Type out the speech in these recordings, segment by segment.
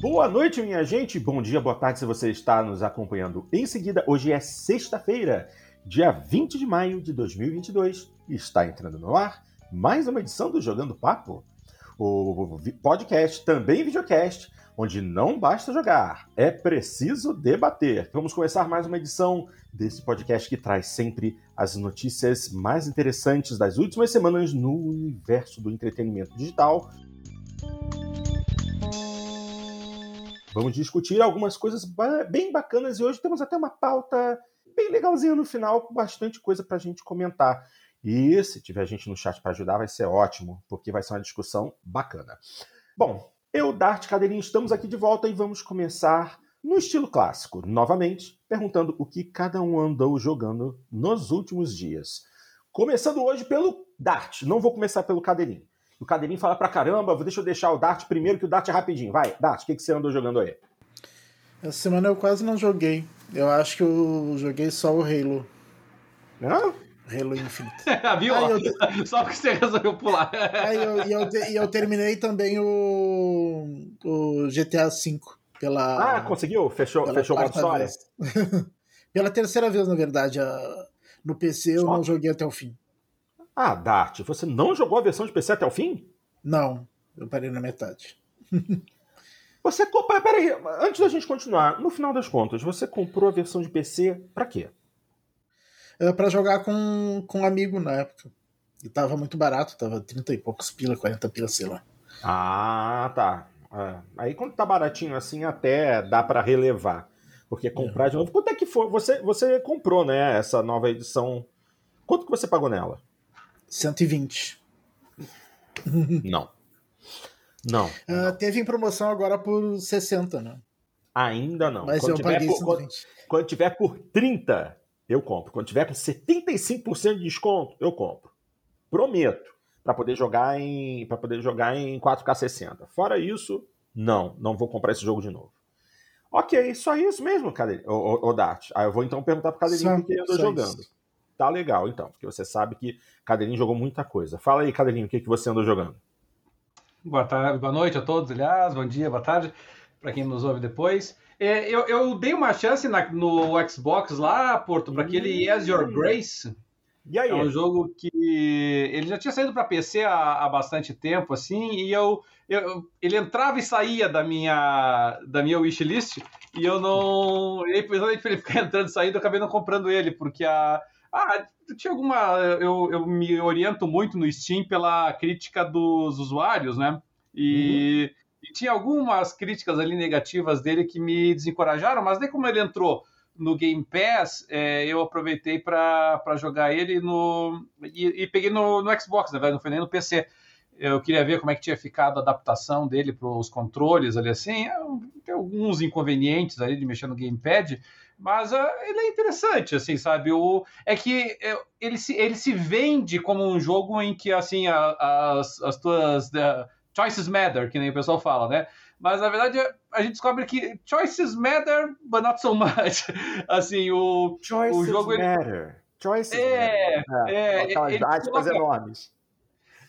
Boa noite, minha gente. Bom dia, boa tarde se você está nos acompanhando. Em seguida, hoje é sexta-feira, dia 20 de maio de 2022. E está entrando no ar mais uma edição do Jogando Papo, o podcast, também videocast, onde não basta jogar, é preciso debater. Vamos começar mais uma edição desse podcast que traz sempre as notícias mais interessantes das últimas semanas no universo do entretenimento digital. Vamos discutir algumas coisas bem bacanas e hoje temos até uma pauta bem legalzinha no final, com bastante coisa para a gente comentar. E se tiver gente no chat para ajudar, vai ser ótimo, porque vai ser uma discussão bacana. Bom, eu, Dart Cadeirinho, estamos aqui de volta e vamos começar no estilo clássico, novamente, perguntando o que cada um andou jogando nos últimos dias. Começando hoje pelo Dart, não vou começar pelo Cadeirinho. O Cadeirinho fala pra caramba, deixa eu deixar o Dart primeiro, que o Dart é rapidinho. Vai, Dart, o que, que você andou jogando aí? Essa semana eu quase não joguei. Eu acho que eu joguei só o Halo. Não? Halo Infinite. Viu? Eu... Só porque você resolveu pular. Aí eu, e, eu, e eu terminei também o, o GTA V. Pela, ah, conseguiu? Fechou, fechou uma história? pela terceira vez, na verdade. A, no PC eu Só? não joguei até o fim. Ah, Dart, você não jogou a versão de PC até o fim? Não, eu parei na metade. você comprou. Peraí, antes da gente continuar, no final das contas, você comprou a versão de PC pra quê? uh, para jogar com, com um amigo na época. E tava muito barato, tava 30 e poucos pila, 40 pila, sei lá. Ah, tá. É. Aí quando tá baratinho assim, até dá para relevar. Porque comprar é. de novo. Quanto é que foi? Você, você comprou, né, essa nova edição. Quanto que você pagou nela? 120. Não. Não. Uh, teve em promoção agora por 60, né? Ainda não. Mas quando eu paguei por, quando, quando tiver por 30, eu compro. Quando tiver com 75% de desconto, eu compro. Prometo. Para poder jogar em para poder jogar em 4K 60. Fora isso, não, não vou comprar esse jogo de novo. Ok, só isso mesmo, o, o, o Dart. Aí eu vou então perguntar pro Cadeirinho o que ele andou jogando. Isso. Tá legal, então, porque você sabe que Cadeirinho jogou muita coisa. Fala aí, Cadeirinho, o que, que você andou jogando? Boa tarde, boa noite a todos, aliás, bom dia, boa tarde para quem nos ouve depois. É, eu, eu, dei uma chance na, no Xbox lá, Porto, para aquele As Your Grace. E aí? É um jogo que ele já tinha saído para PC há, há, bastante tempo, assim, e eu, eu, ele entrava e saía da minha da minha wishlist e eu não, e precisamente ele ficar entrando e saindo, eu acabei não comprando ele porque a ah, tinha alguma eu, eu me oriento muito no Steam pela crítica dos usuários, né? E uhum. E tinha algumas críticas ali negativas dele que me desencorajaram, mas daí como ele entrou no Game Pass, é, eu aproveitei para jogar ele no. E, e peguei no, no, Xbox, na verdade, não foi nem no PC. Eu queria ver como é que tinha ficado a adaptação dele para os controles ali assim. É, tem alguns inconvenientes ali de mexer no gamepad, mas uh, ele é interessante, assim, sabe? O, é que uh, ele, se, ele se vende como um jogo em que assim a, as, as tuas. Uh, choices matter, que nem o pessoal fala, né? Mas na verdade a gente descobre que choices matter, but not so much. assim, o, choices o jogo matter. Ele... Choices é, matter. É, é aquelas aspas enormes.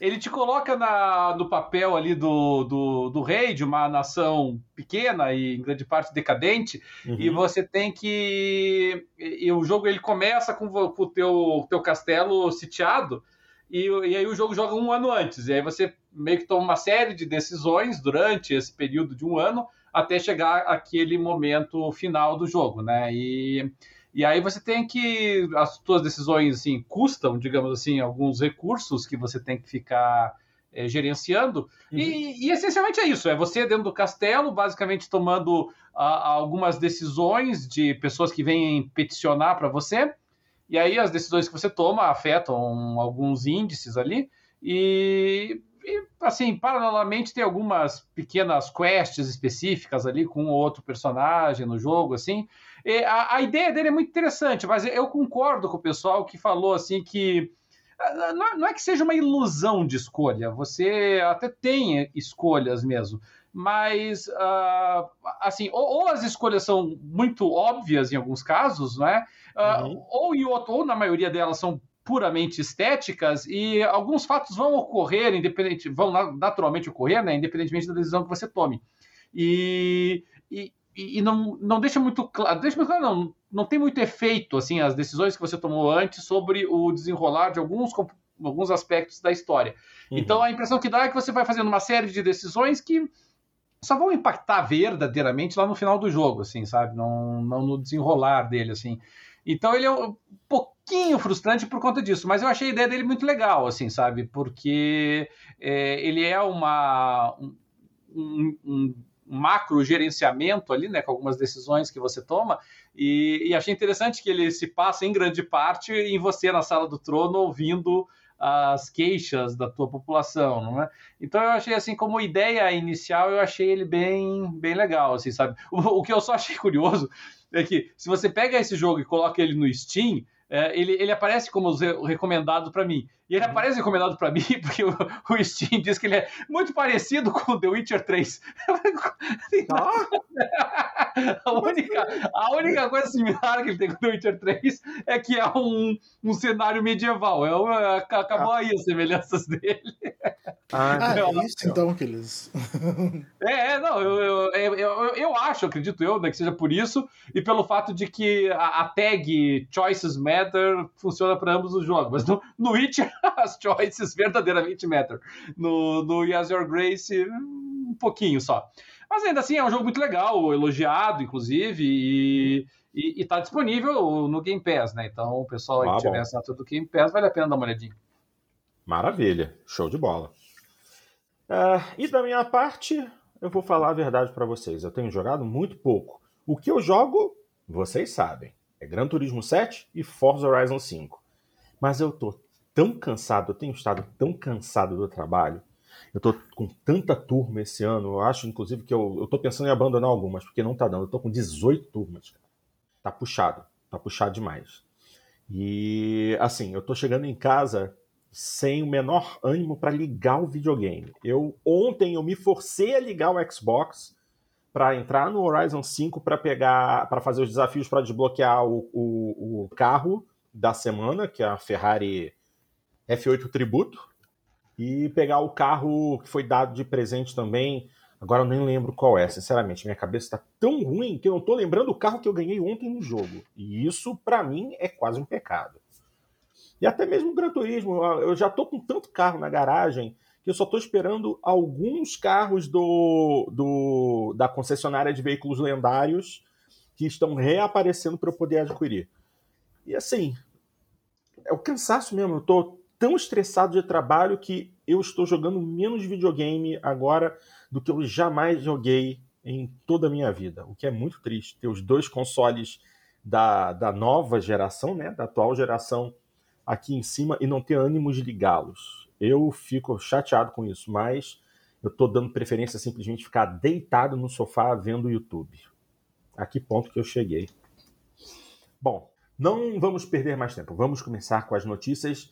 Ele te coloca na, no papel ali do, do, do, rei de uma nação pequena e em grande parte decadente, uhum. e você tem que. E o jogo ele começa com, com o teu, teu castelo sitiado, e, e aí o jogo joga um ano antes. E aí você meio que toma uma série de decisões durante esse período de um ano até chegar aquele momento final do jogo, né? E, e aí você tem que as suas decisões assim custam, digamos assim, alguns recursos que você tem que ficar é, gerenciando. Uhum. E, e, essencialmente é isso: é você dentro do castelo, basicamente tomando a, algumas decisões de pessoas que vêm peticionar para você. E aí as decisões que você toma afetam alguns índices ali. E, e, assim, paralelamente tem algumas pequenas quests específicas ali com outro personagem no jogo, assim. A, a, ideia dele é muito interessante, mas eu concordo com o pessoal que falou assim que ah, não é que seja uma ilusão de escolha, você até tem escolhas mesmo, mas uh, assim, ou, ou, as escolhas são muito óbvias em alguns casos, né? Uh, uhum. ou, em outro, ou na maioria delas são puramente estéticas e alguns fatos vão ocorrer independente, vão naturalmente ocorrer, né, independentemente da decisão que você tome. e, e, e não, não deixa muito claro, deixa muito claro, não, não tem muito efeito assim as decisões que você tomou antes sobre o desenrolar de alguns, alguns aspectos da história. Uhum. Então a impressão que dá é que você vai fazendo uma série de decisões que só vão impactar verdadeiramente lá no final do jogo, assim, sabe? Não, não no desenrolar dele, assim. Então ele é um pouquinho frustrante por conta disso, mas eu achei a ideia dele muito legal, assim, sabe? Porque é, ele é uma um, um, um, macro gerenciamento ali, né, com algumas decisões que você toma, e, e achei interessante que ele se passa em grande parte em você na sala do trono ouvindo as queixas da tua população, não é? Então eu achei assim como ideia inicial, eu achei ele bem bem legal, assim, sabe? O, o que eu só achei curioso é que se você pega esse jogo e coloca ele no Steam, é, ele, ele aparece como recomendado para mim. E ele aparece recomendado para mim porque o, o, Steam diz que ele é muito parecido com The Witcher 3. Ah? a, única, a única coisa similar que ele tem com The Witcher 3 é que é um, um cenário medieval. É uma, acabou ah. aí as semelhanças dele. Ah, ah é isso então que eles. é, é, não, eu, eu, eu, eu, acho, acredito eu, né, que seja por isso, e pelo fato de que a, a tag Choices Matter funciona para ambos os jogos. Mas no, no Witcher as choices verdadeiramente matter. No, no Yes Your Grace, um pouquinho só. Mas ainda assim é um jogo muito legal, elogiado, inclusive, e, e, e tá disponível no Game Pass, né? Então, o pessoal ah, que tiver assinatura do Game Pass, vale a pena dar uma olhadinha. Maravilha, show de bola. Uh, e da minha parte, eu vou falar a verdade para vocês. Eu tenho jogado muito pouco. O que eu jogo, vocês sabem. É Gran Turismo 7 e Forza Horizon 5. Mas eu tô tão cansado, eu tenho estado tão cansado do trabalho. Eu tô com tanta turma esse ano, eu acho, inclusive, que eu, tô pensando em abandonar algumas, porque não tá dando. Eu tô com 18 turmas. Tá puxado, tá puxado demais. E, assim, eu tô chegando em casa sem o menor ânimo para ligar o videogame. Eu ontem eu me forcei a ligar o Xbox para entrar no Horizon 5 para pegar, para fazer os desafios para desbloquear o, o, o, carro da semana, que é a Ferrari F8 Tributo e pegar o carro que foi dado de presente também. Agora eu nem lembro qual é, sinceramente. Minha cabeça está tão ruim que eu não tô lembrando o carro que eu ganhei ontem no jogo. E isso, para mim, é quase um pecado. E até mesmo o Gran Turismo. Eu já tô com tanto carro na garagem que eu só tô esperando alguns carros do, do da concessionária de veículos lendários que estão reaparecendo para eu poder adquirir. E assim, é o cansaço mesmo. Eu tô tão estressado de trabalho que eu estou jogando menos videogame agora do que eu jamais joguei em toda a minha vida. O que é muito triste. Ter os dois consoles da, da nova geração, né, da atual geração, aqui em cima e não ter ânimo de ligá-los. Eu fico chateado com isso, mas eu estou dando preferência a simplesmente ficar deitado no sofá vendo o YouTube. A que ponto que eu cheguei. Bom, não vamos perder mais tempo. Vamos começar com as notícias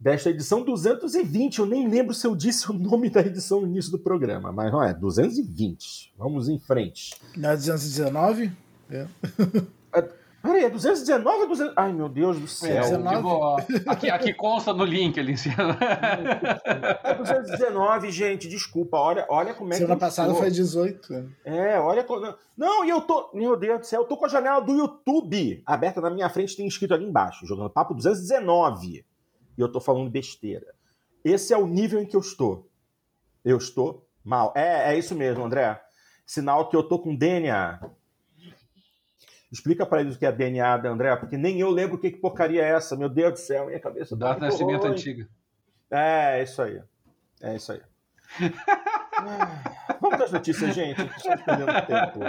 desta edição 220. Eu nem lembro se eu disse o nome da edição no início do programa, mas não é, 220. Vamos em frente. Na 219? É. é. Peraí, é 219 ou 200? Ai, meu Deus do céu. É, digo, aqui, aqui consta no link ali em cima. É 219, gente, desculpa. Olha, olha como é Semana que. Semana passada foi 18. É, olha. Não, e eu tô. Meu Deus do céu, eu tô com a janela do YouTube aberta na minha frente, tem escrito ali embaixo, jogando papo 219 e eu estou falando besteira. Esse é o nível em que eu estou. Eu estou mal. É, é isso mesmo, André. Sinal que eu tô com DNA. Explica para eles o que é DNA, André, porque nem eu lembro o que, que porcaria é essa. Meu Deus do céu, minha cabeça. Tá Data de nascimento antiga. É, é isso aí. É isso aí. Vamos das notícias, gente. Estamos perdendo tempo.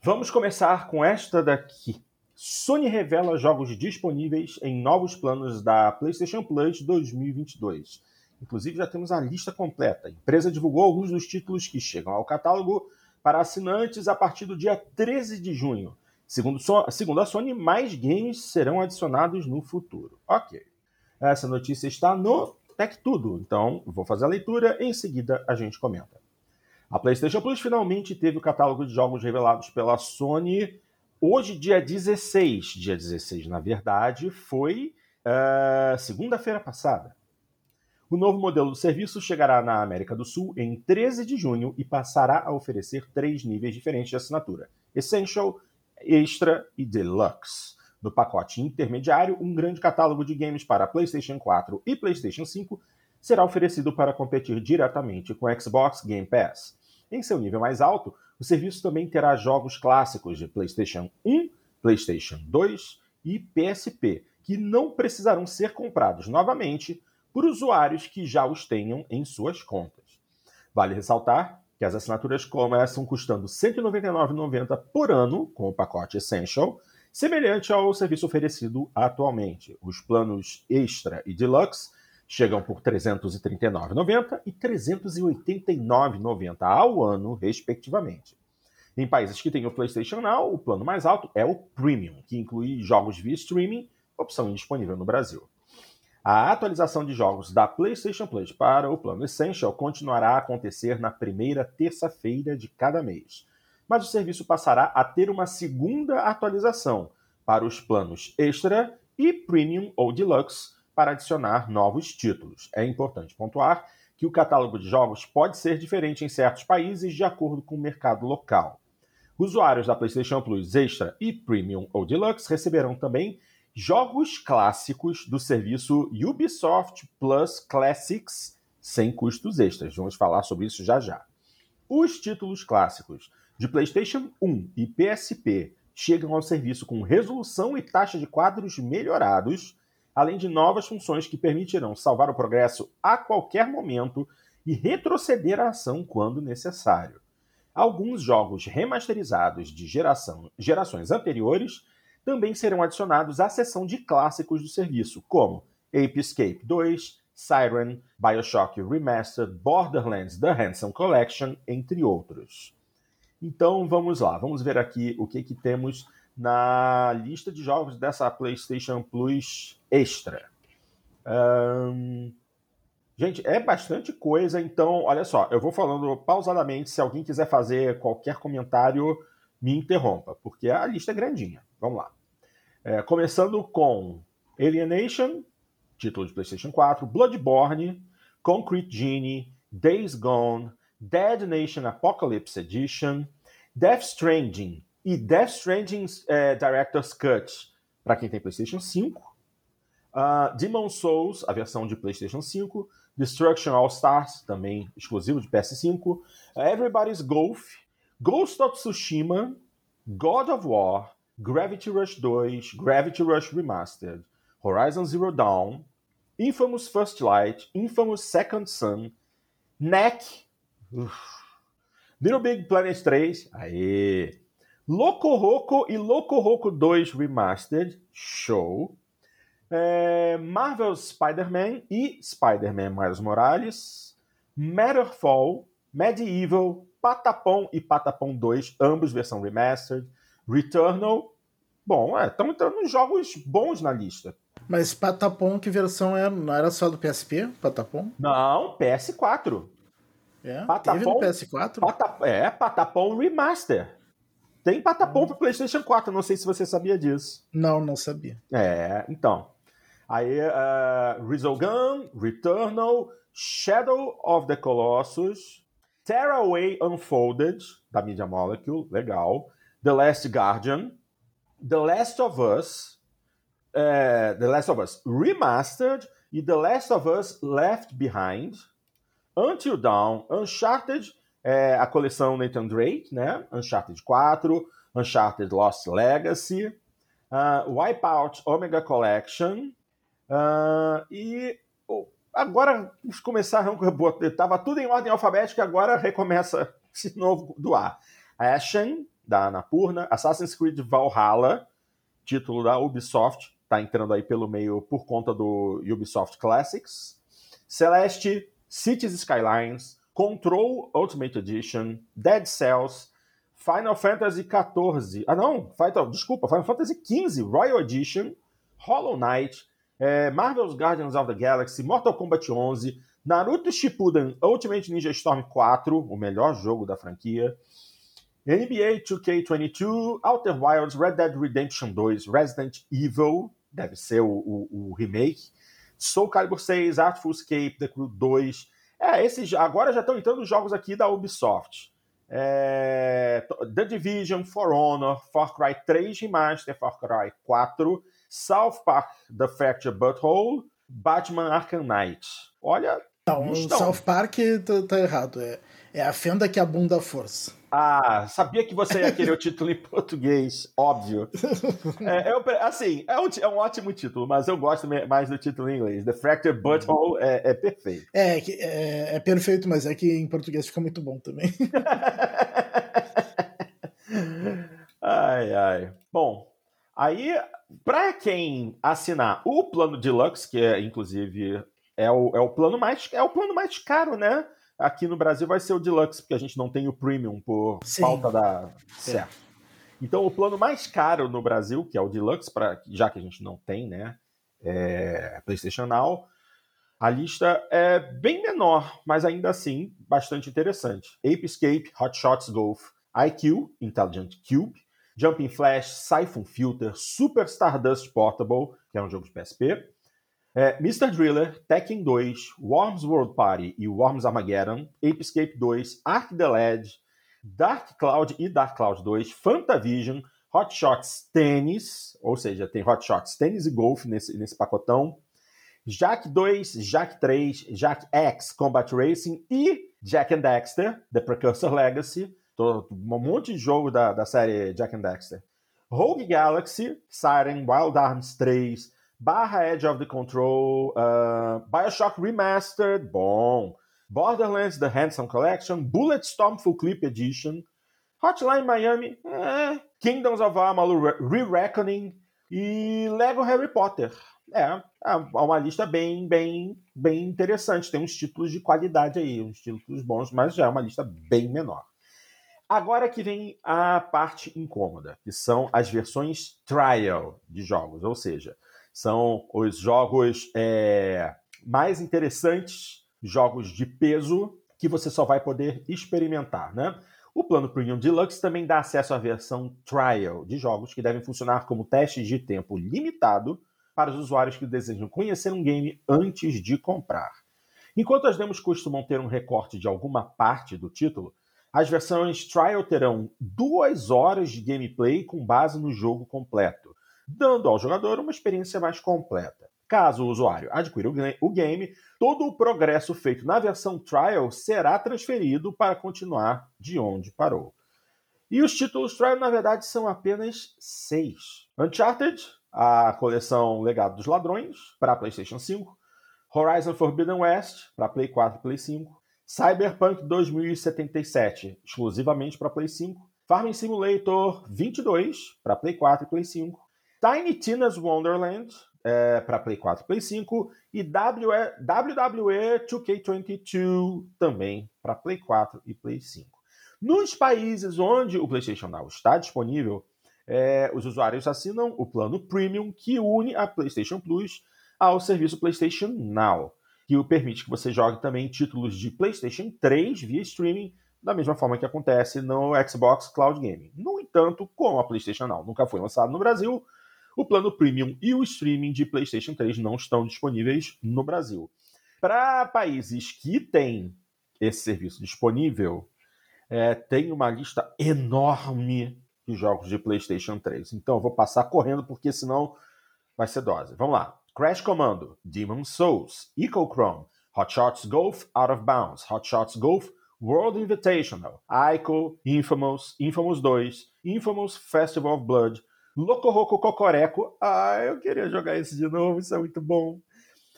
Vamos começar com esta daqui. Sony revela jogos disponíveis em novos planos da PlayStation Plus 2022. Inclusive, já temos a lista completa. A empresa divulgou alguns dos títulos que chegam ao catálogo para assinantes a partir do dia 13 de junho. Segundo, segundo a Sony, mais games serão adicionados no futuro. Ok. Essa notícia está no Tech Tudo, então vou fazer a leitura em seguida a gente comenta. A PlayStation Plus finalmente teve o catálogo de jogos revelados pela Sony Hoje, dia 16, dia 16, na verdade, foi uh, segunda-feira passada. O novo modelo do serviço chegará na América do Sul em 13 de junho e passará a oferecer três níveis diferentes de assinatura: Essential, Extra e Deluxe. No pacote intermediário, um grande catálogo de games para PlayStation 4 e PlayStation 5 será oferecido para competir diretamente com Xbox Game Pass. Em seu nível mais alto, o serviço também terá jogos clássicos de PlayStation 1, PlayStation 2 e PSP, que não precisarão ser comprados novamente por usuários que já os tenham em suas contas. Vale ressaltar que as assinaturas começam custando R$ 199,90 por ano com o pacote Essential, semelhante ao serviço oferecido atualmente. Os planos Extra e Deluxe chegam por R$ 339,90 e R$ 389,90 ao ano, respectivamente. Em países que têm o PlayStation Now, o plano mais alto é o Premium, que inclui jogos via streaming, opção indisponível no Brasil. A atualização de jogos da PlayStation Plus para o plano Essential continuará a acontecer na primeira terça-feira de cada mês, mas o serviço passará a ter uma segunda atualização para os planos Extra e Premium ou Deluxe para adicionar novos títulos. É importante pontuar que o catálogo de jogos pode ser diferente em certos países de acordo com o mercado local. Usuários da PlayStation Plus Extra e Premium ou Deluxe receberão também jogos clássicos do serviço Ubisoft Plus Classics sem custos extras. Vamos falar sobre isso já já. Os títulos clássicos de PlayStation 1 e PSP chegam ao serviço com resolução e taxa de quadros melhorados, além de novas funções que permitirão salvar o progresso a qualquer momento e retroceder a ação quando necessário. Alguns jogos remasterizados de geração, gerações anteriores também serão adicionados à seção de clássicos do serviço, como Ape Escape 2, Siren, Bioshock Remastered, Borderlands The Handsome Collection, entre outros. Então vamos lá, vamos ver aqui o que, que temos na lista de jogos dessa PlayStation Plus Extra. Um... Gente, é bastante coisa, então, olha só, eu vou falando pausadamente. Se alguém quiser fazer qualquer comentário, me interrompa, porque a lista é grandinha. Vamos lá. É, começando com Alienation, título de PlayStation 4, Bloodborne, Concrete Genie, Days Gone, Dead Nation Apocalypse Edition, Death Stranding e Death Stranding é, Director's Cut para quem tem PlayStation 5, uh, Demon Souls, a versão de PlayStation 5, Destruction All Stars, também exclusivo de PS5, Everybody's Golf, Ghost of Tsushima, God of War, Gravity Rush 2, Gravity Rush Remastered, Horizon Zero Dawn, Infamous First Light, Infamous Second Son, Neck, Little Big Planet 3, aê, Loco Roco e Loco Roco 2 Remastered, show, é, Marvel Spider-Man e Spider-Man Miles Morales, Matterfall, Medieval, Patapon e Patapon 2, ambos versão remastered, Returnal. Bom, estão é, entrando jogos bons na lista. Mas Patapon, que versão é? Não era só do PSP? Patapon? Não, PS4. É, no PS4? Pata, é, Patapon Remaster. Tem Patapon hum. para PlayStation 4, não sei se você sabia disso. Não, não sabia. É, então. Aí, uh, Resogun, Returnal, Shadow of the Colossus, Tearaway Unfolded, da Media Molecule, legal. The Last Guardian, The Last of Us, uh, The Last of Us Remastered e The Last of Us Left Behind, Until Dawn, Uncharted, é, a coleção Nathan Drake, né? Uncharted 4, Uncharted Lost Legacy, uh, Wipeout Omega Collection, Uh, e oh, agora vamos começar. Estava tudo em ordem alfabética, agora recomeça esse novo do A. Ashen, da Anapurna, Assassin's Creed Valhalla, título da Ubisoft, está entrando aí pelo meio por conta do Ubisoft Classics. Celeste, Cities Skylines, Control Ultimate Edition, Dead Cells, Final Fantasy XIV. Ah, não, Final, desculpa, Final Fantasy XV Royal Edition, Hollow Knight, é, Marvel's Guardians of the Galaxy, Mortal Kombat 11, Naruto Shippuden Ultimate Ninja Storm 4, o melhor jogo da franquia, NBA 2K22, Outer Wilds, Red Dead Redemption 2, Resident Evil, deve ser o, o, o remake, Soul Calibur 6, Artful Escape, The Crew 2. É, esses agora já estão entrando os jogos aqui da Ubisoft. É, The Division, For Honor, Far Cry 3 Remaster, Far Cry 4, South Park The Fracture Butthole, Batman Arkham Knight. Olha. Não, o South Park tá, tá errado. É, é a fenda que abunda a força. Ah, sabia que você ia querer o título em português, óbvio. É, eu, assim, é um, é um, ótimo título, mas eu gosto mais do título em inglês. The Fractured Butthole é, é perfeito. É, é, é, perfeito, mas é que em português fica muito bom também. ai, ai. Bom, aí, para quem assinar o plano Deluxe, que é, inclusive é o, é o plano mais é o plano mais caro, né? Aqui no Brasil vai ser o Deluxe, porque a gente não tem o Premium por Sim. falta da. Certo. Então, o plano mais caro no Brasil, que é o Deluxe, pra... já que a gente não tem, né? É... PlayStation Now, a lista é bem menor, mas ainda assim bastante interessante. Ape Escape, Hot Shots Golf, IQ, Intelligent Cube, Jumping Flash, Siphon Filter, Super Stardust Portable, que é um jogo de PSP, é, Mr. Driller, Tekken 2, Worms World Party e Worms Armageddon, Ape Escape 2, Ark the Led, Dark Cloud e Dark Cloud 2, Fantavision, Hot Shots Tennis, ou seja, tem Hot Shots Tennis e Golf nesse, nesse pacotão, Jack 2, Jack 3, Jack X Combat Racing e Jack and Dexter, The Precursor Legacy, um monte de jogo da, da série Jack and Dexter. Rogue Galaxy, Siren, Wild Arms 3, barra Edge of the Control, uh, Bioshock Remastered, bom. Borderlands The Handsome Collection, Bulletstorm Full Clip Edition, Hotline Miami, eh, Kingdoms of Amalur Re-Reckoning e Lego Harry Potter. É, é uma lista bem, bem, bem interessante. Tem uns títulos de qualidade aí, uns títulos bons, mas já é uma lista bem menor. Agora que vem a parte incômoda, que são as versões trial de jogos, ou seja, são os jogos é, mais interessantes, jogos de peso, que você só vai poder experimentar, né? O plano Premium Deluxe também dá acesso à versão Trial de jogos que devem funcionar como testes de tempo limitado para os usuários que desejam conhecer um game antes de comprar. Enquanto as demos costumam ter um recorte de alguma parte do título, as versões Trial terão duas horas de gameplay com base no jogo completo, dando ao jogador uma experiência mais completa. Caso o usuário adquira o game, todo o progresso feito na versão Trial será transferido para continuar de onde parou. E os títulos Trial, na verdade, são apenas seis: Uncharted, a coleção Legado dos Ladrões, para PlayStation 5, Horizon Forbidden West, para Play 4 e Play 5, Cyberpunk 2077, exclusivamente para Play 5, Farming Simulator 22, para Play 4 e Play 5, Tiny Tina's Wonderland é, para Play 4 e Play 5 e WWE 2K22 também para Play 4 e Play 5. Nos países onde o PlayStation Now está disponível, é, os usuários assinam o plano Premium que une a PlayStation Plus ao serviço PlayStation Now, que o permite que você jogue também títulos de PlayStation 3 via streaming, da mesma forma que acontece no Xbox Cloud Gaming. No entanto, como a PlayStation Now nunca foi lançado no Brasil, o plano premium e o streaming de PlayStation 3 não estão disponíveis no Brasil. Para países que têm esse serviço disponível, é, tem uma lista enorme de jogos de PlayStation 3. Então eu vou passar correndo porque senão vai ser dose. Vamos lá. Crash Commando, Demon Souls, Eco Chrome, Hot Shots Golf, Out of Bounds, Hot Shots Golf, World Invitational, Ico, Infamous, Infamous 2, Infamous Festival of Blood, Locoroco Cocoreco. Ah, eu queria jogar esse de novo, isso é muito bom.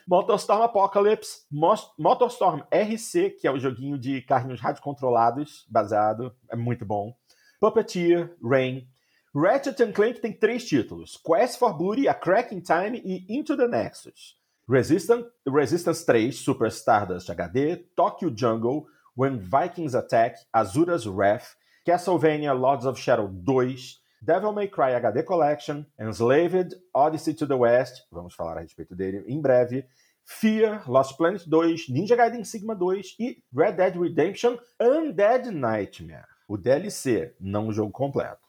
Motorstorm Apocalypse, Motorstorm RC, que é o joguinho de carrinhos radiocontrolados, baseado, é muito bom. Puppeteer, Rain. Ratchet Clank tem três títulos: Quest for Booty, A Crack in Time e Into the Nexus. Resistance, Resistance 3, Super Stardust HD, Tokyo Jungle, When Vikings Attack, Azura's Wrath, Castlevania Lords of Shadow 2, Devil May Cry HD Collection, Enslaved, Odyssey to the West, vamos falar a respeito dele em breve, Fear, Lost Planet 2, Ninja Gaiden Sigma 2 e Red Dead Redemption Undead Nightmare. O DLC, não o jogo completo.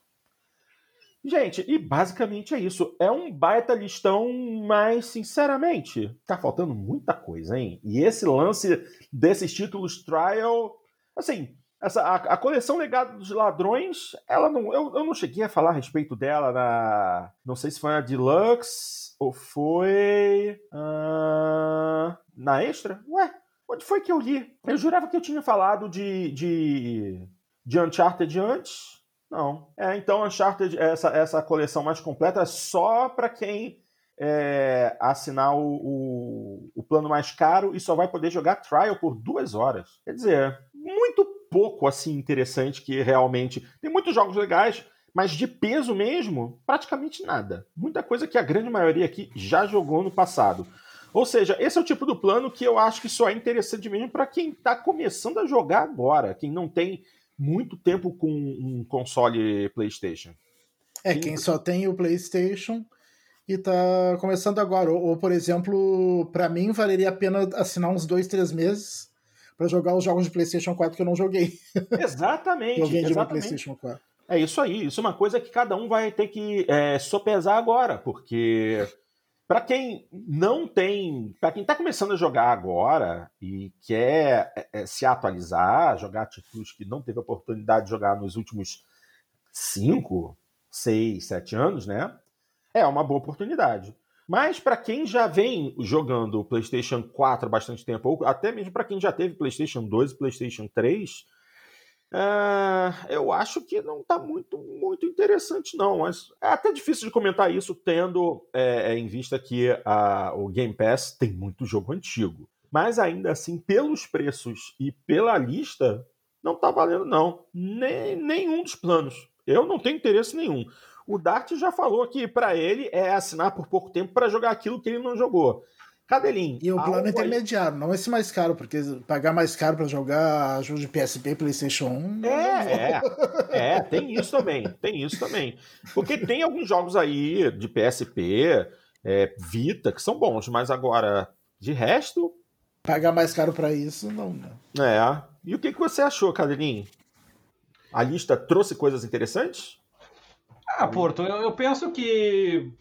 Gente, e basicamente é isso. É um baita listão, mas sinceramente, tá faltando muita coisa, hein? E esse lance desses títulos trial, assim, essa, a, a, coleção Legado dos Ladrões, ela não, eu, eu não cheguei a falar a respeito dela na. Não sei se foi na Deluxe ou foi. Uh, na Extra? Ué, onde foi que eu li? Eu jurava que eu tinha falado de, de, de Uncharted antes. Não. É, então, Uncharted, essa, essa coleção mais completa é só para quem é, assinar o, o, o, plano mais caro e só vai poder jogar trial por duas horas. Quer dizer, muito pouco assim interessante que realmente. Tem muitos jogos legais, mas de peso mesmo, praticamente nada. Muita coisa que a grande maioria aqui já jogou no passado. Ou seja, esse é o tipo do plano que eu acho que só é interessante mesmo para quem está começando a jogar agora, quem não tem muito tempo com um console PlayStation. É, quem, quem só tem o PlayStation e tá começando agora. Ou, ou por exemplo, para mim valeria a pena assinar uns dois, três meses para jogar os jogos de PlayStation 4 que eu não joguei. Exatamente. eu vendi exatamente. PlayStation 4. É isso aí. Isso é uma coisa que cada um vai ter que é, sopesar agora, porque para quem não tem, para quem está começando a jogar agora e quer é, é, se atualizar, jogar títulos que não teve oportunidade de jogar nos últimos 5, 6, 7 anos, né? É uma boa oportunidade. Mas para quem já vem jogando o PlayStation 4 há bastante tempo, ou até mesmo para quem já teve PlayStation 2 e PlayStation 3, Uh, eu acho que não está muito, muito interessante, não. Mas é até difícil de comentar isso, tendo é, é, em vista que a, o Game Pass tem muito jogo antigo. Mas ainda assim, pelos preços e pela lista, não está valendo, não. Nem, nenhum dos planos. Eu não tenho interesse nenhum. O Dart já falou que para ele é assinar por pouco tempo para jogar aquilo que ele não jogou. Cadelinho. E o plano intermediário, não esse mais caro, porque pagar mais caro para jogar jogo de PSP PlayStation 1. É, é, é, tem isso também, tem isso também. Porque tem alguns jogos aí de PSP, é, Vita, que são bons, mas agora, de resto. Pagar mais caro para isso, não, né? É. E o que, que você achou, Cadelinho? A lista trouxe coisas interessantes? Ah, Porto, eu, eu penso que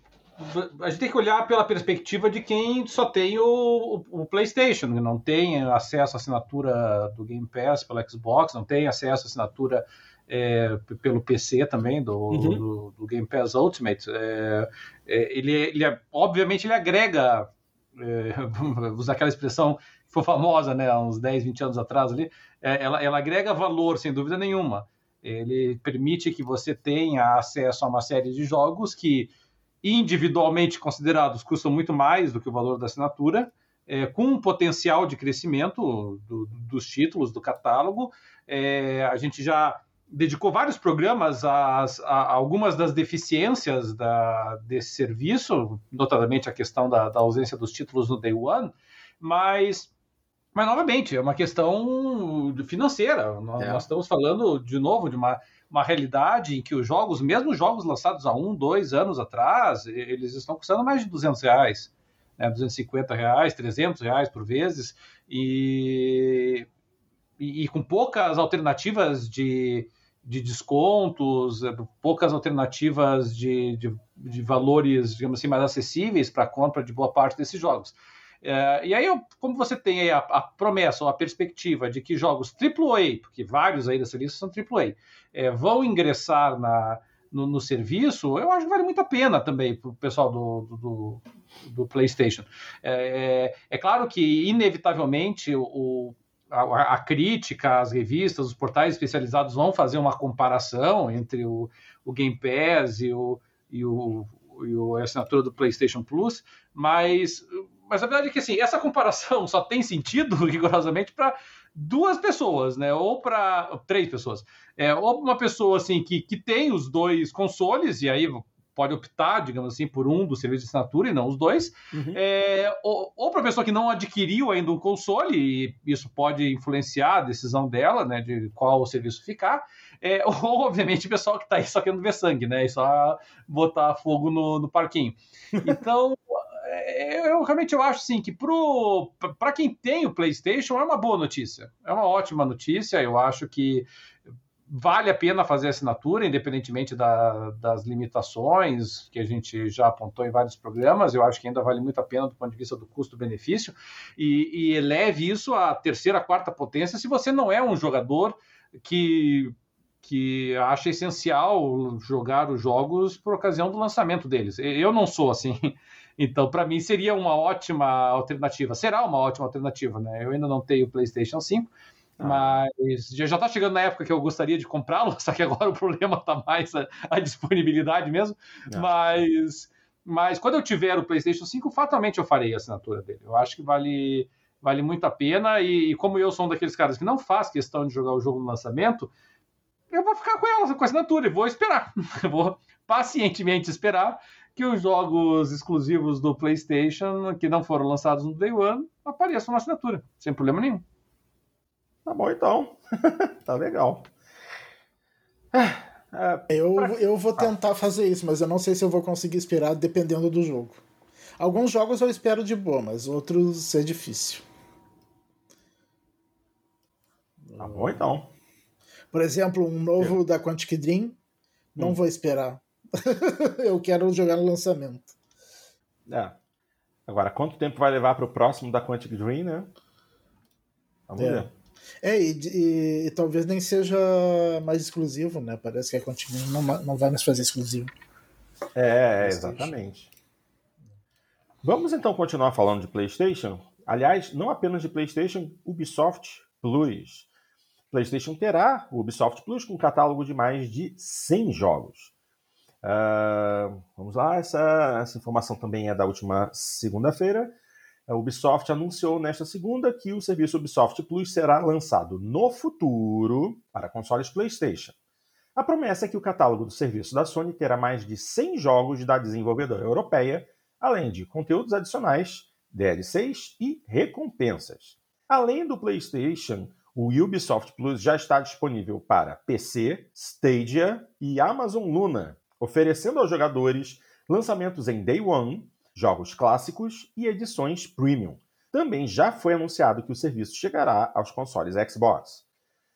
a gente tem que olhar pela perspectiva de quem só tem o, o, o, PlayStation, não tem acesso à assinatura do Game Pass pelo Xbox, não tem acesso à assinatura é, pelo PC também do, uhum. do, do, Game Pass Ultimate. É, é, ele, ele é, obviamente ele agrega, é, usar aquela expressão que foi famosa, né, uns 10, 20 anos atrás ali, é, ela, ela agrega valor sem dúvida nenhuma. Ele permite que você tenha acesso a uma série de jogos que individualmente considerados custam muito mais do que o valor da assinatura, é, com um potencial de crescimento do, dos títulos, do catálogo. É, a gente já dedicou vários programas a, a algumas das deficiências da, desse serviço, notadamente a questão da, da, ausência dos títulos no Day One, mas, mas novamente, é uma questão financeira. Nós, é. nós estamos falando, de novo, de uma uma realidade em que os jogos, mesmo jogos lançados há um, dois anos atrás, eles estão custando mais de 200 reais, né, 250 reais, 300 reais por vezes, e, e, e com poucas alternativas de, de descontos, poucas alternativas de, de, de valores, digamos assim, mais acessíveis para a compra de boa parte desses jogos. É, e aí, como você tem a, a, promessa ou a perspectiva de que jogos AAA, porque vários aí dessa lista são AAA, é, vão ingressar na, no, no, serviço, eu acho que vale muito a pena também para o pessoal do, do, do PlayStation. É, é, é, claro que, inevitavelmente, o, a, a, crítica, as revistas, os portais especializados vão fazer uma comparação entre o, o Game Pass e o, e o, e a assinatura do PlayStation Plus, mas mas a verdade é que assim, essa comparação só tem sentido rigorosamente para duas pessoas, né? Ou para três pessoas. É, ou uma pessoa assim que, que tem os dois consoles e aí pode optar, digamos assim, por um dos serviços de assinatura e não os dois. Uhum. É, ou, ou para pessoa que não adquiriu ainda um console, e isso pode influenciar a decisão dela, né, de qual serviço ficar. É, ou, obviamente, o pessoal que está aí só querendo ver sangue, né, e só botar fogo no, no parquinho. Então, eu realmente eu acho assim que para quem tem o PlayStation é uma boa notícia, é uma ótima notícia. Eu acho que vale a pena fazer assinatura, independentemente da, das limitações que a gente já apontou em vários programas. Eu acho que ainda vale muito a pena do ponto de vista do custo-benefício e, e eleve isso à terceira, quarta potência se você não é um jogador que que acha essencial jogar os jogos por ocasião do lançamento deles. Eu não sou assim. Então, para mim, seria uma ótima alternativa. Será uma ótima alternativa, né? Eu ainda não tenho o PlayStation 5, ah. Mas já está chegando na época que eu gostaria de comprá-lo, só que agora o problema está mais a, a, disponibilidade mesmo. Ah. Mas, mas quando eu tiver o PlayStation 5, fatalmente eu farei a assinatura dele. Eu acho que vale, vale muito a pena. E, e como eu sou um daqueles caras que não faz questão de jogar o jogo no lançamento, eu vou ficar com ela, com a assinatura, e vou esperar. Eu vou pacientemente esperar que os jogos exclusivos do PlayStation, que não foram lançados no Day One, apareçam na assinatura, sem problema nenhum. Tá bom então. tá legal. É, eu, eu vou tentar fazer isso, mas eu não sei se eu vou conseguir esperar dependendo do jogo. Alguns jogos eu espero de boa, mas outros é difícil. Tá bom então. Por exemplo, um novo eu... da Quantic Dream, não hum. vou esperar. eu quero jogar no lançamento. É. Agora, quanto tempo vai levar para o próximo da Quantic Dream, né? Vamos é. ver. É, e, e, e, talvez nem seja mais exclusivo, né? Parece que a Continue não, não vai mais fazer exclusivo. É, exatamente. Vamos então continuar falando de PlayStation. Aliás, não apenas de PlayStation, Ubisoft Plus. PlayStation terá o Ubisoft Plus com um catálogo de mais de 100 jogos. Uh, vamos lá, essa, essa informação também é da última segunda-feira. A Ubisoft anunciou nesta segunda que o serviço Ubisoft Plus será lançado no futuro para consoles PlayStation. A promessa é que o catálogo do serviço da Sony terá mais de 100 jogos da desenvolvedora europeia, além de conteúdos adicionais, DLCs e recompensas. Além do PlayStation, o Ubisoft Plus já está disponível para PC, Stadia e Amazon Luna, oferecendo aos jogadores lançamentos em Day One jogos clássicos e edições premium. Também já foi anunciado que o serviço chegará aos consoles Xbox.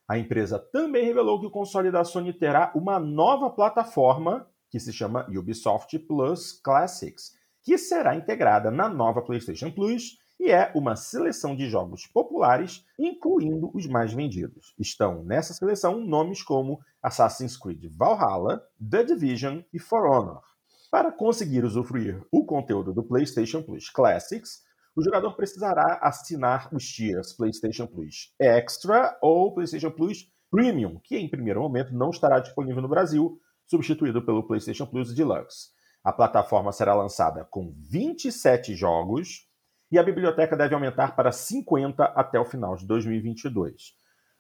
A empresa também revelou que o console da Sony terá uma nova plataforma que se chama Ubisoft Plus Classics, que será integrada na nova PlayStation Plus e é uma seleção de jogos populares, incluindo os mais vendidos. Estão nessa seleção nomes como Assassin's Creed Valhalla, The Division e For Honor. Para conseguir usufruir o conteúdo do PlayStation Plus Classics, o jogador precisará assinar os tiers PlayStation Plus Extra ou PlayStation Plus Premium, que em primeiro momento não estará disponível no Brasil, substituído pelo PlayStation Plus Deluxe. A plataforma será lançada com 27 jogos e a biblioteca deve aumentar para 50 até o final de 2022.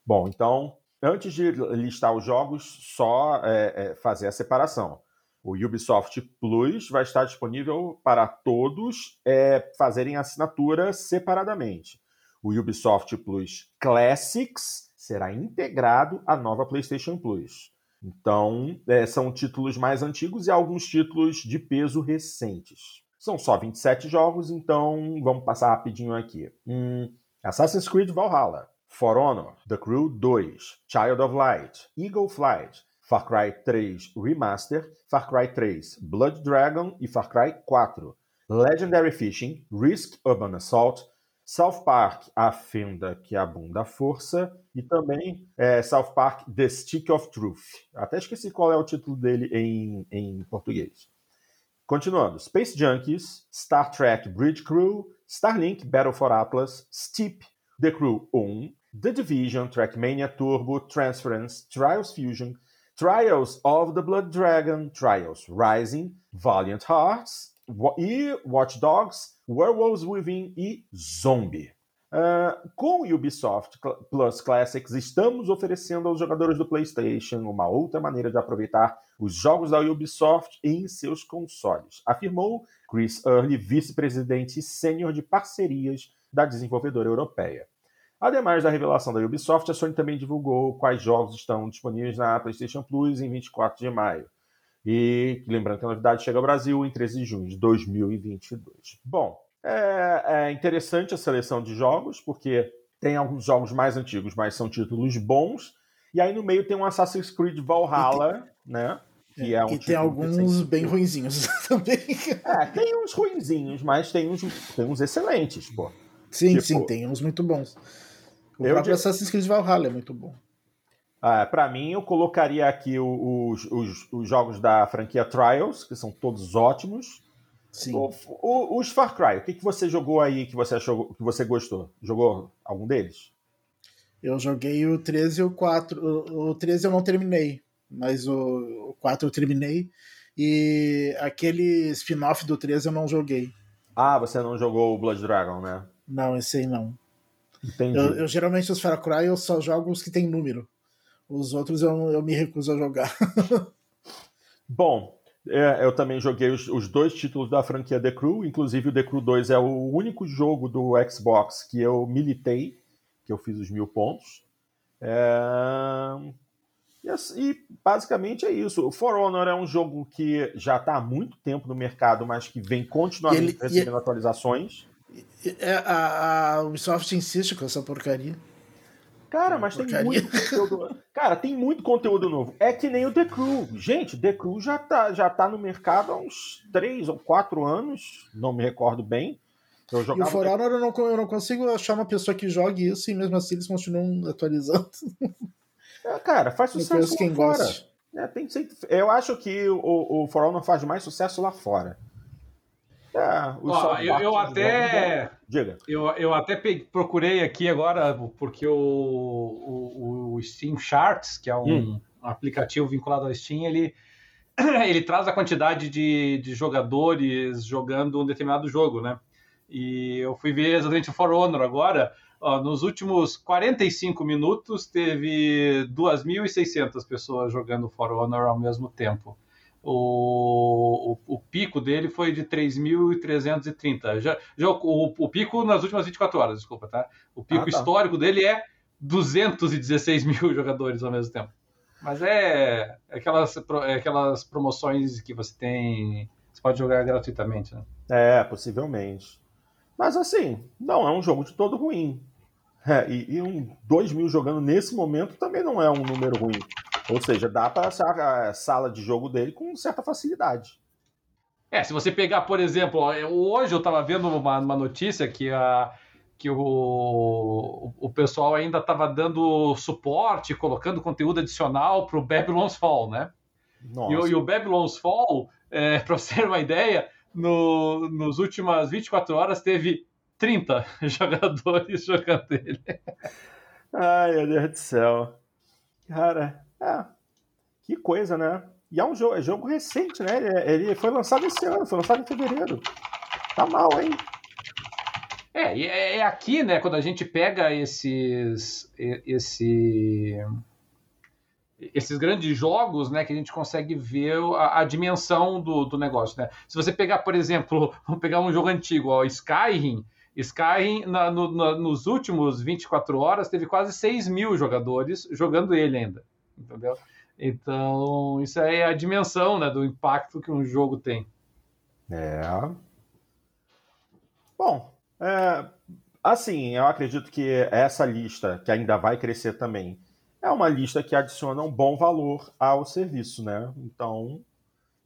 Bom, então, antes de listar os jogos, só é, é, fazer a separação. O Ubisoft Plus vai estar disponível para todos é, fazerem assinatura separadamente. O Ubisoft Plus Classics será integrado à nova PlayStation Plus. Então, é, são títulos mais antigos e alguns títulos de peso recentes. São só 27 jogos, então vamos passar rapidinho aqui. Hum, Assassin's Creed Valhalla, For Honor, The Crew 2, Child of Light, Eagle Flight, Far Cry 3 Remaster, Far Cry 3 Blood Dragon e Far Cry 4. Legendary Fishing, Risk Urban Assault, South Park, A Fenda que abunda a força, e também é, South Park, The Stick of Truth. Até esqueci qual é o título dele em, em português. Continuando, Space Junkies, Star Trek Bridge Crew, Starlink Battle for Atlas, Steep, The Crew 1, The Division, Trackmania Turbo, Transference, Trials Fusion, Trials of the Blood Dragon, Trials Rising, Valiant Hearts e Watch Dogs, Werewolves Within e Zombie. Uh, com Ubisoft Plus Classics, estamos oferecendo aos jogadores do PlayStation uma outra maneira de aproveitar os jogos da Ubisoft em seus consoles, afirmou Chris Early, vice-presidente sênior de parcerias da desenvolvedora europeia. Ademais da revelação da Ubisoft, a Sony também divulgou quais jogos estão disponíveis na PlayStation Plus em 24 de maio. E lembrando que a novidade chega ao Brasil em 13 de junho de 2022. Bom, é, é interessante a seleção de jogos, porque tem alguns jogos mais antigos, mas são títulos bons, E aí no meio tem um Assassin's Creed Valhalla, tem... né? Que é, é um e tem alguns bem ruinzinhos também. É, tem uns ruinzinhos, mas tem uns, tem uns excelentes, pô. Sim, tipo, sim, tem uns muito bons. O próprio digo... Assassin's Creed Valhalla é muito bom. Ah, para mim, eu colocaria aqui os, os, os, jogos da franquia Trials, que são todos ótimos. Sim. O, o, os Far Cry, o que, que você jogou aí que você achou que você gostou? Jogou algum deles? Eu joguei o 13 e o 4. O, o 13 eu não terminei, mas o, o 4 eu terminei. E aquele spin-off do 13 eu não joguei. Ah, você não jogou o Blood Dragon, né? Não, esse aí não. Entendi. Eu, eu geralmente os Far Cry eu só jogo os que tem número. Os outros eu, eu me recuso a jogar. Bom, é, eu também joguei os, os, dois títulos da franquia The Crew, inclusive o The Crew 2 é o único jogo do Xbox que eu militei, que eu fiz os mil pontos. É... E, e, basicamente é isso. O For Honor é um jogo que já está há muito tempo no mercado, mas que vem continuamente ele, recebendo e, atualizações. É, a, a Ubisoft insiste com essa porcaria. Cara, mas tem muito conteúdo. Cara, tem muito conteúdo novo. É que nem o The Crew. Gente, The Crew já tá, já tá no mercado há uns 3 ou 4 anos, não me recordo bem. Eu e o For Honor eu não, eu não consigo achar uma pessoa que jogue isso e mesmo assim eles continuam atualizando. É, cara, faz sucesso lá quem fora. Gosta. É, tem, eu acho que o, o For Honor faz mais sucesso lá fora. É, Ó, eu, eu até. Diga. Eu, eu até procurei aqui agora, porque o, o, o Steam Charts, que é um, hum. aplicativo vinculado ao Steam, ele, ele traz a quantidade de, de jogadores jogando um determinado jogo, né? E eu fui ver exatamente o For Honor agora. Ó, nos últimos 45 minutos, teve 2.600 pessoas jogando For Honor ao mesmo tempo. O, o, o, pico dele foi de 3.330. Já, já, o, o, pico nas últimas 24 horas, desculpa, tá? O pico ah, tá. histórico dele é 216 mil jogadores ao mesmo tempo. Mas é, é aquelas, é aquelas promoções que você tem. Você pode jogar gratuitamente, né? É, possivelmente. Mas assim, não é um jogo de todo ruim. É, e, e um 2 mil jogando nesse momento também não é um número ruim. Ou seja, dá para achar a sala de jogo dele com certa facilidade. É, se você pegar, por exemplo, hoje eu estava vendo uma, uma, notícia que, a, que o, o pessoal ainda estava dando suporte, colocando conteúdo adicional para o Babylon's Fall, né? E, e o Babylon's Fall, é, para você ter uma ideia, no, nos últimas 24 horas teve 30 jogadores jogando ele. Ai, meu Deus do céu. Cara, é. Que coisa, né? E é um jogo, é jogo recente, né? Ele, ele foi lançado esse ano, foi lançado em fevereiro. Tá mal, hein? É, é, é aqui, né, quando a gente pega esses. esse esses grandes jogos, né, que a gente consegue ver a, a dimensão do, do, negócio, né? Se você pegar, por exemplo, vamos pegar um jogo antigo, ó, Skyrim, Skyrim na, no, na, nos últimos 24 horas teve quase 6 mil jogadores jogando ele ainda entendeu? Então, isso aí é a dimensão né, do impacto que um jogo tem. É. Bom, é, assim, eu acredito que essa lista, que ainda vai crescer também, é uma lista que adiciona um bom valor ao serviço, né? Então,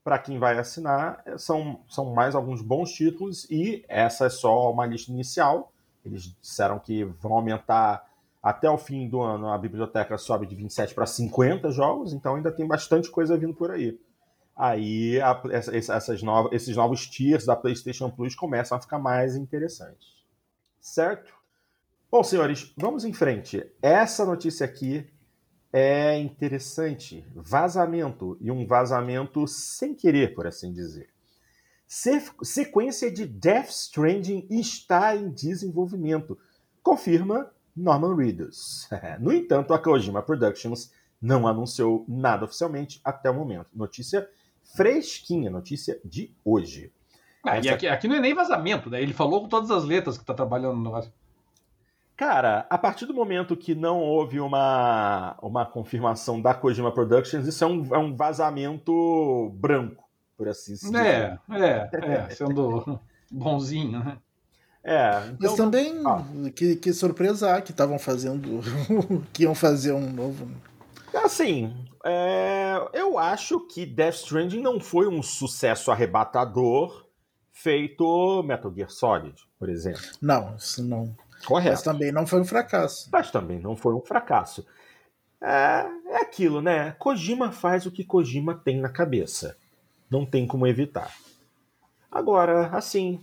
para quem vai assinar, são, são mais alguns bons títulos e essa é só uma lista inicial. Eles disseram que vão aumentar até o fim do ano, a biblioteca sobe de 27 para 50 jogos, então ainda tem bastante coisa vindo por aí. Aí a, essas novas, esses novos tiers da PlayStation Plus começam a ficar mais interessantes. Certo? Bom, senhores, vamos em frente. Essa notícia aqui é interessante. Vazamento, e um vazamento sem querer, por assim dizer. Sequência de Death Stranding está em desenvolvimento. Confirma Norman Reedus. no entanto, a Kojima Productions não anunciou nada oficialmente até o momento. Notícia fresquinha, notícia de hoje. Ah, Essa... E aqui, aqui, não é nem vazamento, né? Ele falou com todas as letras que está trabalhando no negócio. Cara, a partir do momento que não houve uma, uma confirmação da Kojima Productions, isso é um, é um vazamento branco, por assim dizer. É, é, é, sendo bonzinho, né? É, então... Mas também, ah. que, que surpresa que estavam fazendo, que iam fazer um novo. Assim, é, eu acho que Death Stranding não foi um sucesso arrebatador feito Metal Gear Solid, por exemplo. Não, isso não. Correto. Mas também não foi um fracasso. Mas também não foi um fracasso. É, é aquilo, né? Kojima faz o que Kojima tem na cabeça. Não tem como evitar. Agora, assim,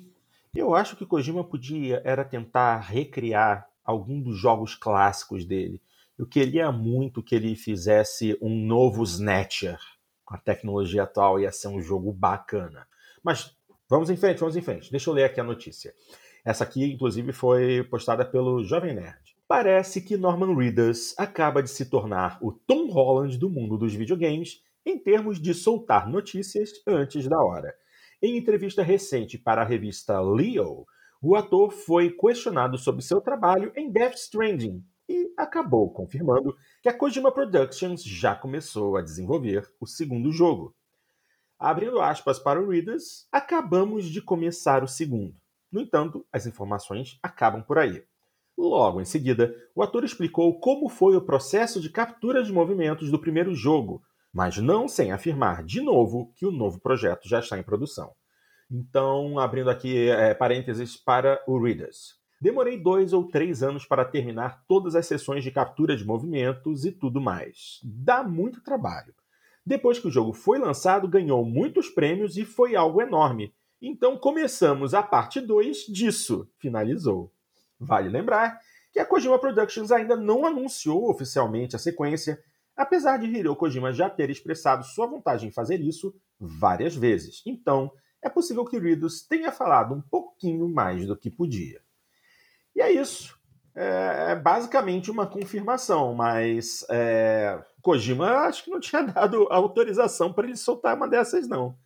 eu acho que Kojima podia era tentar recriar algum dos jogos clássicos dele. Eu queria muito que ele fizesse um novo Snatcher com a tecnologia atual, ia ser um jogo bacana. Mas vamos em frente, vamos em frente. Deixa eu ler aqui a notícia. Essa aqui, inclusive, foi postada pelo Jovem Nerd. Parece que Norman Reedus acaba de se tornar o Tom Holland do mundo dos videogames em termos de soltar notícias antes da hora. Em entrevista recente para a revista Leo, o ator foi questionado sobre seu trabalho em Death Stranding e acabou confirmando que a Kojima Productions já começou a desenvolver o segundo jogo. Abrindo aspas para o Readers, acabamos de começar o segundo. No entanto, as informações acabam por aí. Logo em seguida, o ator explicou como foi o processo de captura de movimentos do primeiro jogo, mas não sem afirmar de novo que o novo projeto já está em produção. Então, abrindo aqui é, parênteses para o Readers. Demorei dois ou três anos para terminar todas as sessões de captura de movimentos e tudo mais. Dá muito trabalho. Depois que o jogo foi lançado, ganhou muitos prêmios e foi algo enorme. Então começamos a parte 2 disso, finalizou. Vale lembrar que a Kojima Productions ainda não anunciou oficialmente a sequência, apesar de Hideo Kojima já ter expressado sua vontade em fazer isso várias vezes. Então, é possível que Ridus tenha falado um pouquinho mais do que podia. E é isso. É, é basicamente uma confirmação, mas é, Kojima acho que não tinha dado autorização para ele soltar uma dessas, não.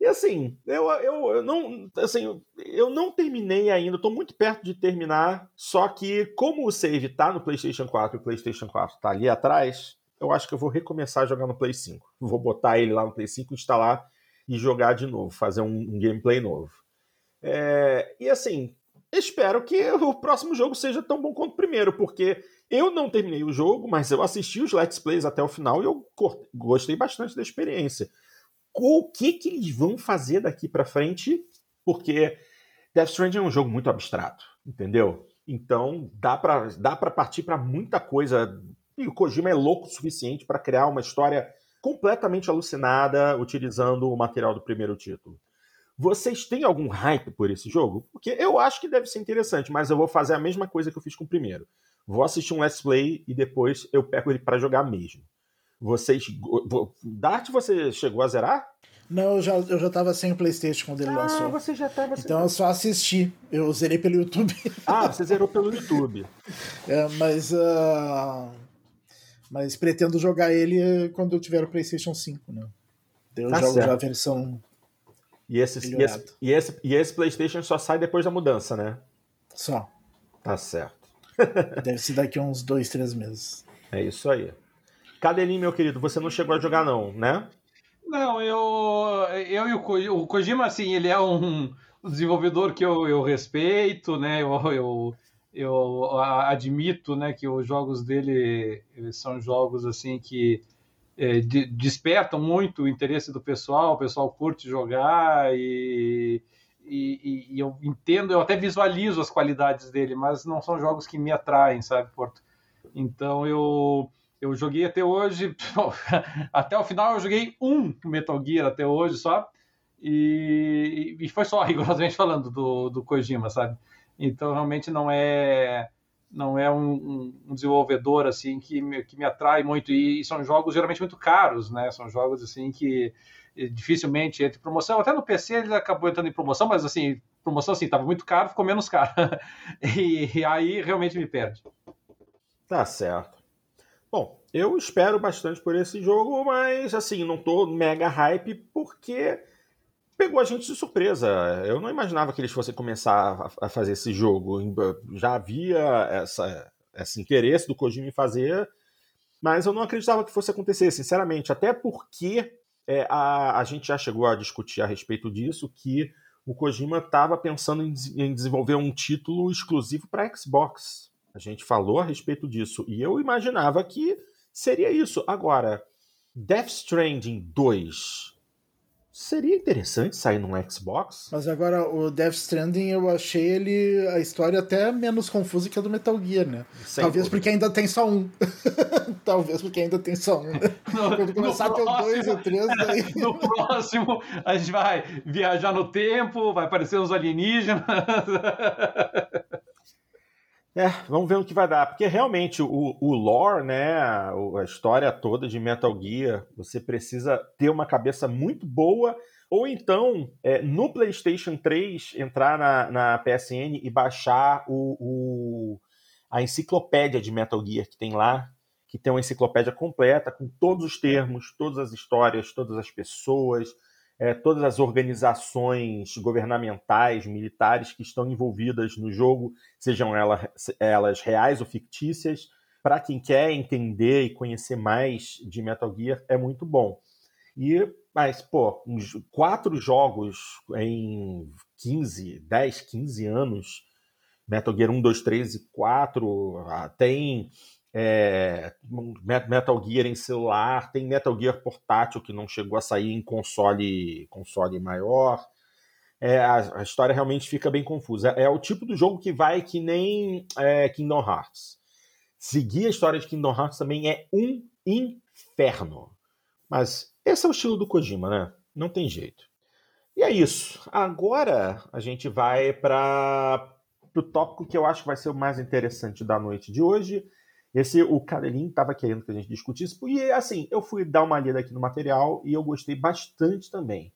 E assim, eu, eu, eu não assim, eu não terminei ainda, estou muito perto de terminar, só que como o save está no PlayStation 4 e o PlayStation 4 está ali atrás, eu acho que eu vou recomeçar a jogar no Play 5. Vou botar ele lá no Play 5, instalar e jogar de novo, fazer um, um gameplay novo. É, e assim, espero que o próximo jogo seja tão bom quanto o primeiro, porque eu não terminei o jogo, mas eu assisti os Let's Plays até o final e eu gostei bastante da experiência. O que, que eles vão fazer daqui para frente? Porque Death Stranding é um jogo muito abstrato, entendeu? Então dá para dá pra partir para muita coisa. E o Kojima é louco o suficiente para criar uma história completamente alucinada utilizando o material do primeiro título. Vocês têm algum hype por esse jogo? Porque eu acho que deve ser interessante, mas eu vou fazer a mesma coisa que eu fiz com o primeiro. Vou assistir um Let's Play e depois eu pego ele para jogar mesmo. Vocês. Dart, você chegou a zerar? Não, eu já, eu já tava sem o PlayStation quando ele ah, lançou. você já tava Então eu só assisti. Eu zerei pelo YouTube. Ah, você zerou pelo YouTube. é, mas. Uh mas pretendo jogar ele quando eu tiver o PlayStation 5, né? Eu tá jogo certo. já a versão. E esse, e esse, e, esse, e, esse, PlayStation só sai depois da mudança, né? Só. Tá certo. Deve ser daqui a uns dois, três meses. É isso aí. Cadelinho, meu querido, você não chegou a jogar, não, né? Não, eu, eu e o, Ko, o Kojima, assim, ele é um desenvolvedor que eu, eu respeito, né? Eu, eu, eu admito né, que os jogos dele são jogos assim que é, de, despertam muito o interesse do pessoal, o pessoal curte jogar e, e, e, eu entendo, eu até visualizo as qualidades dele, mas não são jogos que me atraem, sabe, Porto? Então eu, eu joguei até hoje, até o final eu joguei um Metal Gear até hoje só, e, e foi só, rigorosamente falando, do, do Kojima, sabe? Então realmente não é não é um, um, desenvolvedor assim que me, que me atrai muito e, e, são jogos geralmente muito caros, né? São jogos assim que dificilmente entra em promoção. Até no PC ele acabou entrando em promoção, mas assim promoção assim estava muito caro, ficou menos caro e, e aí realmente me perde. Tá certo. Bom, eu espero bastante por esse jogo, mas assim não tô mega hype porque pegou a gente de surpresa. Eu não imaginava que eles fossem começar a, fazer esse jogo. Já havia essa, esse interesse do Kojima em fazer, mas eu não acreditava que fosse acontecer, sinceramente. Até porque é, a, a gente já chegou a discutir a respeito disso, que o Kojima estava pensando em, em desenvolver um título exclusivo para Xbox. A gente falou a respeito disso. E eu imaginava que seria isso. Agora, Death Stranding 2 Seria interessante sair num Xbox. Mas agora o Death Stranding eu achei ele a história até menos confusa que a do Metal Gear, né? Sem Talvez dúvida. porque ainda tem só um. Talvez porque ainda tem só um. No, Quando começar a ter o dois e o três, daí. No próximo, a gente vai viajar no tempo, vai aparecer uns alienígenas. É, vamos ver o que vai dar. Porque realmente o, o lore, né, a, história toda de Metal Gear, você precisa ter uma cabeça muito boa ou então, é, no PlayStation 3, entrar na, na PSN e baixar o, o, a enciclopédia de Metal Gear que tem lá, que tem uma enciclopédia completa com todos os termos, todas as histórias, todas as pessoas, é, todas as organizações governamentais, militares que estão envolvidas no jogo, sejam elas, elas reais ou fictícias, para quem quer entender e conhecer mais de Metal Gear, é muito bom. E, mas, pô, uns quatro jogos em 15, 10, 15 anos, Metal Gear 1, 2, 3 e 4, ah, tem é, Metal Gear em celular, tem Metal Gear portátil que não chegou a sair em console, console maior. É, a, a, história realmente fica bem confusa. É o tipo do jogo que vai que nem é, Kingdom Hearts. Seguir a história de Kingdom Hearts também é um inferno. Mas esse é o estilo do Kojima, né? Não tem jeito. E é isso. Agora a gente vai para o tópico que eu acho que vai ser o mais interessante da noite de hoje, esse, o Cadelin estava querendo que a gente discutisse, e assim, eu fui dar uma lida aqui no material e eu gostei bastante também.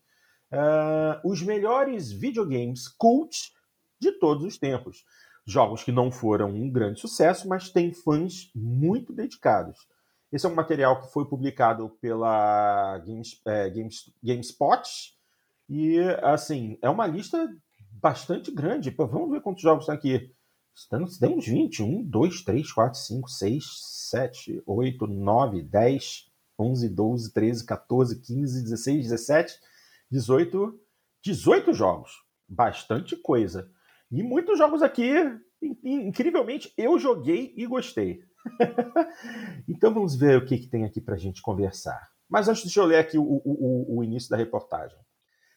Uh, os melhores videogames cult de todos os tempos. Jogos que não foram um grande sucesso, mas têm fãs muito dedicados. Esse é um material que foi publicado pela Games, é, Games, GameSpot e, assim, é uma lista bastante grande. Vamos ver quantos jogos estão aqui. Temos 20. 1, 2, 3, 4, 5, 6, 7, 8, 9, 10, 11, 12, 13, 14, 15, 16, 17, 18. 18 jogos. Bastante coisa. E muitos jogos aqui, incrivelmente, eu joguei e gostei. então vamos ver o que, que tem aqui para a gente conversar. Mas antes, deixa eu ler aqui o, o, o início da reportagem.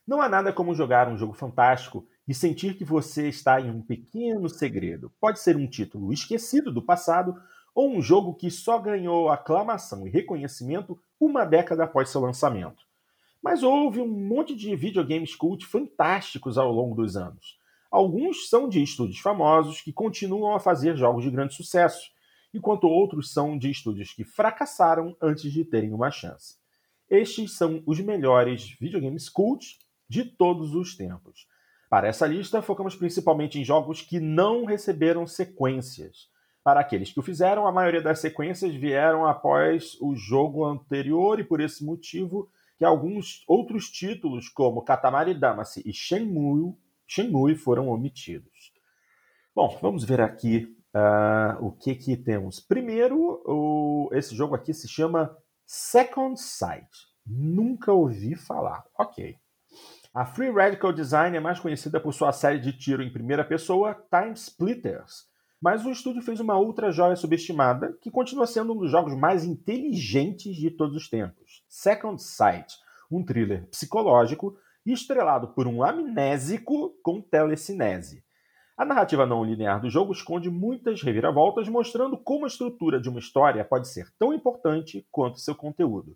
Não há nada como jogar um jogo fantástico e sentir que você está em um pequeno segredo. Pode ser um título esquecido do passado ou um jogo que só ganhou aclamação e reconhecimento uma década após seu lançamento. Mas houve um monte de videogames cult fantásticos ao longo dos anos. Alguns são de estúdios famosos que continuam a fazer jogos de grande sucesso, enquanto outros são de estúdios que fracassaram antes de terem uma chance. Estes são os melhores videogames cult de todos os tempos. Para essa lista, focamos principalmente em jogos que não receberam sequências. Para aqueles que o fizeram, a maioria das sequências vieram após o jogo anterior e por esse motivo que alguns outros títulos, como Katamari Damacy e Shenmue, Shenmue foram omitidos. Bom, vamos ver aqui uh, o que, que temos. Primeiro, o, esse jogo aqui se chama Second Sight. Nunca ouvi falar. Ok. A Free Radical Design é mais conhecida por sua série de tiro em primeira pessoa, Time Splitters, mas o estúdio fez uma outra joia subestimada que continua sendo um dos jogos mais inteligentes de todos os tempos: Second Sight, um thriller psicológico estrelado por um amnésico com telecinese. A narrativa não linear do jogo esconde muitas reviravoltas, mostrando como a estrutura de uma história pode ser tão importante quanto seu conteúdo.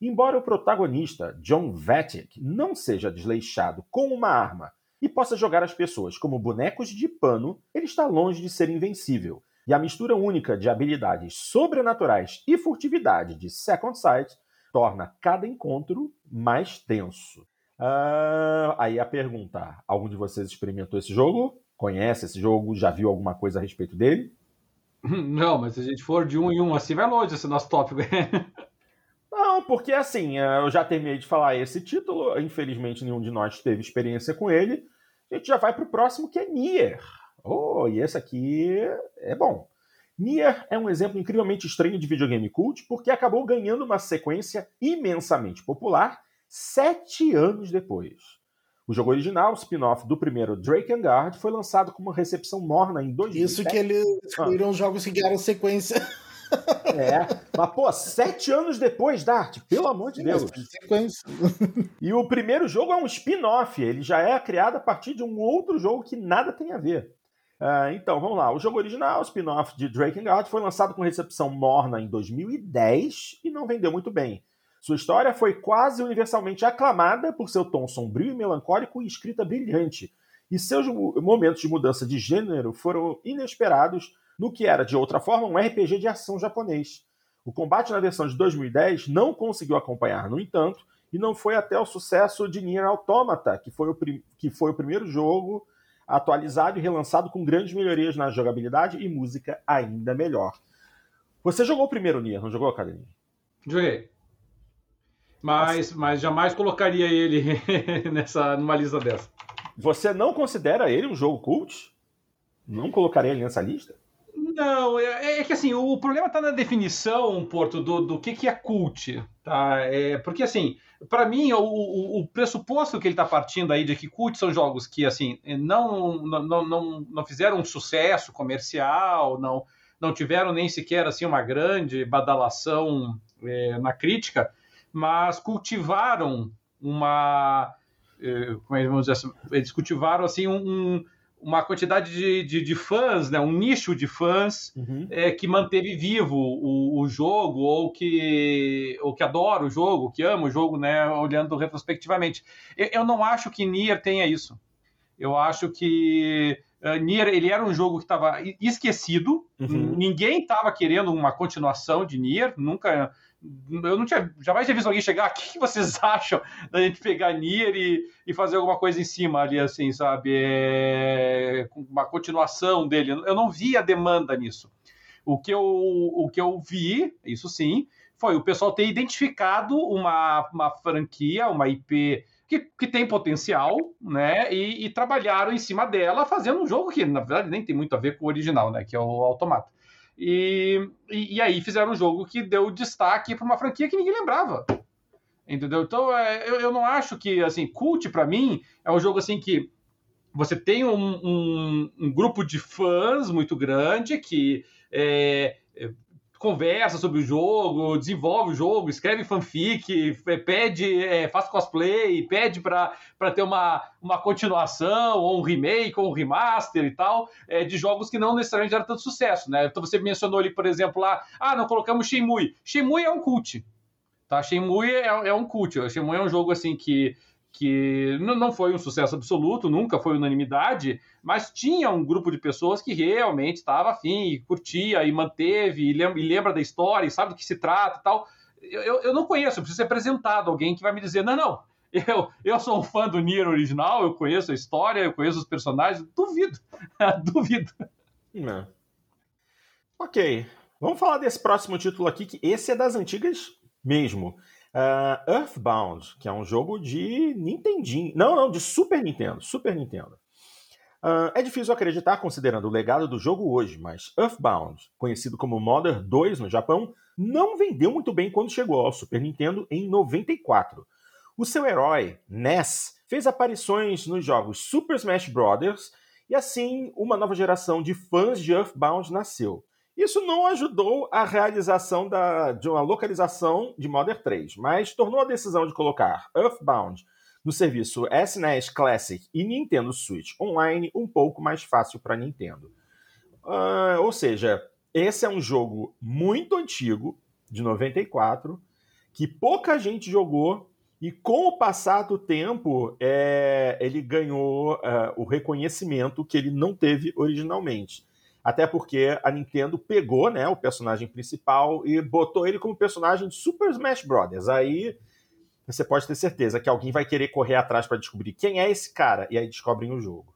Embora o protagonista, John Vatic, não seja desleixado com uma arma e possa jogar as pessoas como bonecos de pano, ele está longe de ser invencível. E a mistura única de habilidades sobrenaturais e furtividade de Second Sight torna cada encontro mais tenso. Uh, aí a pergunta: algum de vocês experimentou esse jogo? Conhece esse jogo? Já viu alguma coisa a respeito dele? Não, mas se a gente for de um em um assim, vai longe esse nosso tópico. Porque assim, é, eu já terminei de falar esse título, infelizmente nenhum de nós teve experiência com ele. A gente já vai para o próximo que é Nier. Oh, e esse aqui é bom. Nier é um exemplo incrivelmente estranho de videogame cult porque acabou ganhando uma sequência imensamente popular sete anos depois. O jogo original, spin-off do primeiro Drakengard, foi lançado com uma recepção morna em 2007. Isso que eles excluíram ah. os jogos que ganharam sequência. É, mas pô, sete anos depois, Dart, pelo amor de Deus. E o primeiro jogo é um spin-off, ele já é criado a partir de um outro jogo que nada tem a ver. Uh, então, vamos lá. O jogo original, o spin-off de Drakengard, foi lançado com recepção morna em 2010 e não vendeu muito bem. Sua história foi quase universalmente aclamada por seu tom sombrio e melancólico e escrita brilhante, e seus momentos de mudança de gênero foram inesperados no que era, de outra forma, um RPG de ação japonês. O combate na versão de 2010 não conseguiu acompanhar, no entanto, e não foi até o sucesso de Nier Automata, que foi o, que foi o primeiro jogo atualizado e relançado com grandes melhorias na jogabilidade e música ainda melhor. Você jogou o primeiro Nier, não jogou, Academia? Joguei. Mas, mas jamais colocaria ele nessa, numa lista dessa. Você não considera ele um jogo cult? Não colocaria ele nessa lista? Não, é, é que assim, o problema está na definição, Porto, do, do que, que é cult. Tá? É, porque assim, para mim, o, o, o, pressuposto que ele está partindo aí de que cult são jogos que assim não, não, não, não fizeram um sucesso comercial, não, não tiveram nem sequer assim uma grande badalação é, na crítica, mas cultivaram uma. É, como é que vamos dizer assim? Eles cultivaram assim um, uma quantidade de, de, de, fãs, né? um nicho de fãs uhum. é, que manteve vivo o, o, jogo, ou que, ou que adora o jogo, que ama o jogo, né? olhando retrospectivamente. Eu, eu não acho que Nier tenha isso. Eu acho que uh, Nier ele era um jogo que estava esquecido, uhum. ninguém estava querendo uma continuação de Nier, nunca eu não tinha jamais tinha visto alguém chegar. O que vocês acham da gente pegar Nier e, e fazer alguma coisa em cima ali, assim, sabe? É, uma continuação dele. Eu não vi a demanda nisso. O que eu, o que eu vi, isso sim, foi o pessoal ter identificado uma, uma franquia, uma IP que, que tem potencial, né? E, e trabalharam em cima dela, fazendo um jogo que, na verdade, nem tem muito a ver com o original, né? Que é o Automata. E, e, e aí fizeram um jogo que deu destaque para uma franquia que ninguém lembrava. Entendeu? Então, é, eu, eu não acho que, assim, Cult, para mim, é um jogo, assim, que você tem um, um, um grupo de fãs muito grande que é, conversa sobre o jogo, desenvolve o jogo, escreve fanfic, pede, é, faz cosplay, pede para ter uma, uma continuação, ou um remake, ou um remaster e tal, é, de jogos que não necessariamente eram tanto sucesso, né? Então você mencionou ali, por exemplo, lá, ah, não colocamos Shenmue. Shenmue é um cult, tá? Shenmue é, é um cult. Shenmue é um jogo, assim, que que não foi um sucesso absoluto, nunca foi unanimidade, mas tinha um grupo de pessoas que realmente estava afim, e curtia e manteve, e lembra, e lembra da história, e sabe do que se trata e tal. Eu, eu não conheço, eu preciso ser apresentado alguém que vai me dizer: não, não, eu, eu sou um fã do Nier original, eu conheço a história, eu conheço os personagens. Duvido, duvido. Não. Ok, vamos falar desse próximo título aqui, que esse é das antigas mesmo. Uh, Earthbound, que é um jogo de Nintendinho. Não, não, de Super Nintendo. Super Nintendo. Uh, é difícil acreditar considerando o legado do jogo hoje, mas Earthbound, conhecido como Mother 2 no Japão, não vendeu muito bem quando chegou ao Super Nintendo em 94. O seu herói, Ness, fez aparições nos jogos Super Smash Bros. e assim uma nova geração de fãs de Earthbound nasceu. Isso não ajudou a realização da, de uma localização de Modern 3, mas tornou a decisão de colocar Earthbound no serviço SNES Classic e Nintendo Switch Online um pouco mais fácil para Nintendo. Uh, ou seja, esse é um jogo muito antigo, de 94, que pouca gente jogou e com o passar do tempo é, ele ganhou uh, o reconhecimento que ele não teve originalmente. Até porque a Nintendo pegou né, o personagem principal e botou ele como personagem de Super Smash Bros. Aí você pode ter certeza que alguém vai querer correr atrás para descobrir quem é esse cara, e aí descobrem o jogo.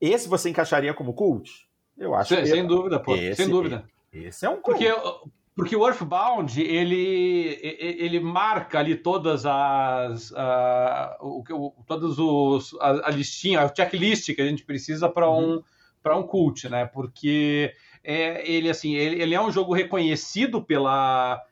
Esse você encaixaria como cult? Eu acho sem, que. Sem dúvida, pô. Esse, sem dúvida. Esse é um cult. Porque, porque o Earthbound, ele, ele marca ali todas as. Uh, o, todos os. A, a listinha, a checklist que a gente precisa para um. Uhum para um cult, né? Porque é, ele assim, ele, ele, é um jogo reconhecido pela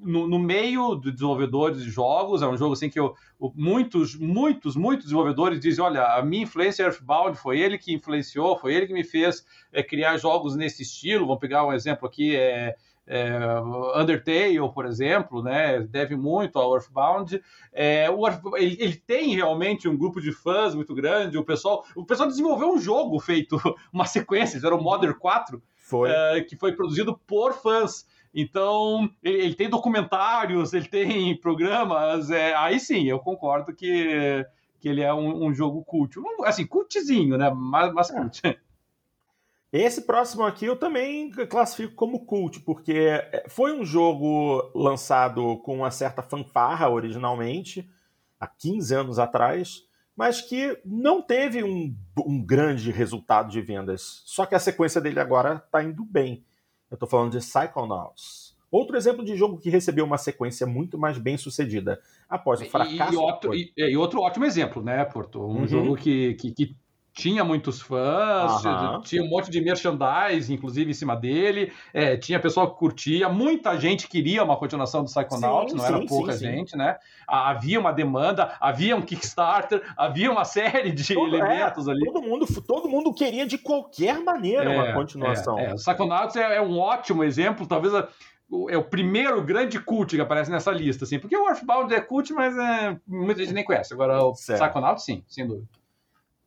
no, no, meio de desenvolvedores de jogos, é um jogo assim que eu, muitos, muitos, muitos desenvolvedores dizem, olha, a minha influência Earthbound foi ele que influenciou, foi ele que me fez é, criar jogos nesse estilo. Vamos pegar um exemplo aqui, é, é, Undertale, por exemplo, né, deve muito ao Earthbound. É, o ele, ele, tem realmente um grupo de fãs muito grande. O pessoal, o pessoal desenvolveu um jogo feito, uma sequência, era o Modern 4, foi. É, que foi produzido por fãs. Então, ele, ele, tem documentários, ele tem programas. É, aí sim, eu concordo que, que ele é um, um jogo cult. Um, assim, cultzinho, né? Mas, mas é. cult. Esse próximo aqui eu também classifico como cult, porque é, foi um jogo lançado com uma certa fanfarra originalmente, há 15 anos atrás, mas que não teve um, um grande resultado de vendas. Só que a sequência dele agora está indo bem. Eu estou falando de Psychonauts. Outro exemplo de jogo que recebeu uma sequência muito mais bem sucedida após o fracasso. E, e, outro, e, e outro, ótimo exemplo, né, Porto? Um uhum. jogo que, que, que tinha muitos fãs, uhum. tinha um monte de merchandise, inclusive, em cima dele. É, tinha pessoal que curtia, muita gente queria uma continuação do Psychonauts, sim, não sim, era pouca sim, gente, né? Havia uma demanda, havia um Kickstarter, havia uma série de todo, é, elementos é, ali. Todo mundo, todo mundo queria de qualquer maneira é, uma continuação. É, é. O Psychonauts é, é, um ótimo exemplo, talvez a, é o primeiro grande cult que aparece nessa lista, assim, porque o Earthbound é cult, mas é, muita gente nem conhece. Agora, o certo. Psychonauts, sim, sem dúvida.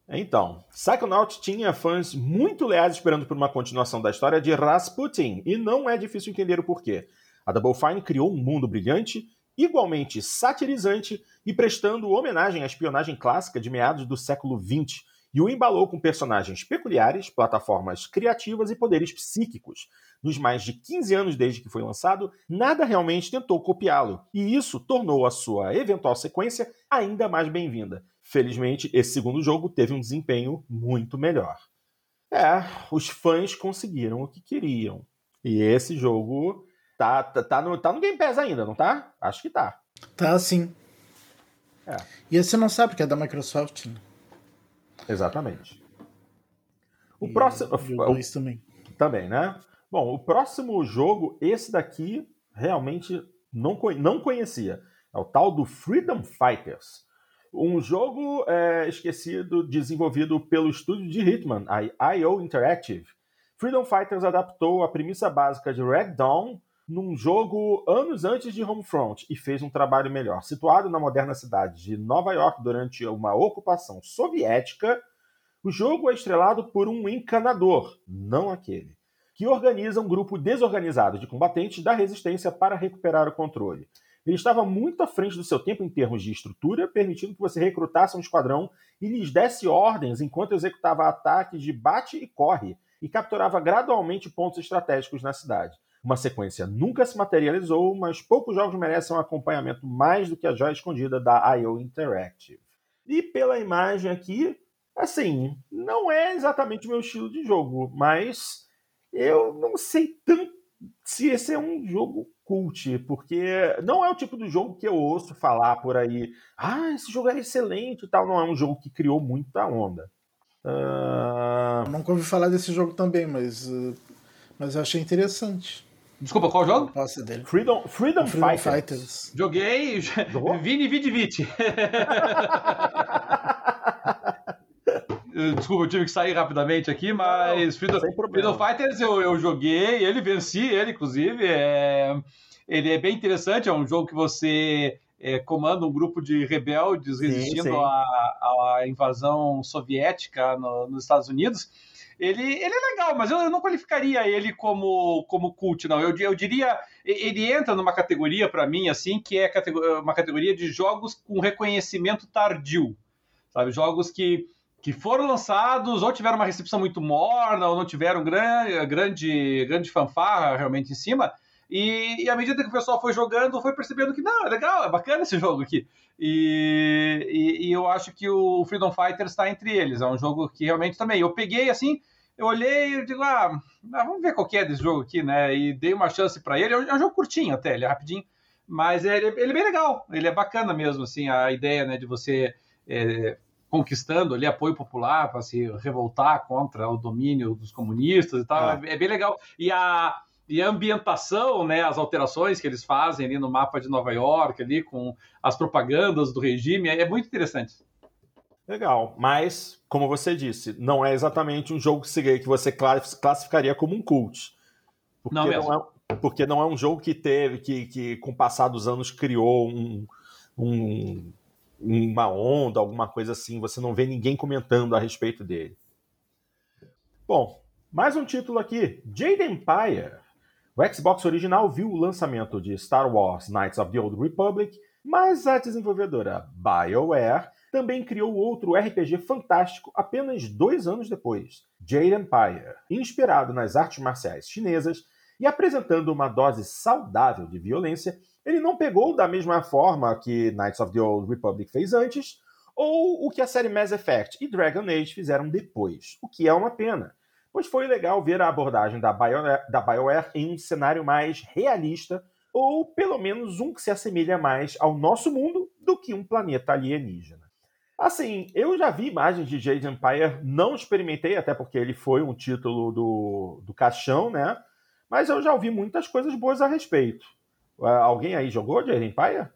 Então, Psychonaut tinha fãs muito leais esperando por uma continuação da história de Rasputin, e não é difícil entender o porquê. A Double Fine criou um mundo brilhante, igualmente satirizante e prestando homenagem à espionagem clássica de meados do século XX, e o embalou com personagens peculiares, plataformas criativas e poderes psíquicos. Nos mais de 15 anos desde que foi lançado, nada realmente tentou copiá-lo, e isso tornou a sua eventual sequência ainda mais bem-vinda. Felizmente, esse segundo jogo teve um desempenho muito melhor. É, os fãs conseguiram o que queriam. E esse jogo tá, tá, tá, no, tá no Game Pass ainda, não tá? Acho que tá. Tá sim. É. E esse não sabe que é da Microsoft, né? Exatamente. O e próximo. O também. Também, né? Bom, o próximo jogo, esse daqui, realmente não, não conhecia. É o tal do Freedom Fighters. Um jogo é, esquecido, desenvolvido pelo estúdio de Hitman, a IO Interactive. Freedom Fighters adaptou a premissa básica de Red Dawn num jogo anos antes de Homefront e fez um trabalho melhor. Situado na moderna cidade de Nova York durante uma ocupação soviética, o jogo é estrelado por um encanador, não aquele, que organiza um grupo desorganizado de combatentes da resistência para recuperar o controle. Ele estava muito à frente do seu tempo em termos de estrutura, permitindo que você recrutasse um esquadrão e lhes desse ordens enquanto executava ataques de bate e corre e capturava gradualmente pontos estratégicos na cidade. Uma sequência nunca se materializou, mas poucos jogos merecem um acompanhamento mais do que a joia escondida da IO Interactive. E pela imagem aqui, assim, não é exatamente o meu estilo de jogo, mas eu não sei tanto se esse é um jogo cult, porque não é o tipo de jogo que eu ouço falar por aí. Ah, esse jogo é excelente e tal. Não é um jogo que criou muita onda. Uh... Nunca ouvi falar desse jogo também, mas, uh, mas eu achei interessante. Desculpa, qual jogo? Posse dele. Freedom, Freedom, Freedom Fighters. Fighters. Joguei. Vini Vidi Viti. Desculpa, eu tive que sair rapidamente aqui, mas Freedom, Freedom Fighters eu, eu joguei, ele venci, ele, inclusive. É, ele é bem interessante, é um jogo que você é, comanda um grupo de rebeldes resistindo à invasão soviética no, nos Estados Unidos. Ele, ele é legal, mas eu, eu, não qualificaria ele como, como cult, não. Eu, eu diria, ele entra numa categoria, para mim, assim, que é uma categoria de jogos com reconhecimento tardio. Sabe? Jogos que que foram lançados ou tiveram uma recepção muito morna ou não tiveram grande, grande, grande fanfarra realmente em cima. E, e à medida que o pessoal foi jogando, foi percebendo que não, é legal, é bacana esse jogo aqui. E, e, e eu acho que o Freedom Fighter está entre eles. É um jogo que realmente também. Eu peguei assim, eu olhei e digo, ah, ah, vamos ver qual que é desse jogo aqui, né? E dei uma chance para ele. É é um, jogo curtinho até, ele é rapidinho, mas ele, ele, é bem legal. Ele é bacana mesmo, assim, a ideia, né, de você é, conquistando ali apoio popular para se revoltar contra o domínio dos comunistas e tal. É, é bem legal. E a, e a ambientação, né, as alterações que eles fazem ali no mapa de Nova York, ali com as propagandas do regime, é muito interessante. Legal, mas, como você disse, não é exatamente um jogo que você classificaria como um cult. Porque não, não, é, porque não é um jogo que teve, que, que com o passar dos anos criou um, um, uma onda, alguma coisa assim. Você não vê ninguém comentando a respeito dele. Bom, mais um título aqui: Jade Empire. O Xbox original viu o lançamento de Star Wars Knights of the Old Republic, mas a desenvolvedora BioWare também criou outro RPG fantástico apenas dois anos depois, Jade Empire, inspirado nas artes marciais chinesas e apresentando uma dose saudável de violência, ele não pegou da mesma forma que Knights of the Old Republic fez antes, ou o que a série Mass Effect e Dragon Age fizeram depois, o que é uma pena, pois foi legal ver a abordagem da BioWare, da BioWare em um cenário mais realista, ou pelo menos um que se assemelha mais ao nosso mundo do que um planeta alienígena. Assim, eu já vi imagens de Jade Empire, não experimentei, até porque ele foi um título do, do caixão, né? Mas eu já ouvi muitas coisas boas a respeito. Uh, alguém aí jogou de Empire?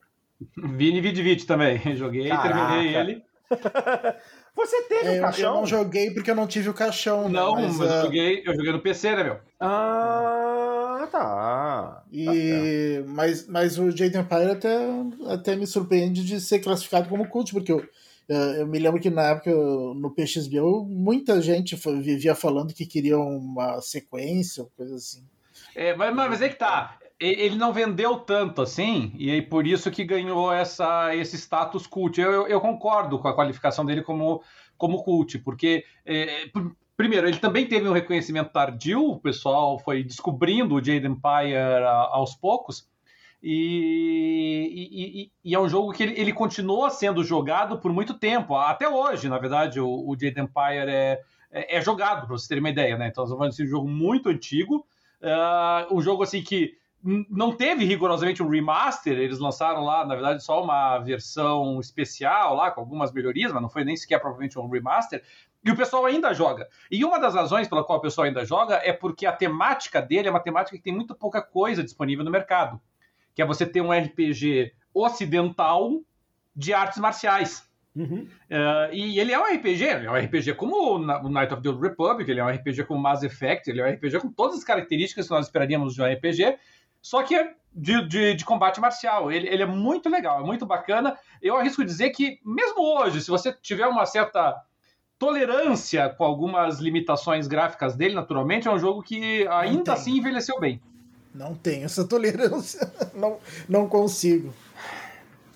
Vini Vidvit também. Joguei, Caraca. terminei ele. Você teve é, o caixão? Eu não joguei porque eu não tive o caixão. Né? Não, mas, mas uh... eu, joguei, eu joguei no PC, né, meu? Ah, tá. E... Tá mas, mas o Jade Empire até, até me surpreende de ser classificado como cult, porque eu, eu me lembro que na época, no PXBio, muita gente vivia falando que queria uma sequência, coisa assim. É, mas, mas é que tá ele não vendeu tanto assim, e aí por isso que ganhou essa, esse status cult. Eu, eu, eu concordo com a qualificação dele como, como cult, porque, é, primeiro, ele também teve um reconhecimento tardio, o pessoal foi descobrindo o Jade Empire aos poucos, e, e, e, é um jogo que ele, ele continua sendo jogado por muito tempo, até hoje, na verdade, o, o Jade Empire é, é, é jogado, para vocês terem uma ideia, né? Então, nós vamos um jogo muito antigo, uh, um jogo assim que não teve rigorosamente um remaster, eles lançaram lá, na verdade, só uma versão especial lá, com algumas melhorias, mas não foi nem sequer propriamente um remaster, e o pessoal ainda joga. E uma das razões pela qual o pessoal ainda joga é porque a temática dele é uma temática que tem muito pouca coisa disponível no mercado, que é você ter um RPG ocidental de artes marciais. Uhum. Uh, e ele é um RPG, ele é um RPG como o Night of the Old Republic, ele é um RPG como Mass Effect, ele é um RPG com todas as características que nós esperaríamos de um RPG, só que é de, de, de, combate marcial. Ele, ele é muito legal, é muito bacana. Eu arrisco dizer que, mesmo hoje, se você tiver uma certa tolerância com algumas limitações gráficas dele, naturalmente, é um jogo que ainda assim envelheceu bem. Não tenho essa tolerância. Não, não consigo.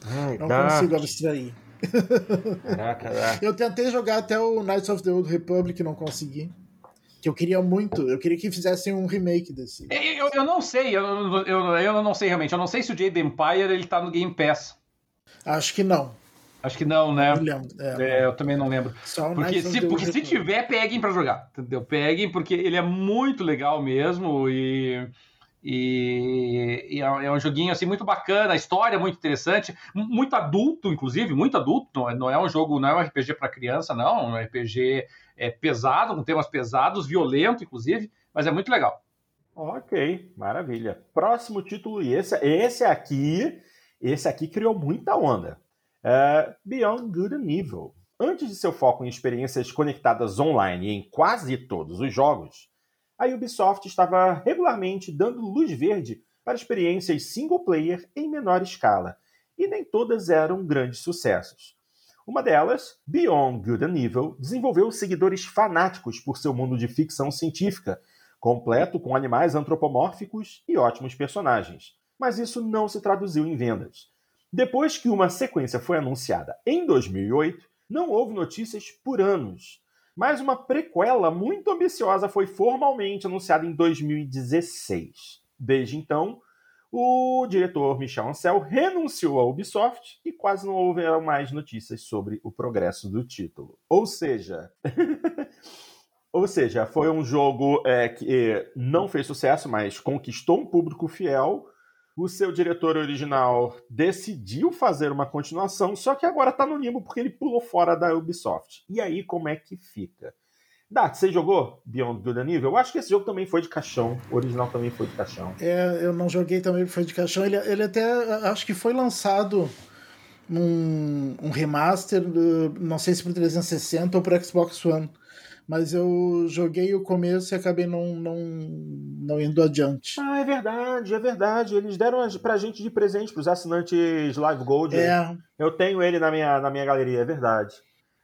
Ai, não dá. consigo abstrair. Caraca, Eu tentei jogar até o Knights of the Old Republic e não consegui que eu queria muito. Eu queria que fizessem um remake desse. É, eu, eu não sei, eu, eu, eu não sei realmente. Eu não sei se o Jade Empire ele tá no Game Pass. Acho que não. Acho que não, né? Eu, é, é, eu também não lembro. porque se, porque se tiver, peguem para jogar. Entendeu? Peguem, porque ele é muito legal mesmo e. E, e, é, é um joguinho assim muito bacana, a história é muito interessante, muito adulto, inclusive, muito adulto. Não é, não é um jogo, não é um RPG para criança, não. É um RPG é, pesado, com temas pesados, violento, inclusive, mas é muito legal. Ok, maravilha. Próximo título, e esse, esse aqui, esse aqui criou muita onda. É Beyond Good and Evil. Antes de seu foco em experiências conectadas online em quase todos os jogos, a Ubisoft estava regularmente dando luz verde para experiências single player em menor escala, e nem todas eram grandes sucessos. Uma delas, Beyond Good and Evil, desenvolveu seguidores fanáticos por seu mundo de ficção científica, completo com animais antropomórficos e ótimos personagens. Mas isso não se traduziu em vendas. Depois que uma sequência foi anunciada em 2008, não houve notícias por anos. Mas uma prequela muito ambiciosa foi formalmente anunciada em 2016. Desde então, o diretor Michel Ancel renunciou à Ubisoft e quase não houveram mais notícias sobre o progresso do título. Ou seja, ou seja, foi um jogo é, que não fez sucesso, mas conquistou um público fiel. O seu diretor original decidiu fazer uma continuação, só que agora está no limbo porque ele pulou fora da Ubisoft. E aí, como é que fica? Dart, você jogou Beyond Good and Evil? Eu acho que esse jogo também foi de caixão. O original também foi de caixão. É, eu não joguei também, foi de caixão. Ele, ele até, acho que foi lançado um, um remaster, não sei se para 360 ou para Xbox One. Mas eu joguei o começo e acabei não, não, não indo adiante. Ah, é verdade, é verdade. Eles deram pra gente de presente pros assinantes Live Gold. É. Eu tenho ele na minha, na minha galeria, é verdade.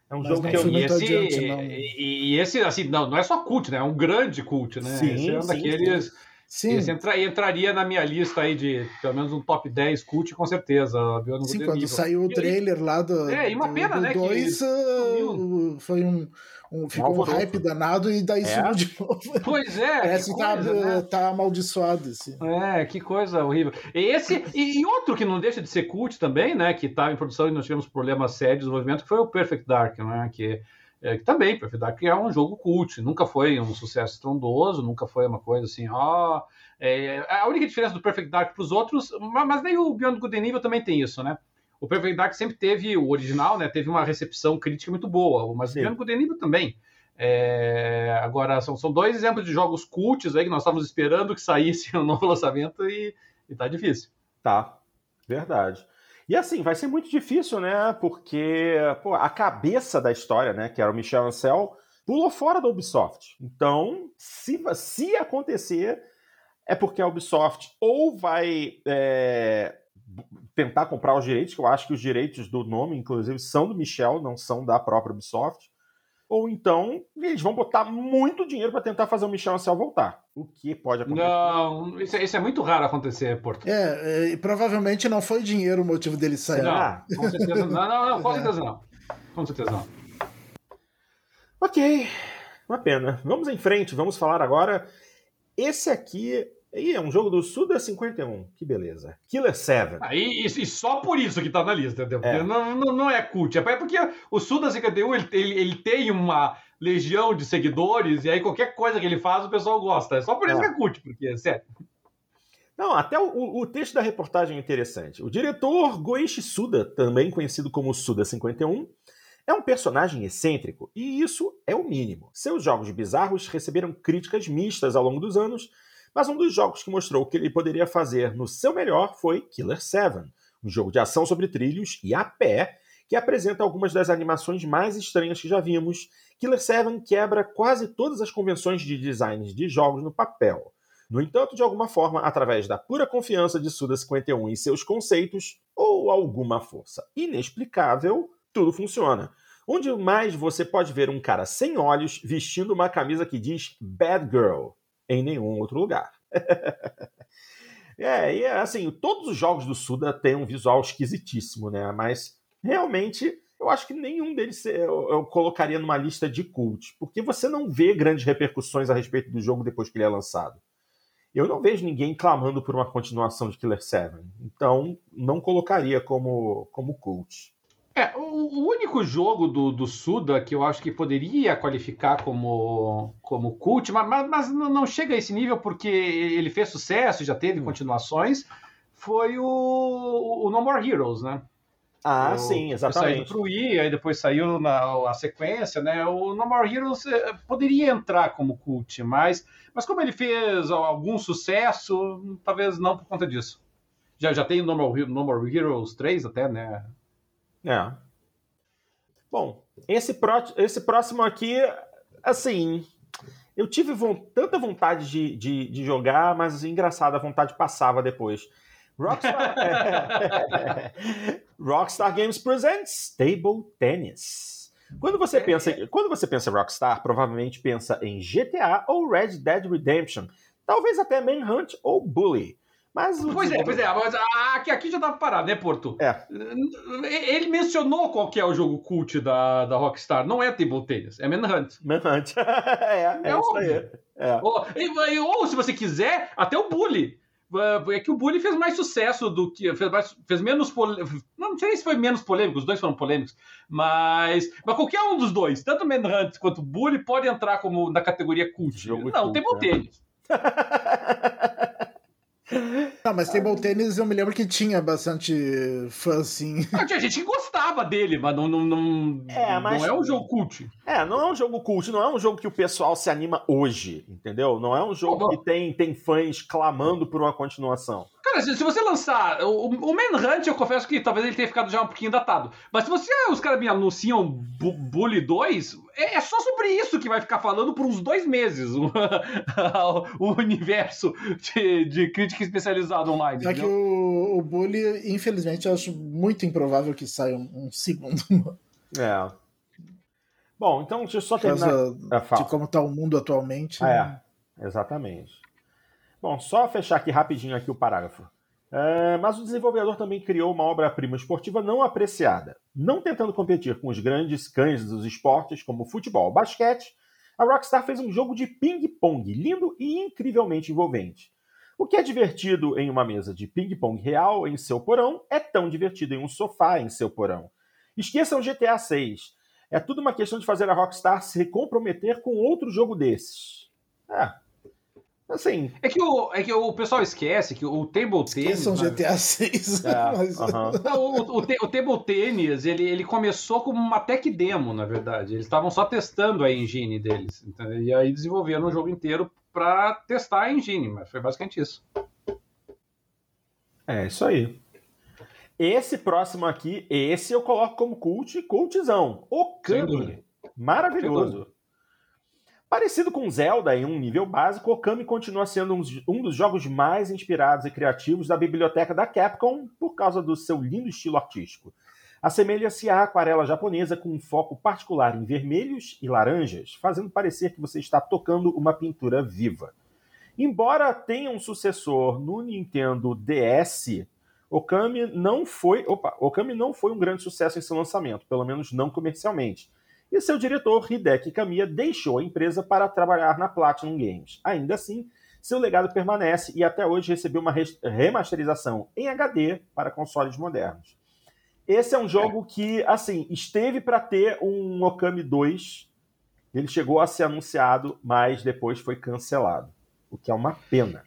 É um mas jogo que eu. E esse, adiante, e, e, esse, assim, não, não é só cult, né? É um grande cult, né? Sim, esse é um sim, daqueles. Sim Sim. Esse entra, entraria na minha lista aí de pelo menos um top 10 cult, com certeza. Sim, quando saiu o trailer lá do. É, e uma pena, do né? Dois, que... Uh, foi um. Um ficou um hype danado e daí é? sumiu de novo. Pois é. Parece que, tá, coisa, né? tá amaldiçoado. Assim. É, que coisa horrível. Esse, e, e, outro que não deixa de ser cult também, né? Que estava em produção e nós tivemos problemas sérios de desenvolvimento, que foi o Perfect Dark, né? Que é, que também, Perfect Dark é um jogo cult, nunca foi um sucesso estrondoso, nunca foi uma coisa assim, ó. É, a única diferença do Perfect Dark para os outros, mas nem o Beyond Good and Evil também tem isso, né? O Dark sempre teve, o original, né? Teve uma recepção crítica muito boa, mas Sim. o Good and Evil também. É, agora, são, são dois exemplos de jogos cults aí que nós estávamos esperando que saísse um novo lançamento e, e tá difícil. Tá, verdade. E assim, vai ser muito difícil, né? Porque pô, a cabeça da história, né, que era o Michel Ancel, pulou fora da Ubisoft. Então, se, se acontecer, é porque a Ubisoft ou vai é, tentar comprar os direitos, que eu acho que os direitos do nome, inclusive, são do Michel, não são da própria Ubisoft ou então eles vão botar muito dinheiro para tentar fazer o Michel Ancel voltar. O que pode acontecer? Não, isso, é, isso é muito raro acontecer, Porto. É, é, provavelmente não foi dinheiro o motivo dele sair. Não, ah. com certeza não. Não, não, com certeza não. Com certeza não. Ok, uma pena. Vamos em frente, vamos falar agora. Esse aqui Ih, é um jogo do Suda 51. Que beleza. Killer 7. Ah, e, e, só por isso que tá na lista, entendeu? É. Não, não, não, é cult. É porque o Suda 51 ele, ele, ele, tem uma legião de seguidores e aí qualquer coisa que ele faz o pessoal gosta. É só por isso é. que é cult, porque é sério. Não, até o, o, texto da reportagem é interessante. O diretor Goichi Suda, também conhecido como Suda 51, é um personagem excêntrico e isso é o mínimo. Seus jogos bizarros receberam críticas mistas ao longo dos anos mas um dos jogos que mostrou que ele poderia fazer no seu melhor foi Killer 7, um jogo de ação sobre trilhos e a pé, que apresenta algumas das animações mais estranhas que já vimos. Killer 7 quebra quase todas as convenções de design de jogos no papel. No entanto, de alguma forma, através da pura confiança de Suda 51 e seus conceitos, ou alguma força inexplicável, tudo funciona. Onde mais você pode ver um cara sem olhos vestindo uma camisa que diz Bad Girl? Em nenhum outro lugar. é, e assim, todos os jogos do Suda têm um visual esquisitíssimo, né? Mas realmente eu acho que nenhum deles eu, colocaria numa lista de cult, porque você não vê grandes repercussões a respeito do jogo depois que ele é lançado. Eu não vejo ninguém clamando por uma continuação de Killer 7, então não colocaria como, como cult. É, o, único jogo do, do Suda que eu acho que poderia qualificar como, como cult, mas, mas não chega a esse nível porque ele fez sucesso, já teve hum. continuações, foi o, o No More Heroes, né? Ah, o, sim, exatamente. Saiu pro I, aí depois saiu na a sequência, né? O No More Heroes eh, poderia entrar como cult, mas, mas como ele fez algum sucesso, talvez não por conta disso. Já, já tem o No More, no More Heroes 3 até, né? É. Bom, esse, pró esse próximo aqui, assim, eu tive vo tanta vontade de, de, de, jogar, mas engraçado, a vontade passava depois. Rockstar, Rockstar Games presents Table Tennis. Quando você pensa, quando você pensa Rockstar, provavelmente pensa em GTA ou Red Dead Redemption, talvez até Manhunt ou Bully. Mas pois é, pois é, mas aqui, aqui já pra parar, né, Porto? É. Ele mencionou qual que é o jogo cult da, da Rockstar. Não é Table Tennis, é Manhunt. Manhunt. é, é, é isso aí. É. Ou, ou, se você quiser, até o Bully. É que o Bully fez mais sucesso do que. Fez, mais, fez menos polêmico. Não, não sei se foi menos polêmico, os dois foram polêmicos. Mas. Mas qualquer um dos dois, tanto Manhunt quanto o Bully, pode entrar como na categoria cult. Jogo não, cult, Table é. Tennis. Não, mas Table Tennis eu me lembro que tinha bastante fã, sim. Não, tinha gente que gostava dele, mas não, não, não, é, mas... não é um jogo cult. É, não é um jogo cult, não é um jogo que o pessoal se anima hoje, entendeu? Não é um jogo que tem, tem fãs clamando por uma continuação. Cara, se, você lançar. O, o Manhunt, eu confesso que talvez ele tenha ficado já um pouquinho datado. Mas se você os caras me anunciam Bully 2, é, é, só sobre isso que vai ficar falando por uns dois meses o, o universo de, de, crítica especializada online. É que o, o Bully, infelizmente, eu acho muito improvável que saia um, um segundo. É. Bom, então deixa eu só terminar. É, de como está o mundo atualmente. É, né? exatamente. Bom, só fechar aqui rapidinho aqui o parágrafo. É, mas o desenvolvedor também criou uma obra-prima esportiva não apreciada. Não tentando competir com os grandes cães dos esportes, como futebol ou basquete, a Rockstar fez um jogo de ping-pong lindo e incrivelmente envolvente. O que é divertido em uma mesa de ping-pong real em seu porão é tão divertido em um sofá em seu porão. Esqueçam GTA 6. É tudo uma questão de fazer a Rockstar se comprometer com outro jogo desses. É, Assim. É que, o, é que o pessoal esquece que o table tennis. São GTA 6. É, mas... uh -huh. o, o, o, table tennis ele, ele começou como uma tech demo, na verdade. Eles estavam só testando a engine deles. Entendeu? E aí desenvolveram o jogo inteiro para testar a engine, mas foi basicamente isso. É, isso aí. Esse próximo aqui, esse eu coloco como cult, cultzão. O Kami. Maravilhoso. Parecido com Zelda em um nível básico, Okami continua sendo um dos jogos mais inspirados e criativos da biblioteca da Capcom por causa do seu lindo estilo artístico. Assemelha-se à aquarela japonesa com um foco particular em vermelhos e laranjas, fazendo parecer que você está tocando uma pintura viva. Embora tenha um sucessor no Nintendo DS, Okami não foi, opa, Okami não foi um grande sucesso em seu lançamento, pelo menos não comercialmente e seu diretor, Hideki Kamiya, deixou a empresa para trabalhar na Platinum Games. Ainda assim, seu legado permanece e até hoje recebeu uma remasterização em HD para consoles modernos. Esse é um jogo que, assim, esteve para ter um Okami 2. Ele chegou a ser anunciado, mas depois foi cancelado, o que é uma pena.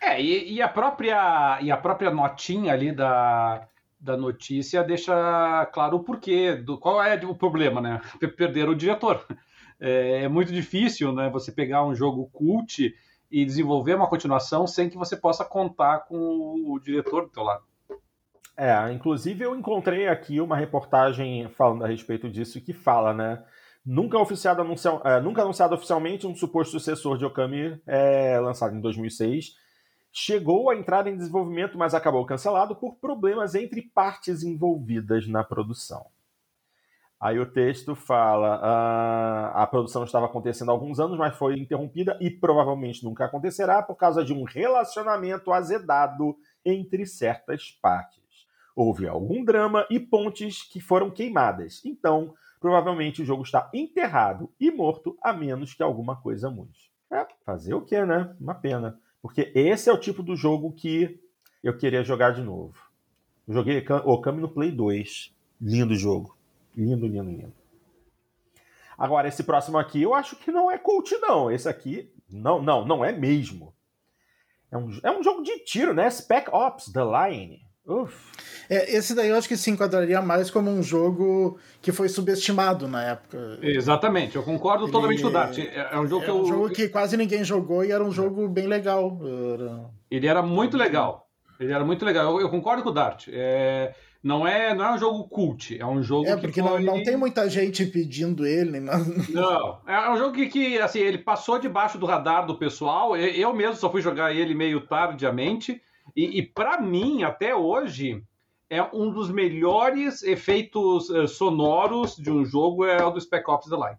É, e, e a própria e a própria notinha ali da da notícia deixa claro o porquê, do, qual é o problema, né? Perder o diretor. É, é, muito difícil, né? Você pegar um jogo cult e desenvolver uma continuação sem que você possa contar com o diretor do teu lado. É, inclusive eu encontrei aqui uma reportagem falando a respeito disso que fala, né? Nunca, oficiado anunciado, é, nunca anunciado oficialmente um suposto sucessor de Okami é, lançado em 2006 chegou a entrar em desenvolvimento, mas acabou cancelado por problemas entre partes envolvidas na produção. Aí o texto fala: ah, a produção estava acontecendo há alguns anos, mas foi interrompida e provavelmente nunca acontecerá por causa de um relacionamento azedado entre certas partes. Houve algum drama e pontes que foram queimadas. Então, provavelmente o jogo está enterrado e morto, a menos que alguma coisa mude. É, fazer o que, né? Uma pena. Porque esse é o tipo do jogo que eu queria jogar de novo. Eu joguei Okami no Play 2. Lindo jogo. Lindo, lindo, lindo. Agora, esse próximo aqui eu acho que não é cult, não. Esse aqui, não, não, não é mesmo. É um, é um jogo de tiro, né? Spec Ops, The Line. É, esse daí eu acho que se enquadraria mais como um jogo que foi subestimado na época. Exatamente, eu concordo Ele... totalmente com o Dart. É, é um jogo é que um eu... jogo que quase ninguém jogou e era um jogo bem legal. Era... Ele era muito legal. Ele era muito legal. Eu, eu concordo com o Dart. É... Não é, não é um jogo cult, é um jogo é, porque foi... não, não tem muita gente pedindo ele. Não, não é um jogo que, que, assim, ele passou debaixo do radar do pessoal. Eu mesmo só fui jogar ele meio tardiamente. E, e para mim, até hoje, é um dos melhores efeitos uh, sonoros de um jogo é o do Spec Ops The Line.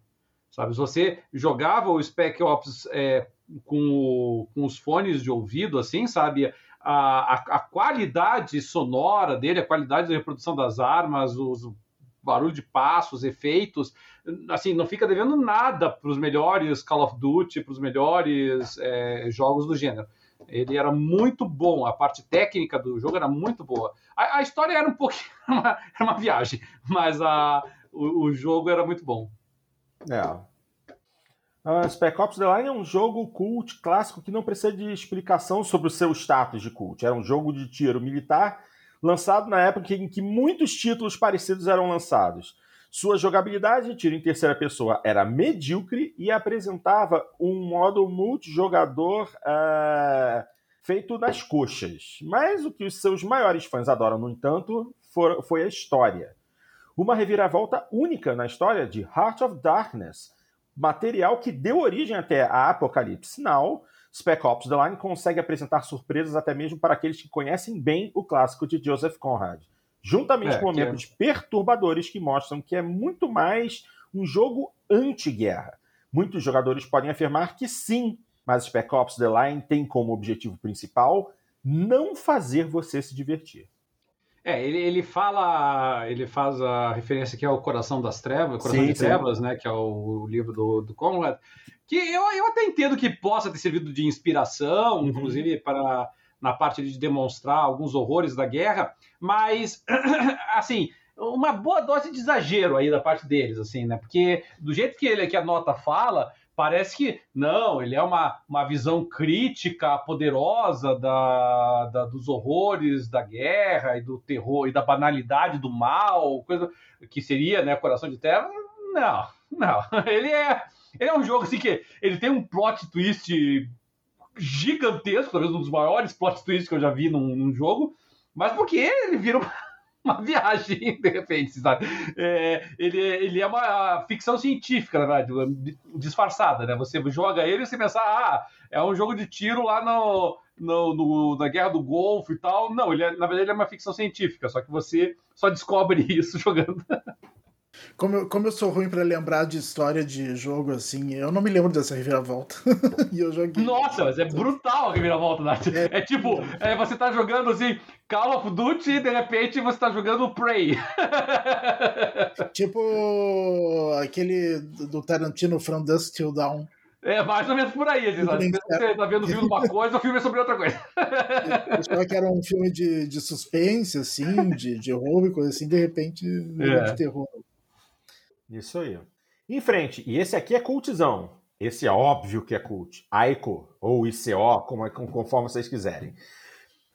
Sabe, se você jogava o Spec Ops é, com, o, com, os fones de ouvido, assim, sabe, a, a, a, qualidade sonora dele, a qualidade da reprodução das armas, os barulho de passos, efeitos, assim, não fica devendo nada para os melhores Call of Duty, para os melhores é, jogos do gênero. Ele era muito bom, a parte técnica do jogo era muito boa. A, a história era um pouquinho. Uma, era uma viagem, mas a, o, o jogo era muito bom. É. Uh, Spec Ops The Line é um jogo cult clássico que não precisa de explicação sobre o seu status de cult. Era um jogo de tiro militar lançado na época em que muitos títulos parecidos eram lançados. Sua jogabilidade, tiro em terceira pessoa, era medíocre e apresentava um modo multijogador uh, feito nas coxas. Mas o que os seus maiores fãs adoram, no entanto, for, foi a história. Uma reviravolta única na história de Heart of Darkness, material que deu origem até a Apocalypse Now. Spec Ops The Line consegue apresentar surpresas até mesmo para aqueles que conhecem bem o clássico de Joseph Conrad, juntamente é, com momentos é... perturbadores que mostram que é muito mais um jogo anti-guerra. Muitos jogadores podem afirmar que sim, mas Spec Ops The Line tem como objetivo principal não fazer você se divertir. É, ele, ele fala, ele faz a referência aqui ao Coração das Trevas, Coração sim, de sim. Trevas, né, que é o, o livro do, do Conrad, que eu, eu até entendo que possa ter servido de inspiração, uhum. inclusive para na parte de demonstrar alguns horrores da guerra, mas assim, uma boa dose de exagero aí da parte deles, assim, né? Porque do jeito que ele que a nota fala, parece que não, ele é uma, uma visão crítica poderosa da, da, dos horrores da guerra e do terror e da banalidade do mal, coisa que seria, né, Coração de Terra. Não, não. Ele é, ele é um jogo assim que ele tem um plot twist gigantesco, talvez um dos maiores plot twists que eu já vi num, num jogo, mas porque ele vira uma viagem, de repente, sabe? É, ele, ele é uma ficção científica, na verdade, disfarçada, né? Você joga ele e você pensa, ah, é um jogo de tiro lá no, no, no, na Guerra do Golfo e tal. Não, ele é, na verdade ele é uma ficção científica, só que você só descobre isso jogando. Como eu, como eu sou ruim para lembrar de história de jogo, assim, eu não me lembro dessa reviravolta. e eu joguei. Nossa, mas é brutal a reviravolta, Nath. É, é tipo, é, você tá jogando assim, Call of Duty e de repente você tá jogando Prey. tipo aquele do Tarantino From Dusk Till Dawn. É, mais ou menos por aí, assim, sabe? Você tá vendo o filme de uma coisa, o filme é sobre outra coisa. Eu achava que era um filme de, de suspense, assim, de, de roubo e coisa assim, de repente, é. de terror. Isso aí. Em frente, e esse aqui é cultzão. Esse é óbvio que é cult. Aiko, ou ICO, como, é, conforme vocês quiserem.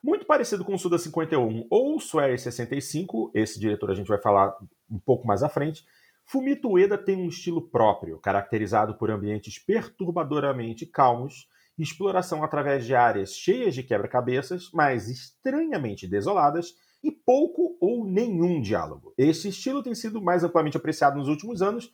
Muito parecido com o Suda 51 ou o Swear 65, esse diretor a gente vai falar um pouco mais à frente. Fumito Ueda tem um estilo próprio, caracterizado por ambientes perturbadoramente calmos, exploração através de áreas cheias de quebra-cabeças, mas estranhamente desoladas, e pouco ou nenhum diálogo. Este estilo tem sido mais amplamente apreciado nos últimos anos,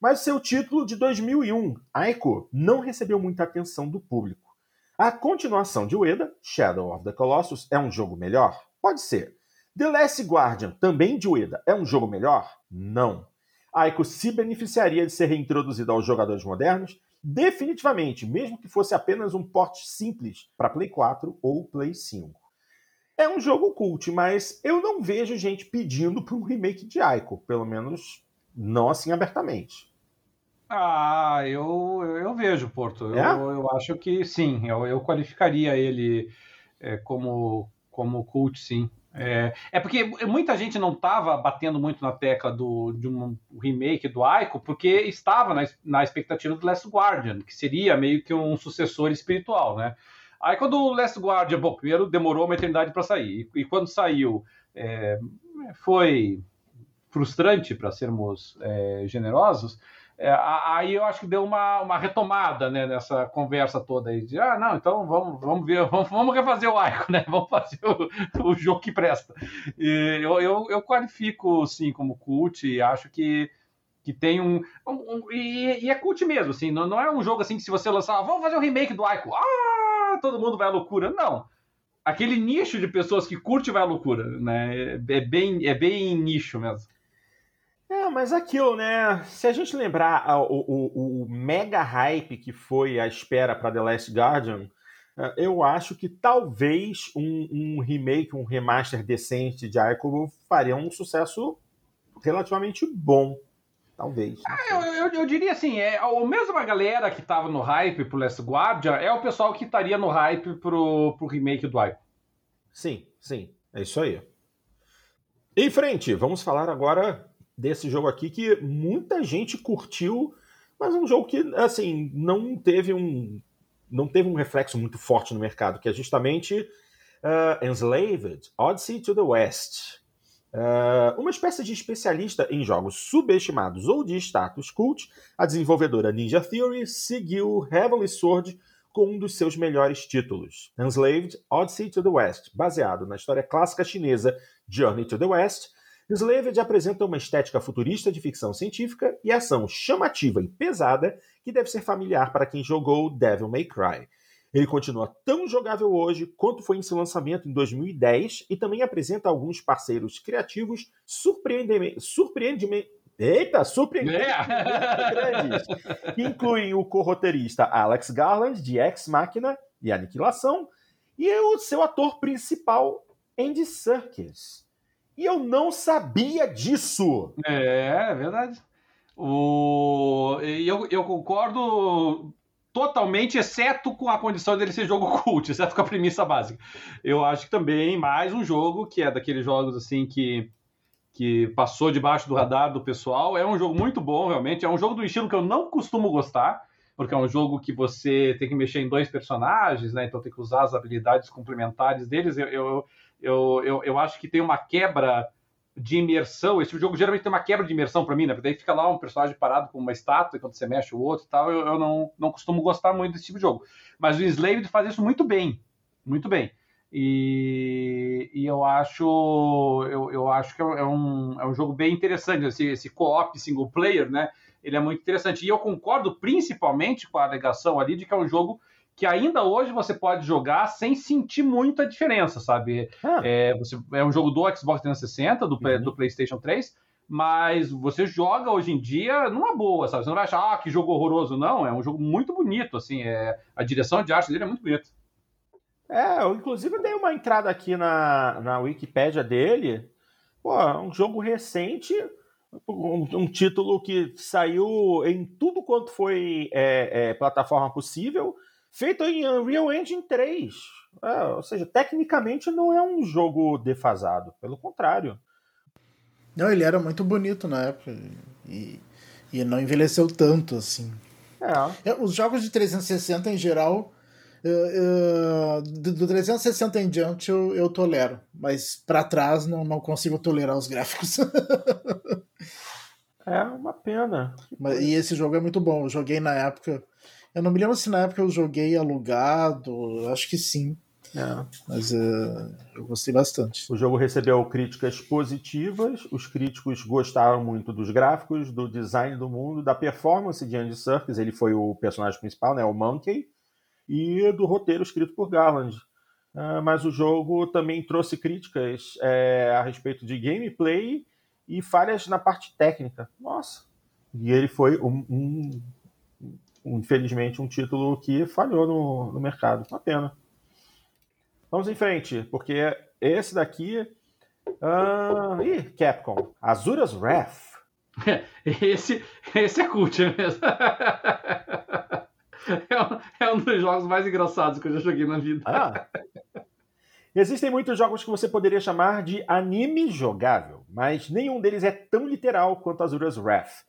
mas seu título de 2001, Aiko, não recebeu muita atenção do público. A continuação de Ueda, Shadow of the Colossus, é um jogo melhor? Pode ser. The Last Guardian, também de Ueda, é um jogo melhor? Não. Aiko se beneficiaria de ser reintroduzido aos jogadores modernos? Definitivamente, mesmo que fosse apenas um porte simples para Play 4 ou Play 5. É um jogo cult, mas eu não vejo gente pedindo para um remake de Ico, pelo menos não assim abertamente. Ah, eu, eu, vejo, Porto. É? Eu, eu acho que sim, eu, eu qualificaria ele é, como, como cult, sim. É, é, porque muita gente não estava batendo muito na tecla do, de um remake do Ico, porque estava na, na expectativa do Last Guardian, que seria meio que um sucessor espiritual, né? Aí quando o Last Guardian, bom, primeiro demorou uma eternidade para sair, e, e, quando saiu é, foi frustrante, para sermos é, generosos, é, aí eu acho que deu uma, uma retomada né, nessa conversa toda aí de ah, não, então vamos, vamos ver, vamos, vamos refazer o Ico, né? Vamos fazer o, o jogo que presta. E eu, eu, eu qualifico sim como cult e acho que que tem um, um, um e, e, é cult mesmo, assim, não, não é um jogo assim que se você lançar, ah, vamos fazer o um remake do Ico, ah, todo mundo vai à loucura. Não. Aquele nicho de pessoas que curte vai à loucura, né? É bem, é bem nicho mesmo. É, mas aquilo, né? Se a gente lembrar o, o, o mega hype que foi a espera para The Last Guardian, é, eu acho que talvez um, um, remake, um remaster decente de Ico faria um sucesso relativamente bom. Talvez. Ah, eu, eu, eu, diria assim, é a mesma galera que tava no hype pro Last Guardian é o pessoal que estaria no hype pro, pro remake do Ico. Sim, sim. É isso aí. Em frente, vamos falar agora desse jogo aqui que muita gente curtiu, mas um jogo que, assim, não teve um não teve um reflexo muito forte no mercado, que é justamente uh, Enslaved, Odyssey to the West. Uh, uma espécie de especialista em jogos subestimados ou de status cult, a desenvolvedora Ninja Theory seguiu Heavenly Sword com um dos seus melhores títulos, Enslaved Odyssey to the West, baseado na história clássica chinesa Journey to the West. Enslaved apresenta uma estética futurista de ficção científica e ação chamativa e pesada que deve ser familiar para quem jogou Devil May Cry. Ele continua tão jogável hoje quanto foi em seu lançamento em 2010 e também apresenta alguns parceiros criativos surpreendentemente, Eita, surpreendente! É. Grandes. Incluem o co-roteirista Alex Garland, de Ex Machina e Aniquilação, e o seu ator principal, Andy Serkis. E eu não sabia disso! É, é verdade. O... Eu, eu concordo totalmente, exceto com a condição dele ser jogo cult, exceto com a premissa básica. Eu acho que também mais um jogo que é daqueles jogos assim que que passou debaixo do radar do pessoal. É um jogo muito bom, realmente. É um jogo do estilo que eu não costumo gostar, porque é um jogo que você tem que mexer em dois personagens, né? Então tem que usar as habilidades complementares deles. Eu, eu, eu, eu, eu acho que tem uma quebra de imersão. Esse jogo geralmente tem uma quebra de imersão para mim, né? Porque daí fica lá um personagem parado com uma estátua enquanto você mexe o outro e tal. Eu, eu não, não costumo gostar muito desse tipo de jogo. Mas o Enslaved faz isso muito bem. Muito bem. E, e, eu acho eu, eu acho que é um, é um jogo bem interessante esse, esse co-op single player né ele é muito interessante e eu concordo principalmente com a alegação ali de que é um jogo que ainda hoje você pode jogar sem sentir muita diferença sabe ah. é, você, é um jogo do Xbox 360 do, uhum. do PlayStation 3 mas você joga hoje em dia numa boa sabe você não vai achar ah, que jogo horroroso não é um jogo muito bonito assim é, a direção de arte dele é muito bonita é, eu inclusive dei uma entrada aqui na, na Wikipédia dele. Pô, um jogo recente, um, um título que saiu em tudo quanto foi é, é, plataforma possível, feito em Unreal Engine 3. É, ou seja, tecnicamente não é um jogo defasado, pelo contrário. Não, ele era muito bonito na época e, e não envelheceu tanto assim. É. é os jogos de 360 em geral Uh, uh, do 360 em diante eu, eu tolero, mas para trás não, não consigo tolerar os gráficos. é uma pena. Mas, e esse jogo é muito bom. Eu joguei na época. Eu não me lembro se na época eu joguei alugado, acho que sim. É. Mas uh, eu gostei bastante. O jogo recebeu críticas positivas, os críticos gostaram muito dos gráficos, do design do mundo, da performance de Andy Serkis, ele foi o personagem principal, né, o Monkey, e do roteiro escrito por Garland. Uh, mas o jogo também trouxe críticas é, a respeito de gameplay e falhas na parte técnica. Nossa! E ele foi, um, um, um, infelizmente, um título que falhou no, no mercado. Uma pena. Vamos em frente, porque esse daqui. Uh, ih, Capcom. Azuras Wrath. Esse, esse é cult mesmo. É, é um dos jogos mais engraçados que eu já joguei na vida. Ah. Existem muitos jogos que você poderia chamar de anime jogável, mas nenhum deles é tão literal quanto Azura's Wrath.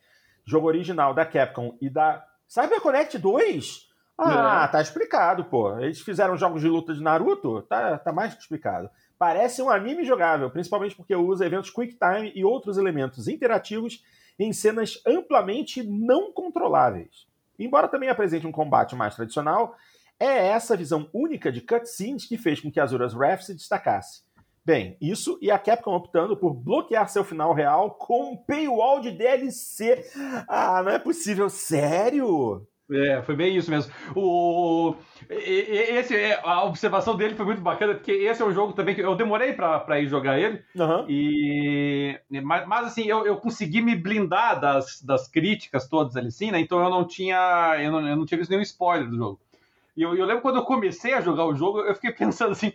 Jogo original da Capcom e da CyberConnect 2? Ah, é. tá explicado, pô. Eles fizeram jogos de luta de Naruto? Tá, tá mais que explicado. Parece um anime jogável, principalmente porque usa eventos Quick Time e outros elementos interativos em cenas amplamente não controláveis. Embora também apresente um combate mais tradicional, é essa visão única de cutscenes que fez com que Azura's Wrath se destacasse. Bem, isso e a Capcom optando por bloquear seu final real com um paywall de DLC. Ah, não é possível, sério? É, foi bem isso mesmo. O, esse, é, a observação dele foi muito bacana, porque esse é um jogo também que eu demorei para ir jogar ele. Uhum. E, mas, mas assim, eu, eu consegui me blindar das, das críticas todas ali, sim, né? Então eu não tinha. Eu não, eu não tinha visto nenhum spoiler do jogo. E eu, eu lembro quando eu comecei a jogar o jogo, eu fiquei pensando assim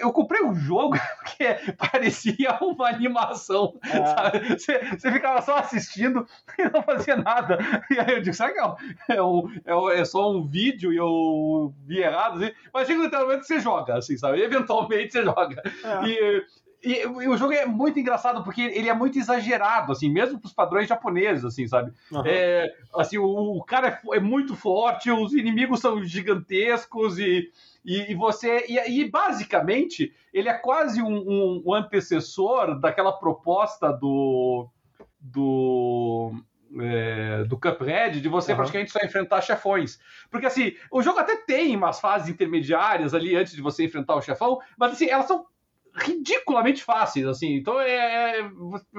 eu comprei um jogo que parecia uma animação. É. Você, você, ficava só assistindo e não fazia nada. E aí eu disse, será que é, é, um, é, é, só um vídeo e eu vi errado? Assim? Mas chega literalmente você joga, assim, sabe? Eventualmente você joga. É. E, e, e, o jogo é muito engraçado porque ele é muito exagerado, assim, mesmo para os padrões japoneses, assim, sabe? Uhum. É, assim, o, o cara é, é, muito forte, os inimigos são gigantescos e e, e você. E, e, basicamente, ele é quase um, um, um, antecessor daquela proposta do. do é, do Cuphead de você uhum. praticamente só enfrentar chefões. Porque assim, o jogo até tem umas fases intermediárias ali antes de você enfrentar o chefão, mas assim, elas são ridiculamente fáceis, assim. Então é, é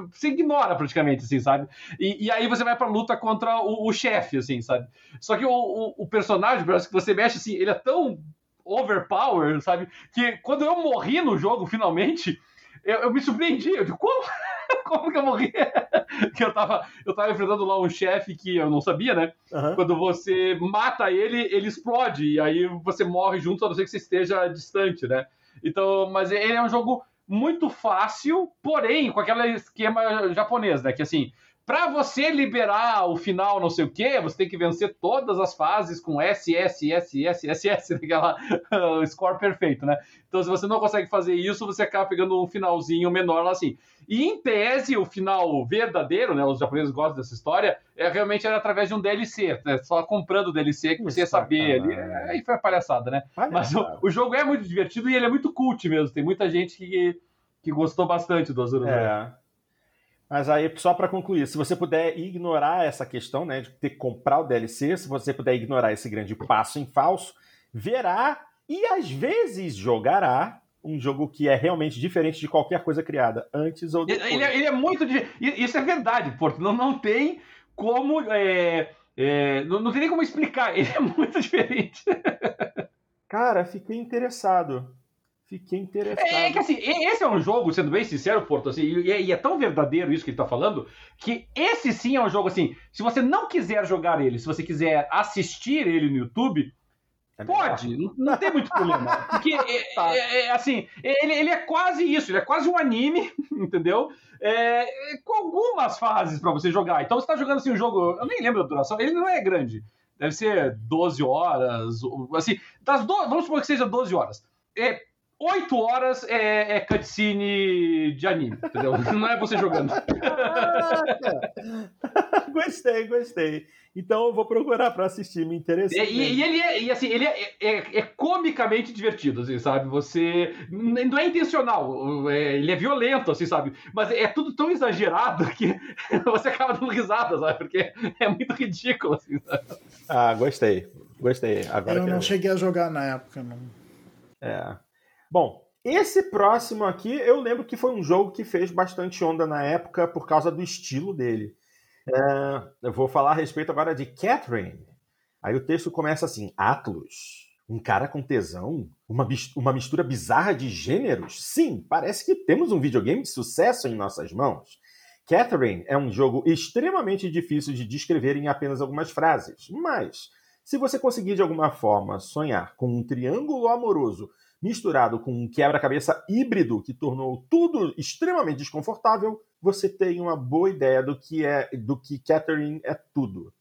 você ignora praticamente, assim, sabe? E, e aí você vai pra luta contra o, o chefe, assim, sabe? Só que o, o, o personagem, parece que você mexe assim, ele é tão overpower, sabe? Que quando eu morri no jogo, finalmente, eu, eu me surpreendi. Eu digo, como? como que eu morri? que eu tava, eu tava enfrentando lá um chefe que eu não sabia, né? Uhum. Quando você mata ele, ele explode. E aí você morre junto, a não ser que você esteja distante, né? Então, mas ele é um jogo muito fácil, porém, com aquele esquema japonês, né? Que assim, para você liberar o final, não sei o que, você tem que vencer todas as fases com S, S, S, S, S, S, aquela uh, score perfeito, né? Então, se você não consegue fazer isso, você acaba pegando um finalzinho menor lá assim. E em tese, o final verdadeiro, né? Os japoneses gostam dessa história, é realmente era através de um DLC, né? Só comprando o DLC que você ia saber ali. Aí é, foi a palhaçada, né? Palhaçada. Mas o, o, jogo é muito divertido e ele é muito cult mesmo. Tem muita gente que, que gostou bastante do Azul. É. Mas aí, só para concluir, se você puder ignorar essa questão né, de ter que comprar o DLC, se você puder ignorar esse grande passo em falso, verá e às vezes jogará um jogo que é realmente diferente de qualquer coisa criada antes ou depois. Ele, é, ele é muito. Isso é verdade, Porto. Não, não tem como. É, é, não, não tem nem como explicar. Ele é muito diferente. Cara, fiquei interessado. Fiquei interessado. É, é, que assim, esse é um jogo, sendo bem sincero, Porto, assim, e, e, é tão verdadeiro isso que ele tá falando, que esse sim é um jogo assim, se você não quiser jogar ele, se você quiser assistir ele no YouTube, é pode, não, não, tem muito problema. Porque, é, tá. é, é, assim, ele, ele é quase isso, ele é quase um anime, entendeu? É, com algumas fases para você jogar. Então você tá jogando assim um jogo, eu nem lembro da duração, ele não é grande. Deve ser 12 horas, assim, das do, vamos supor que seja 12 horas. É, oito horas é, é cutscene de anime, entendeu? Não é você jogando. gostei, gostei. Então eu vou procurar para assistir, me interessa. E, e, ele é, e assim, ele é, é, é, comicamente divertido, assim, sabe? Você não é intencional, é, ele é violento, assim, sabe? Mas é tudo tão exagerado que você acaba dando risada, sabe? Porque é muito ridículo, assim. Sabe? Ah, gostei, gostei. Agora eu não cheguei a jogar na época, não. É. Bom, esse próximo aqui, eu lembro que foi um jogo que fez bastante onda na época por causa do estilo dele. É, eu vou falar a respeito agora de Catherine. Aí o texto começa assim: Atlas, um cara com tesão? Uma, uma mistura bizarra de gêneros? Sim, parece que temos um videogame de sucesso em nossas mãos. Catherine é um jogo extremamente difícil de descrever em apenas algumas frases, mas se você conseguir de alguma forma sonhar com um triângulo amoroso misturado com um quebra-cabeça híbrido que tornou tudo extremamente desconfortável, você tem uma boa ideia do que é do que Catherine é tudo.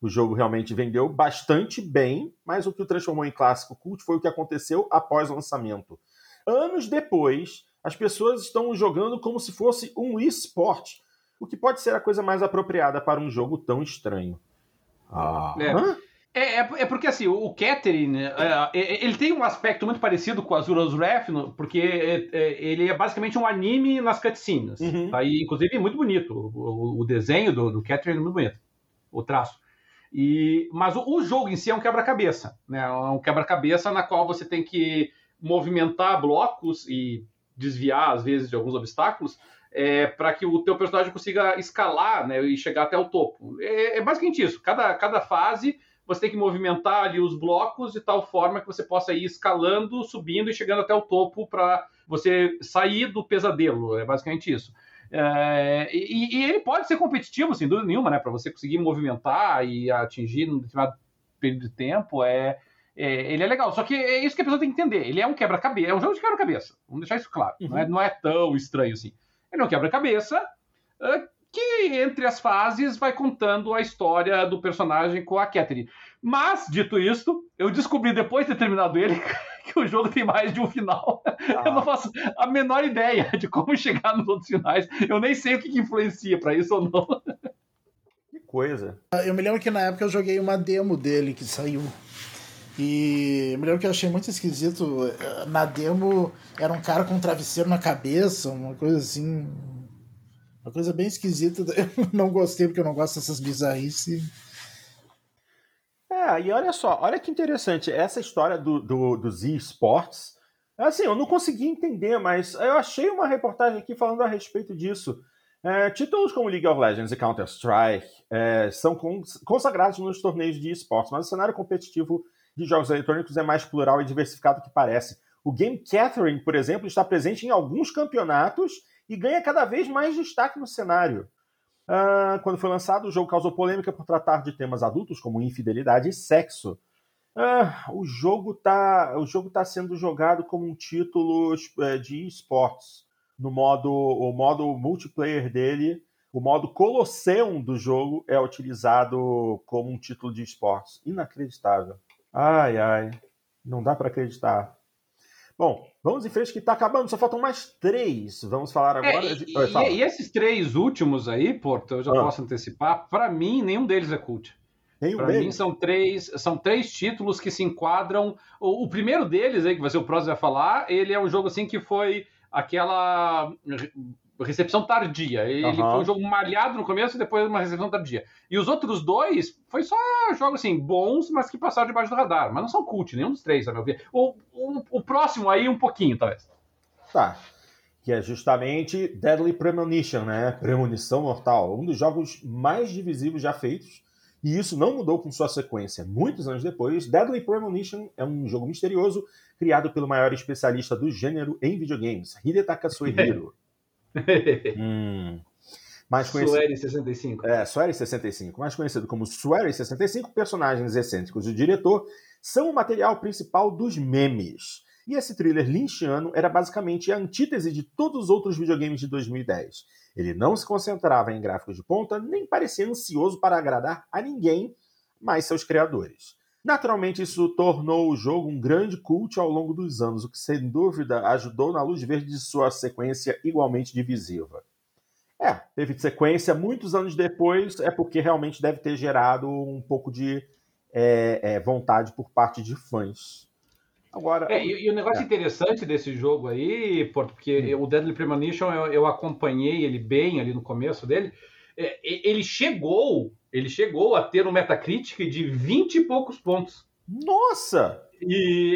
O jogo realmente vendeu bastante bem, mas o que o transformou em clássico cult foi o que aconteceu após o lançamento. Anos depois, as pessoas estão jogando como se fosse um esporte, o que pode ser a coisa mais apropriada para um jogo tão estranho. Ah. É. É, é, é, porque assim, o Catherine, é, é, ele tem um aspecto muito parecido com Azura's Wrath, porque é, é, ele é basicamente um anime nas cutscenes. Uhum. Tá? E, inclusive, é muito bonito. O, o desenho do, do Catherine é muito bonito. O traço. E, mas o, o jogo em si é um quebra-cabeça. Né? É um quebra-cabeça na qual você tem que movimentar blocos e desviar, às vezes, de alguns obstáculos é, para que o teu personagem consiga escalar né, e chegar até o topo. É, é basicamente isso. Cada, cada fase você tem que movimentar ali os blocos de tal forma que você possa ir escalando, subindo e chegando até o topo para você sair do pesadelo. É basicamente isso. É, e, e, ele pode ser competitivo, sem dúvida nenhuma, né? Para você conseguir movimentar e atingir num determinado período de tempo. É, é, ele é legal. Só que é isso que a pessoa tem que entender. Ele é um quebra-cabeça, é um jogo de quebra-cabeça. Vamos deixar isso claro. Uhum. Não, é, não, é, tão estranho assim. Ele é um quebra-cabeça uh, que entre as fases vai contando a história do personagem com a Catherine. Mas, dito isto, eu descobri depois de ter terminado ele que o jogo tem mais de um final. Ah. Eu não faço a menor ideia de como chegar nos outros finais. Eu nem sei o que, que influencia para isso ou não. Que coisa. Eu me lembro que na época eu joguei uma demo dele que saiu. E eu me lembro que eu achei muito esquisito. Na demo era um cara com um travesseiro na cabeça, uma coisa assim Uma coisa bem esquisita. Eu não gostei porque eu não gosto dessas bizarrices. É, e olha só, olha que interessante, essa história do, do, dos esports, assim, eu não consegui entender, mas eu achei uma reportagem aqui falando a respeito disso. É, títulos como League of Legends e Counter-Strike é, são consagrados nos torneios de esportes, mas o cenário competitivo de jogos eletrônicos é mais plural e diversificado do que parece. O Game Catherine, por exemplo, está presente em alguns campeonatos e ganha cada vez mais destaque no cenário. Uh, quando foi lançado, o jogo causou polêmica por tratar de temas adultos como infidelidade e sexo. Uh, o jogo está o jogo tá sendo jogado como um título é, de esportes. No modo, o modo multiplayer dele, o modo Colosseum do jogo é utilizado como um título de esportes. Inacreditável. Ai, ai. Não dá para acreditar. Bom, vamos em frente que está acabando, só faltam mais três. Vamos falar é, agora. É, de... Oi, fala. e, e, esses três últimos aí, Porto, eu já ah. posso antecipar, para mim, nenhum deles é cult. Para mim são três, são três títulos que se enquadram. O, o, primeiro deles, aí, que vai ser o próximo vai falar, ele é um jogo assim que foi aquela recepção tardia. Ele uhum. foi um jogo malhado no começo e depois uma recepção tardia. E os outros dois foi só jogos assim, bons, mas que passaram debaixo do radar. Mas não são cult, nenhum dos três, a meu ver. O, o, o próximo aí, um pouquinho, talvez. Tá. Que é justamente Deadly Premonition, né? Premonição Mortal. Um dos jogos mais divisivos já feitos. E isso não mudou com sua sequência. Muitos anos depois, Deadly Premonition é um jogo misterioso criado pelo maior especialista do gênero em videogames, Hidetaka Soihiro. hum. Mais conhecido... Sueri 65. É, Sueri 65. Mais conhecido como Sueri 65, personagens excêntricos do diretor são o material principal dos memes. E esse thriller lynchiano era basicamente a antítese de todos os outros videogames de 2010. Ele não se concentrava em gráficos de ponta, nem parecia ansioso para agradar a ninguém, mas seus criadores. Naturalmente, isso tornou o jogo um grande culto ao longo dos anos, o que sem dúvida ajudou na luz verde de sua sequência igualmente divisiva. É, teve sequência muitos anos depois, é porque realmente deve ter gerado um pouco de é, é, vontade por parte de fãs. Agora, é, e, e, o negócio é. interessante desse jogo aí, porque hum. o Deadly Premonition eu, eu, acompanhei ele bem ali no começo dele, ele chegou ele chegou a ter um Metacritic de 20 e poucos pontos. Nossa! E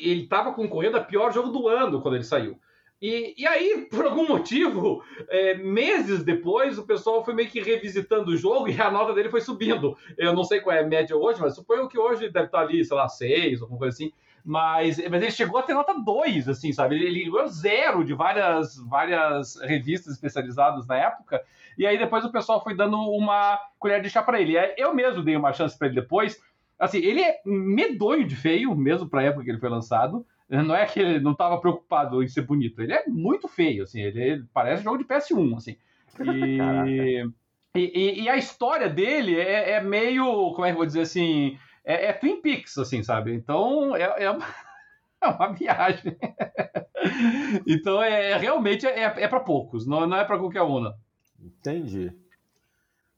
ele estava concorrendo a pior jogo do ano quando ele saiu. E, e aí, por algum motivo, é, meses depois, o pessoal foi meio que revisitando o jogo e a nota dele foi subindo. Eu não sei qual é a média hoje, mas suponho que hoje deve estar ali, sei lá, 6, alguma coisa assim. Mas, mas ele chegou a ter nota 2, assim, sabe? Ele, ganhou zero de várias, várias revistas especializadas na época. E aí depois o pessoal foi dando uma colher de chá para ele. Eu mesmo dei uma chance para ele depois. Assim, ele é medonho de feio, mesmo para a época que ele foi lançado. Não é que ele não estava preocupado em ser bonito. Ele é muito feio, assim. Ele parece jogo de PS1, assim. E, e, e, a história dele é, é, meio, como é que eu vou dizer assim, é, é Twin Peaks, assim, sabe? Então é, é, uma, é uma viagem. então é realmente é, é para poucos, não, não é para qualquer um. Entendi.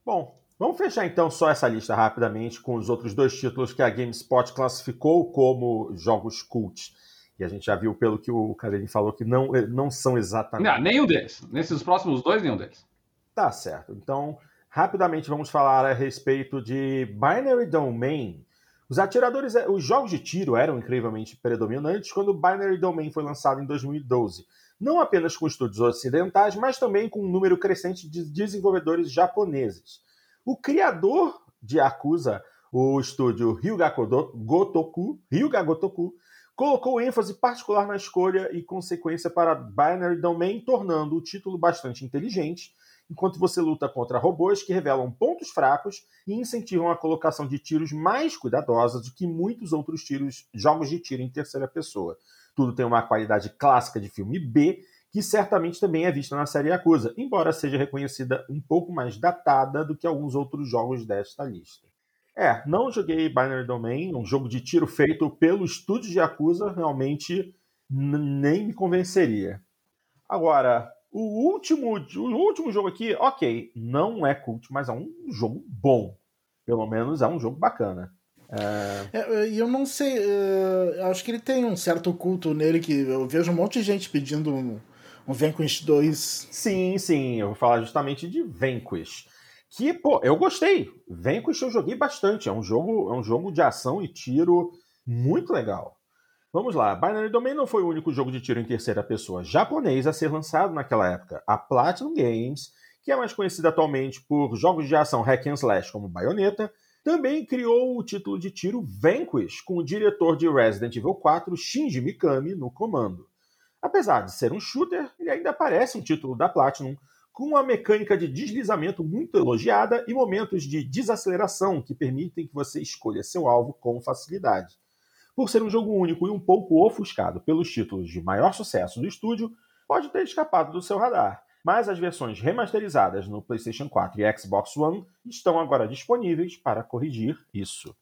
Bom, vamos fechar então só essa lista rapidamente com os outros dois títulos que a GameSpot classificou como jogos cult. E a gente já viu pelo que o Karine falou que não, não são exatamente. Não, nenhum deles. Nesses próximos dois, nenhum deles. Tá certo. Então, rapidamente vamos falar a respeito de Binary Domain. Os atiradores, eh, os jogos de tiro eram incrivelmente predominantes quando Binary Domain foi lançado em 2012 não apenas com estúdios ocidentais, mas também com um número crescente de desenvolvedores japoneses. O criador de Acusa, o estúdio Ryuga Gotoku, Ryuga Gotoku, colocou ênfase particular na escolha e consequência para Binary Domain, tornando o título bastante inteligente, enquanto você luta contra robôs que revelam pontos fracos e incentivam a colocação de tiros mais cuidadosa do que muitos outros tiros, jogos de tiro em terceira pessoa. Tudo tem uma qualidade clássica de filme B, que certamente também é vista na série Yakuza, embora seja reconhecida um pouco mais datada do que alguns outros jogos desta lista. É, não joguei Binary Domain, um jogo de tiro feito pelo estúdio de Yakuza, realmente nem me convenceria. Agora, o último, o último jogo aqui, ok, não é cult, mas é um jogo bom. Pelo menos é um jogo bacana. É, é e eu não sei, é, acho que ele tem um certo culto nele que eu vejo um monte de gente pedindo um, Um Vanquish 2. Sim, sim, eu vou falar justamente de Vanquish. Que, pô, eu gostei. Vanquish eu joguei bastante. É um jogo, é um jogo de ação e tiro muito legal. Vamos lá, Binary Domain não foi o único jogo de tiro em terceira pessoa japonês a ser lançado naquela época. A Platinum Games, que é mais conhecida atualmente por jogos de ação hack and slash como Bayonetta, também criou o título de tiro Vanquish, com o diretor de Resident Evil 4, Shinji Mikami, no comando. Apesar de ser um shooter, ele ainda parece um título da Platinum, com uma mecânica de deslizamento muito elogiada e momentos de desaceleração que permitem que você escolha seu alvo com facilidade. Por ser um jogo único e um pouco ofuscado pelos títulos de maior sucesso do estúdio, pode ter escapado do seu radar, mas as versões remasterizadas no PlayStation 4 e Xbox One estão agora disponíveis para corrigir isso.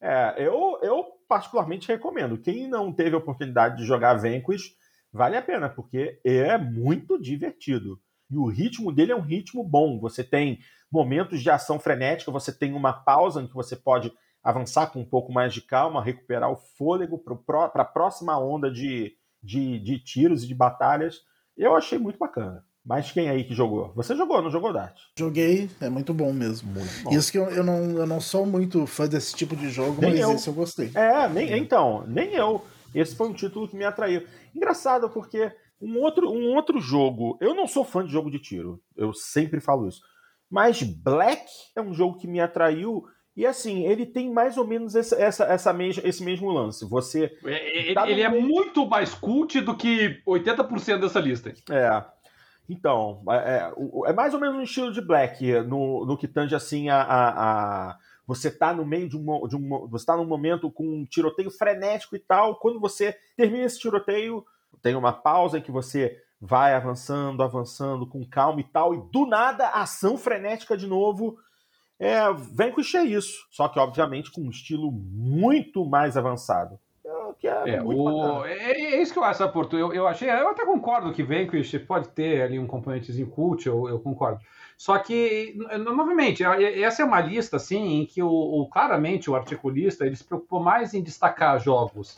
É, eu, eu particularmente recomendo. Quem não teve a oportunidade de jogar Vanquish, vale a pena, porque é muito divertido. E o ritmo dele é um ritmo bom. Você tem momentos de ação frenética, você tem uma pausa em que você pode avançar com um pouco mais de calma, recuperar o fôlego para a próxima onda de, de, de, tiros e de batalhas. Eu achei muito bacana. Mas quem aí que jogou? Você jogou, não jogou, Dart? Joguei, é muito bom mesmo. Muito bom. Isso que eu, eu, não, eu não sou muito fã desse tipo de jogo, nem mas eu. esse eu gostei. É, nem, então, nem eu. Esse foi um título que me atraiu. Engraçado, porque um outro, um outro jogo. Eu não sou fã de jogo de tiro, eu sempre falo isso. Mas Black é um jogo que me atraiu e assim, ele tem mais ou menos essa, essa, essa mesma, esse mesmo lance. Você. Ele, tá ele é muito mais cult do que 80% dessa lista. É. Então, é, é, é, mais ou menos um estilo de Black, no, no que tange assim a, a, a você está no meio de um, de um você tá num momento com um tiroteio frenético e tal. Quando você termina esse tiroteio, tem uma pausa em que você vai avançando, avançando com calma e tal, e do nada ação frenética de novo é, Vanquish é isso, só que obviamente com um estilo muito mais avançado. É, que é, é, o... É, é, isso que eu acho, Porto. Eu, eu achei, eu até concordo que Vanquish pode ter ali um componentezinho cult, eu, eu concordo. Só que, novamente, essa é uma lista assim em que o, o claramente o articulista ele se preocupou mais em destacar jogos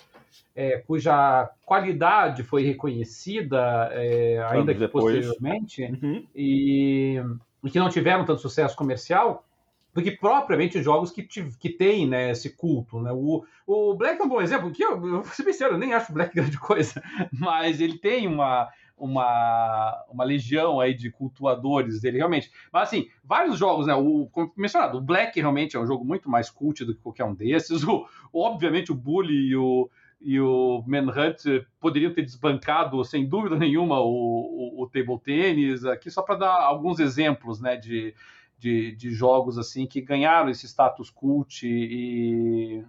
é, cuja qualidade foi reconhecida, é, ainda que depois. posteriormente, uhum. e, e, que não tiveram tanto sucesso comercial, do que propriamente jogos que, que têm né, esse culto. Né? O, o Black é um bom exemplo, que eu, eu vou ser sincero, eu nem acho o Black grande coisa, mas ele tem uma, uma, uma legião aí de cultuadores dele, realmente. Mas assim, vários jogos, né? O, como mencionado, o Black realmente é um jogo muito mais cult do que qualquer um desses. O, obviamente, o Bully e o, e o Manhunt poderiam ter desbancado, sem dúvida nenhuma, o, o, o table tennis, aqui só para dar alguns exemplos, né? De, de, de jogos assim que ganharam esse status cult e,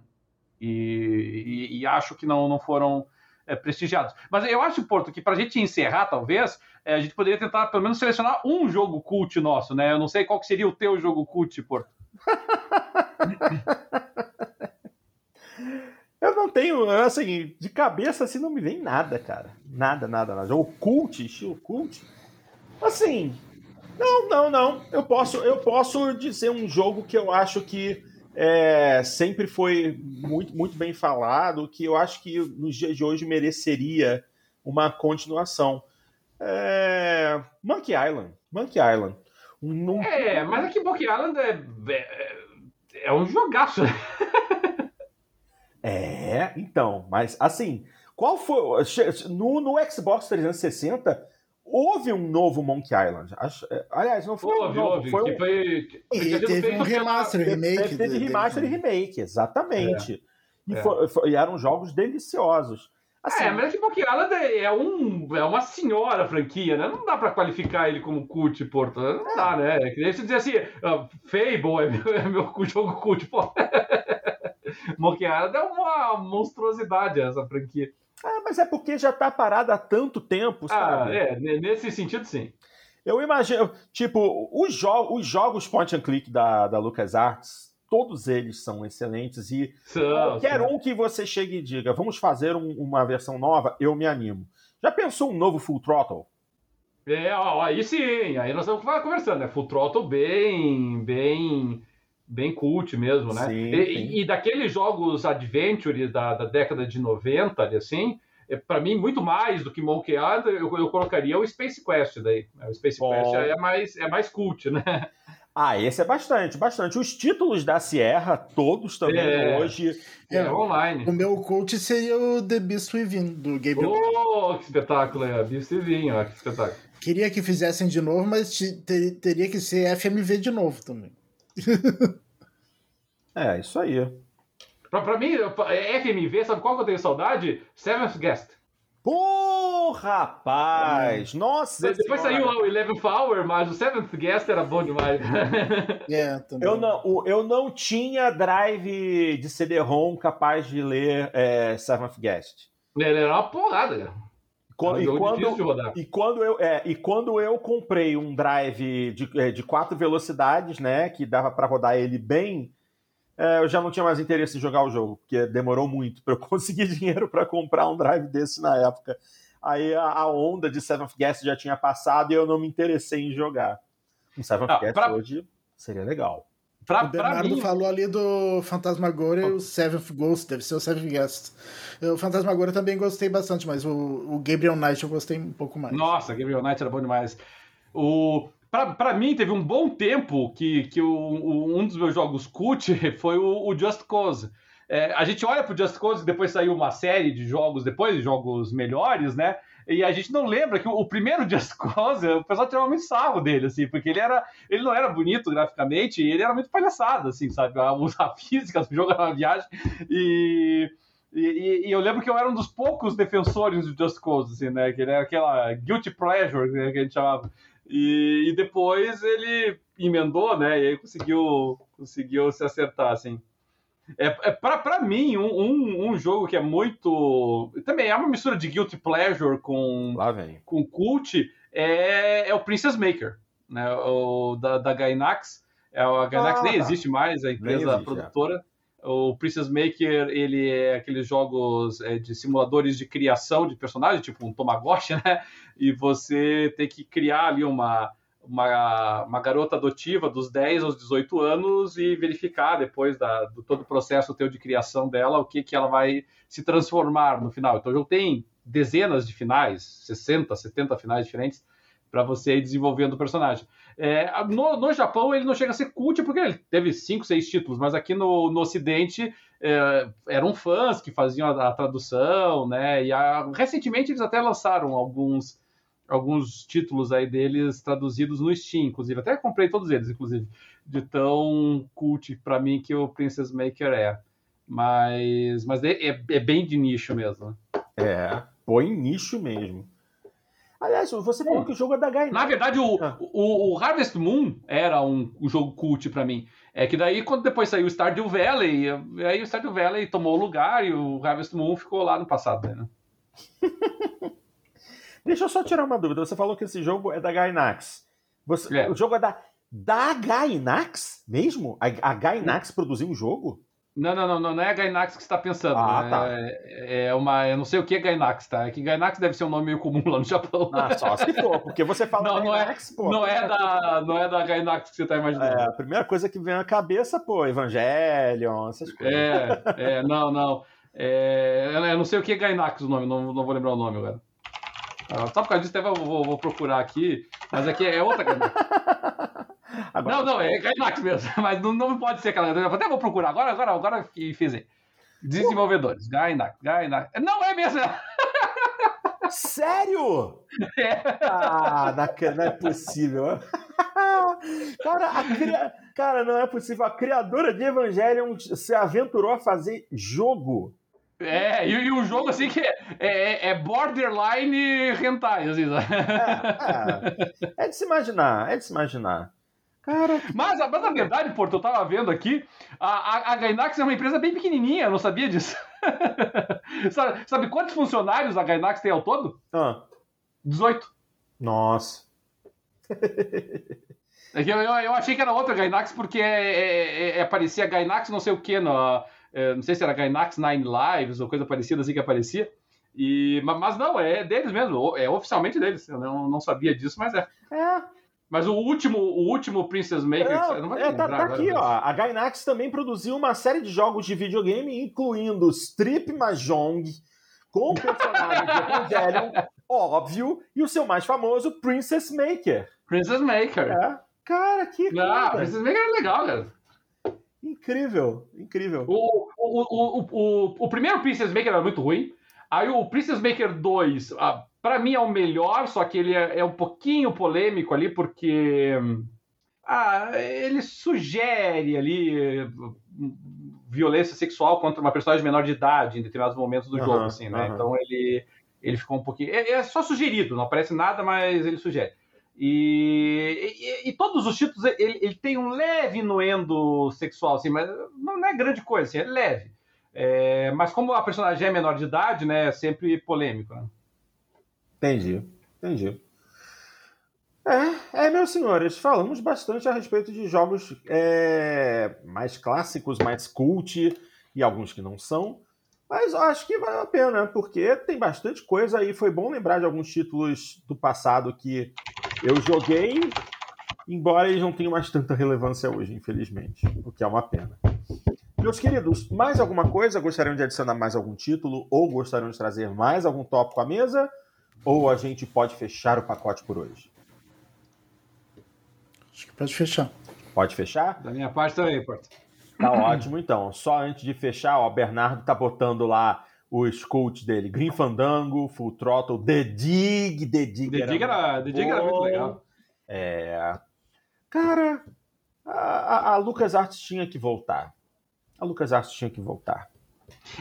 e, e, e acho que não, não foram é, prestigiados. Mas eu acho, Porto, que para a gente encerrar, talvez, é, a gente poderia tentar pelo menos selecionar um jogo cult nosso, né? Eu não sei qual seria o teu jogo cult, Porto. eu não tenho, assim, de cabeça assim não me vem nada, cara. Nada, nada, nada. Jogo cult, estilo cult. Assim, não, não, não. Eu posso, eu posso dizer um jogo que eu acho que é, sempre foi muito, muito bem falado, que eu acho que nos dias de hoje mereceria uma continuação. É... Monkey Island. Monkey Island. Um... É, mas aqui Monkey Island é, é, é um jogaço. é, então, mas assim, qual foi. No, no Xbox 360 Houve um novo Monkey Island. Acho, é, aliás, não foi houve, um novo. Houve, foi um... Foi... E teve um remaster, remake. Teve remaster e remake, exatamente. É. E, é. Foi, foi, e, eram jogos deliciosos. Assim, é, mas que Monkey Island é, um, é uma senhora franquia, né? Não dá pra qualificar ele como cult, Porto. Não é. dá, né? É que você dizer assim, uh, Fable é meu, é meu jogo cult, pô. Monkey Island é uma monstruosidade essa franquia. Ah, mas é porque já tá parado há tanto tempo, ah, sabe? Ah, é, nesse sentido, sim. Eu imagino, tipo, os, jo os jogos point and click da, da LucasArts, todos eles são excelentes e são, qualquer um que você chegue e diga, vamos fazer um, uma versão nova, eu me animo. Já pensou um novo Full Throttle? É, ó, aí sim, aí nós estamos conversando, né? Full Throttle bem, bem bem cult mesmo, né? Sim, e, sim. e, daqueles jogos adventure da, da década de 90, assim, é, para mim, muito mais do que Monkey Island, eu, eu colocaria o Space Quest daí. O Space Bom. Quest é mais, é mais cult, né? Ah, esse é bastante, bastante. Os títulos da Sierra, todos também é, hoje. É, é, online. O meu coach seria o The Beast Within, do Gabriel. Oh, que espetáculo, é. Beast Within, ó, que espetáculo. Queria que fizessem de novo, mas ter, teria que ser FMV de novo também. é, isso aí. Pra, pra mim, FMV, sabe qual que eu tenho saudade? Seventh Guest. Pô, rapaz! Nossa! Depois senhora. saiu o Eleventh Hour, mas o Seventh Guest era bom demais. É, também. Eu não, eu não tinha drive de CD-ROM capaz de ler é, Seventh Guest. Ele era uma porrada, cara. Quando, e, quando, e, quando eu, é, e quando eu comprei um drive de, é, de quatro velocidades, né, que dava para rodar ele bem, é, eu já não tinha mais interesse em jogar o jogo, porque demorou muito para eu conseguir dinheiro para comprar um drive desse na época. Aí a, a, onda de Seventh Guest já tinha passado e eu não me interessei em jogar. Um Seventh ah, Guest pra... hoje seria legal. Pra, o Bernardo mim... falou ali do Fantasmagoria e o Seventh Ghost, deve ser o Seventh Guest. O Fantasmagoria também gostei bastante, mas o, o Gabriel Knight eu gostei um pouco mais. Nossa, Gabriel Knight era bom demais. O, para mim, teve um bom tempo que, que o, o, um dos meus jogos cult foi o, o Just Cause. É, a gente olha pro Just Cause, depois saiu uma série de jogos depois, de jogos melhores, né? E a gente não lembra que o, o primeiro Just Cause, o pessoal tirava muito sarro dele, assim, porque ele era. Ele não era bonito graficamente, e ele era muito palhaçado, assim, sabe? A, a física do jogo era uma viagem. E. E, e, eu lembro que eu era um dos poucos defensores do Just Cause, assim, né? Que ele era aquela guilty pleasure né, que a gente chamava. E, e, depois ele emendou, né? E aí conseguiu, conseguiu se acertar, assim. É, é para mim, um, um, um, jogo que é muito. Também é uma mistura de Guilty Pleasure com, com Cult, é, é o Princess Maker, né? O, da, da Gainax. É, a Gainax ah, nem existe mais, a empresa existe, produtora. É. O Princess Maker, ele é aqueles jogos é, de simuladores de criação de personagens, tipo um Tamagotchi, né? E você tem que criar ali uma, uma, uma garota adotiva dos 10 aos 18 anos e verificar depois da, do todo o processo teu de criação dela o que, que ela vai se transformar no final. Então, o jogo tem dezenas de finais, 60, 70 finais diferentes para você ir desenvolvendo o personagem. É, no, no, Japão ele não chega a ser cult porque ele teve cinco, seis títulos, mas aqui no, no Ocidente é, eram fãs que faziam a, a tradução, né? E a, recentemente eles até lançaram alguns alguns títulos aí deles traduzidos no Steam, inclusive até comprei todos eles, inclusive, de tão cult para mim que o Princess Maker é. Mas, mas é, é, é bem de nicho mesmo. Né? É, põe nicho mesmo. Aliás, você falou é. que o jogo é da Gainax. Na verdade, o, ah. o, o, Harvest Moon era um, um jogo cult para mim. É que daí, quando depois saiu o Stardew Valley, aí o Stardew Valley tomou o lugar e o Harvest Moon ficou lá no passado, né? Deixa eu só tirar uma dúvida. Você falou que esse jogo é da Gainax. Você, é. O jogo é da, da Gainax mesmo? A, a Gainax produziu um jogo? Não, não, não, não, é a Gainax que você está pensando. Ah, né? tá. É, é, uma. Eu não sei o que é Gainax, tá? É que Gainax deve ser um nome meio comum lá no Japão. Ah, só se for, porque você fala não, Gainax, não é, pô. Não é, da, não é da Gainax que você está imaginando. É, a primeira coisa que vem na cabeça, pô, Evangelion, essas coisas. É, é não, não. É, eu não sei o que é Gainax o nome, não, não vou lembrar o nome agora. Ah, só por causa disso, até vou, vou, vou procurar aqui, mas aqui é outra Gainax. Agora... Não, não, é Gainax mesmo, mas não, não pode ser aquela. Eu até vou procurar agora, agora, agora que fiz aí. Desenvolvedores, Gainax, Gainax. Não é mesmo! Sério? É. Ah, não é possível. Cara, cria... Cara, não é possível. A criadora de Evangelion se aventurou a fazer jogo. É, e, e um jogo assim que é, é, é borderline hentai, assim. É, é, é de se imaginar, é de se imaginar. Cara, mas, mas na verdade, Porto, eu tava vendo aqui, a, a, a Gainax é uma empresa bem pequenininha, eu não sabia disso. sabe, sabe, quantos funcionários a Gainax tem ao todo? Ah. 18. Nossa. É eu, eu, achei que era outra Gainax porque é, é, é, aparecia Gainax não sei o que, no, é, não sei se era Gainax Nine Lives ou coisa parecida assim que aparecia. E, mas não, é deles mesmo, é oficialmente deles. Eu não, não sabia disso, mas é. É, mas o último, o último Princess Maker. Não, não vai é, tá, tá aqui, ó. A Gainax também produziu uma série de jogos de videogame, incluindo Strip Mahjong, com personagens de Evangelion, óbvio, e o seu mais famoso, Princess Maker. Princess Maker. É. Cara, que Ah, Princess Maker é legal, cara. Incrível, incrível. O, o, o, o, o, primeiro Princess Maker era muito ruim. Aí o Princess Maker 2, ah, para mim é o melhor, só que ele é, é, um pouquinho polêmico ali, porque ah, ele sugere ali violência sexual contra uma personagem menor de idade em determinados momentos do uhum, jogo, assim, né? Uhum. Então ele, ele ficou um pouquinho. É, é, só sugerido, não aparece nada, mas ele sugere. E, e, e todos os títulos ele, ele, tem um leve inuendo sexual, assim, mas não é grande coisa, assim, é leve. É, mas como a personagem é menor de idade, né, é sempre polêmico. Né? Entendi, entendi. É, é, meus senhores, falamos bastante a respeito de jogos é, mais clássicos, mais cult e alguns que não são. Mas acho que vale a pena, porque tem bastante coisa aí. Foi bom lembrar de alguns títulos do passado que eu joguei, embora eles não tenham mais tanta relevância hoje, infelizmente, o que é uma pena. Meus queridos, mais alguma coisa? Gostariam de adicionar mais algum título? Ou gostariam de trazer mais algum tópico à mesa? Ou a gente pode fechar o pacote por hoje? Acho que pode fechar. Pode fechar? Da minha parte também, Porto. Tá ótimo, então. Só antes de fechar, ó, o Bernardo tá botando lá os coach dele. Green Fandango, Full Throttle, The Dig, The Dig. The Dig era, The Dig era muito legal. É. Cara, a, a, Lucas Arts tinha que voltar. A Lucas Arts tinha que voltar.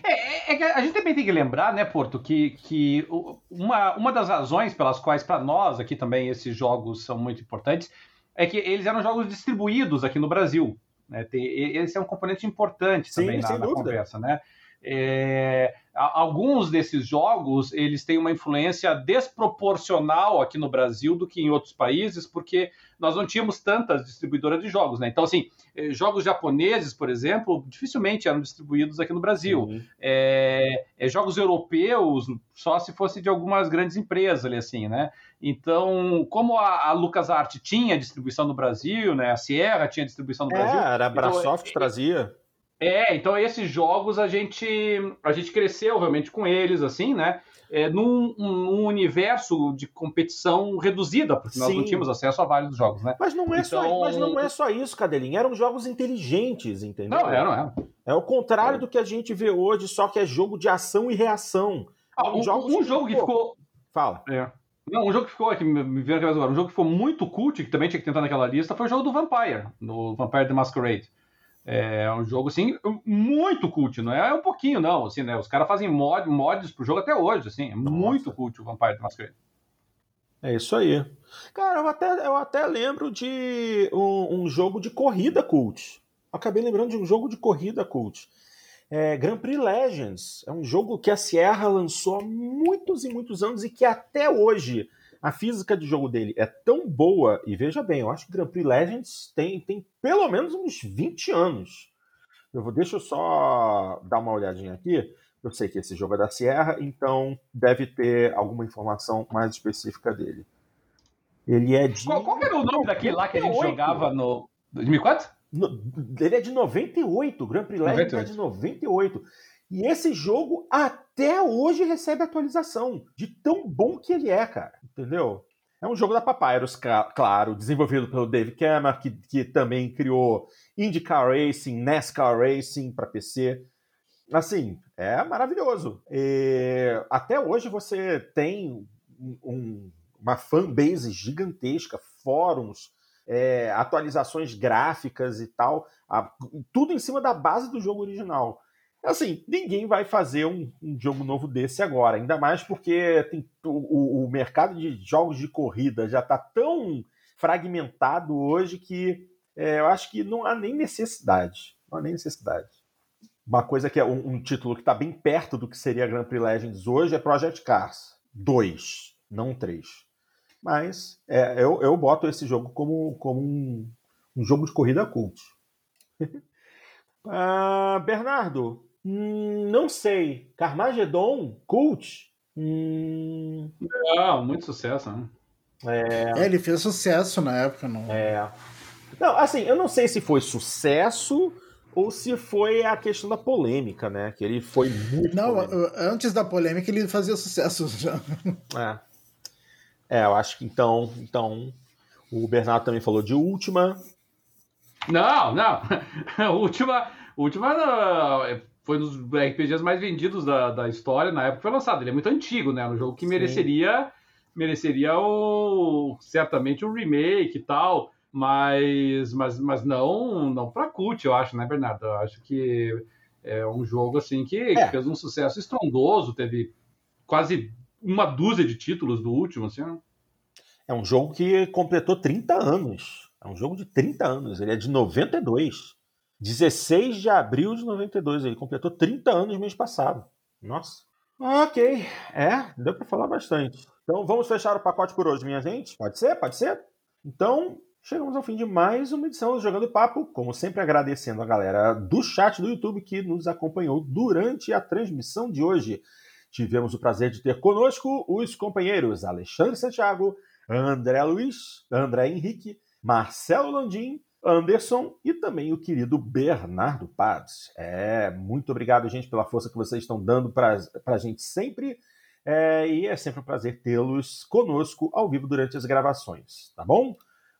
É, é, é, a gente também tem que lembrar, né, Porto, que, que uma, uma das razões pelas quais, para nós aqui também, esses jogos são muito importantes, é que eles eram jogos distribuídos aqui no Brasil. Né? Tem, esse é um componente importante Sim, também na, na conversa, né? É, alguns desses jogos eles têm uma influência desproporcional aqui no Brasil do que em outros países, porque nós não tínhamos tantas distribuidoras de jogos, né? Então, assim, eh, jogos japoneses, por exemplo, dificilmente eram distribuídos aqui no Brasil. Uhum. É, é, jogos europeus, só se fosse de algumas grandes empresas ali, assim, né? Então, como a, a LucasArts tinha distribuição no Brasil, né? A Sierra tinha distribuição no é, Brasil. Era a Brasoft então, trazia. É, então esses jogos a gente a gente cresceu realmente com eles, assim, né? É, num, num universo de competição reduzida, porque nós Sim. não tínhamos acesso a vários jogos, né? Mas não é, então... só, mas não é só isso, Cadelinho. Eram jogos inteligentes, entendeu? Não, é, não é. É o contrário é. do que a gente vê hoje, só que é jogo de ação e reação. Ah, um, um, um jogo que ficou. Fala. É. Não, um jogo que ficou aqui, me veio agora, um jogo que ficou muito cult, que também tinha que tentar naquela lista, foi o jogo do Vampire, no Vampire the Masquerade. É um jogo, assim, muito cult, não é um pouquinho, não, assim, né? Os caras fazem mod, mods pro jogo até hoje, assim, é Nossa. muito cult o Vampire the Masquerade. É isso aí. Cara, eu até, eu até lembro de um, um jogo de corrida cult. Acabei lembrando de um jogo de corrida cult. É, Grand Prix Legends. É um jogo que a Sierra lançou há muitos e muitos anos e que até hoje a física de jogo dele é tão boa, e veja bem, eu acho que Grand Prix Legends tem, tem pelo menos uns 20 anos. Eu vou, deixa eu só dar uma olhadinha aqui. Eu sei que esse jogo é da Sierra, então deve ter alguma informação mais específica dele. Ele é de. Qual, qual era o nome daquele lá que a gente jogava no. 2004? No, ele é de 98, o Grand Prix Legends 98. é de 98. E esse jogo até hoje recebe atualização, de tão bom que ele é, cara. Entendeu? É um jogo da Papyrus, claro, desenvolvido pelo Dave Cameron, que, que também criou IndyCar Racing, NASCAR Racing para PC. Assim, é maravilhoso. E até hoje você tem um, uma fanbase gigantesca, fóruns, é, atualizações gráficas e tal, a, tudo em cima da base do jogo original. Assim, ninguém vai fazer um, um, jogo novo desse agora, ainda mais porque tem, o, o mercado de jogos de corrida já está tão fragmentado hoje que é, eu acho que não há nem necessidade. Não há nem necessidade. Uma coisa que é um, um título que está bem perto do que seria Grand Prix Legends hoje é Project Cars 2, não 3. Mas é, eu, eu boto esse jogo como, como um, um jogo de corrida cult. uh, Bernardo, Hum, não sei. Carmageddon, Cult? Hum... Não, muito sucesso, né? É... é... ele fez sucesso na época, não. É. Não, assim, eu não sei se foi sucesso ou se foi a questão da polêmica, né? Que ele foi muito. Não, polêmico. antes da polêmica ele fazia sucesso já. É. É, eu acho que então, então o Bernardo também falou de última. Não, não. última, última foi um dos RPGs mais vendidos da, da história na época que foi lançado. Ele é muito antigo, né? Um jogo que mereceria mereceria o certamente um remake e tal, mas mas, mas não não para cult, eu acho, né, Bernardo? Eu acho que é um jogo assim que, é. que fez um sucesso estrondoso, teve quase uma dúzia de títulos do último, assim. Né? É um jogo que completou 30 anos. É um jogo de 30 anos. Ele é de 92. 16 de abril de 92. Ele completou 30 anos mês passado. Nossa. Ok. É, deu para falar bastante. Então vamos fechar o pacote por hoje, minha gente? Pode ser? Pode ser? Então, chegamos ao fim de mais uma edição do Jogando Papo. Como sempre, agradecendo a galera do chat do YouTube que nos acompanhou durante a transmissão de hoje. Tivemos o prazer de ter conosco os companheiros Alexandre Santiago, André Luiz, André Henrique, Marcelo Landim, Anderson e também o querido Bernardo Paz. É, muito obrigado, gente, pela força que vocês estão dando para a gente sempre. É, e é sempre um prazer tê-los conosco ao vivo durante as gravações, tá bom?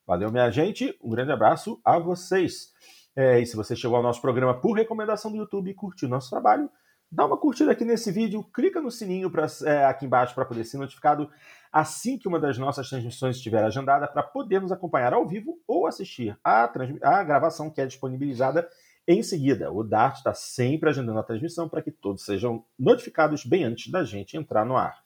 Valeu, minha gente. Um grande abraço a vocês. É, e se você chegou ao nosso programa por recomendação do YouTube e curtiu nosso trabalho, dá uma curtida aqui nesse vídeo, clica no sininho pra, é, aqui embaixo para poder ser notificado assim que uma das nossas transmissões estiver agendada para poder nos acompanhar ao vivo ou assistir a, a gravação que é disponibilizada em seguida. O Dart está sempre agendando a transmissão para que todos sejam notificados bem antes da gente entrar no ar.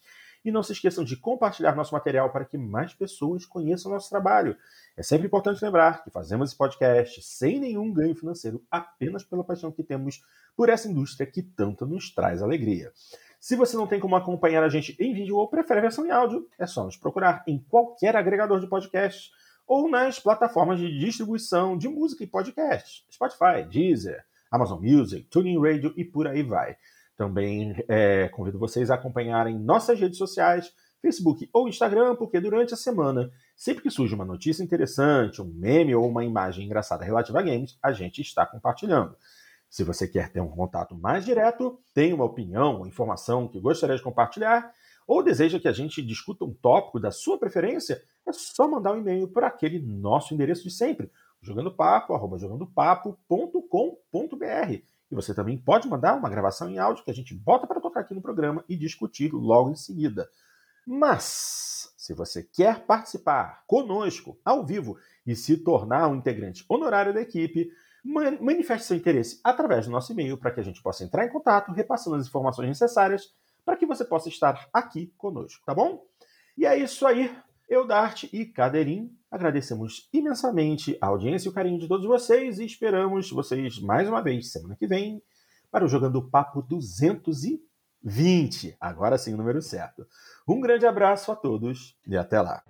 E não se esqueçam de compartilhar nosso material para que mais pessoas conheçam nosso trabalho. É sempre importante lembrar que fazemos esse podcast sem nenhum ganho financeiro, apenas pela paixão que temos por essa indústria que tanto nos traz alegria. Se você não tem como acompanhar a gente em vídeo ou prefere a versão em áudio, é só nos procurar em qualquer agregador de podcast ou nas plataformas de distribuição de música e podcast, Spotify, Deezer, Amazon Music, Tuning Radio e por aí vai. Também é, convido vocês a acompanharem nossas redes sociais, Facebook ou Instagram, porque durante a semana, sempre que surge uma notícia interessante, um meme ou uma imagem engraçada relativa a games, a gente está compartilhando. Se você quer ter um contato mais direto, tem uma opinião ou informação que gostaria de compartilhar, ou deseja que a gente discuta um tópico da sua preferência, é só mandar um e-mail para aquele nosso endereço de sempre, jogandopapo@jogandopapo.com.br. E você também pode mandar uma gravação em áudio que a gente bota para tocar aqui no programa e discutir logo em seguida. Mas, se você quer participar conosco ao vivo e se tornar um integrante honorário da equipe, manifeste seu interesse através do nosso e-mail para que a gente possa entrar em contato, repassando as informações necessárias para que você possa estar aqui conosco, tá bom? E é isso aí. Eu, Dart e Cadeirinho agradecemos imensamente a audiência e o carinho de todos vocês e esperamos vocês mais uma vez semana que vem para o Jogando Papo 200 20. Agora sim o número certo. Um grande abraço a todos e até lá.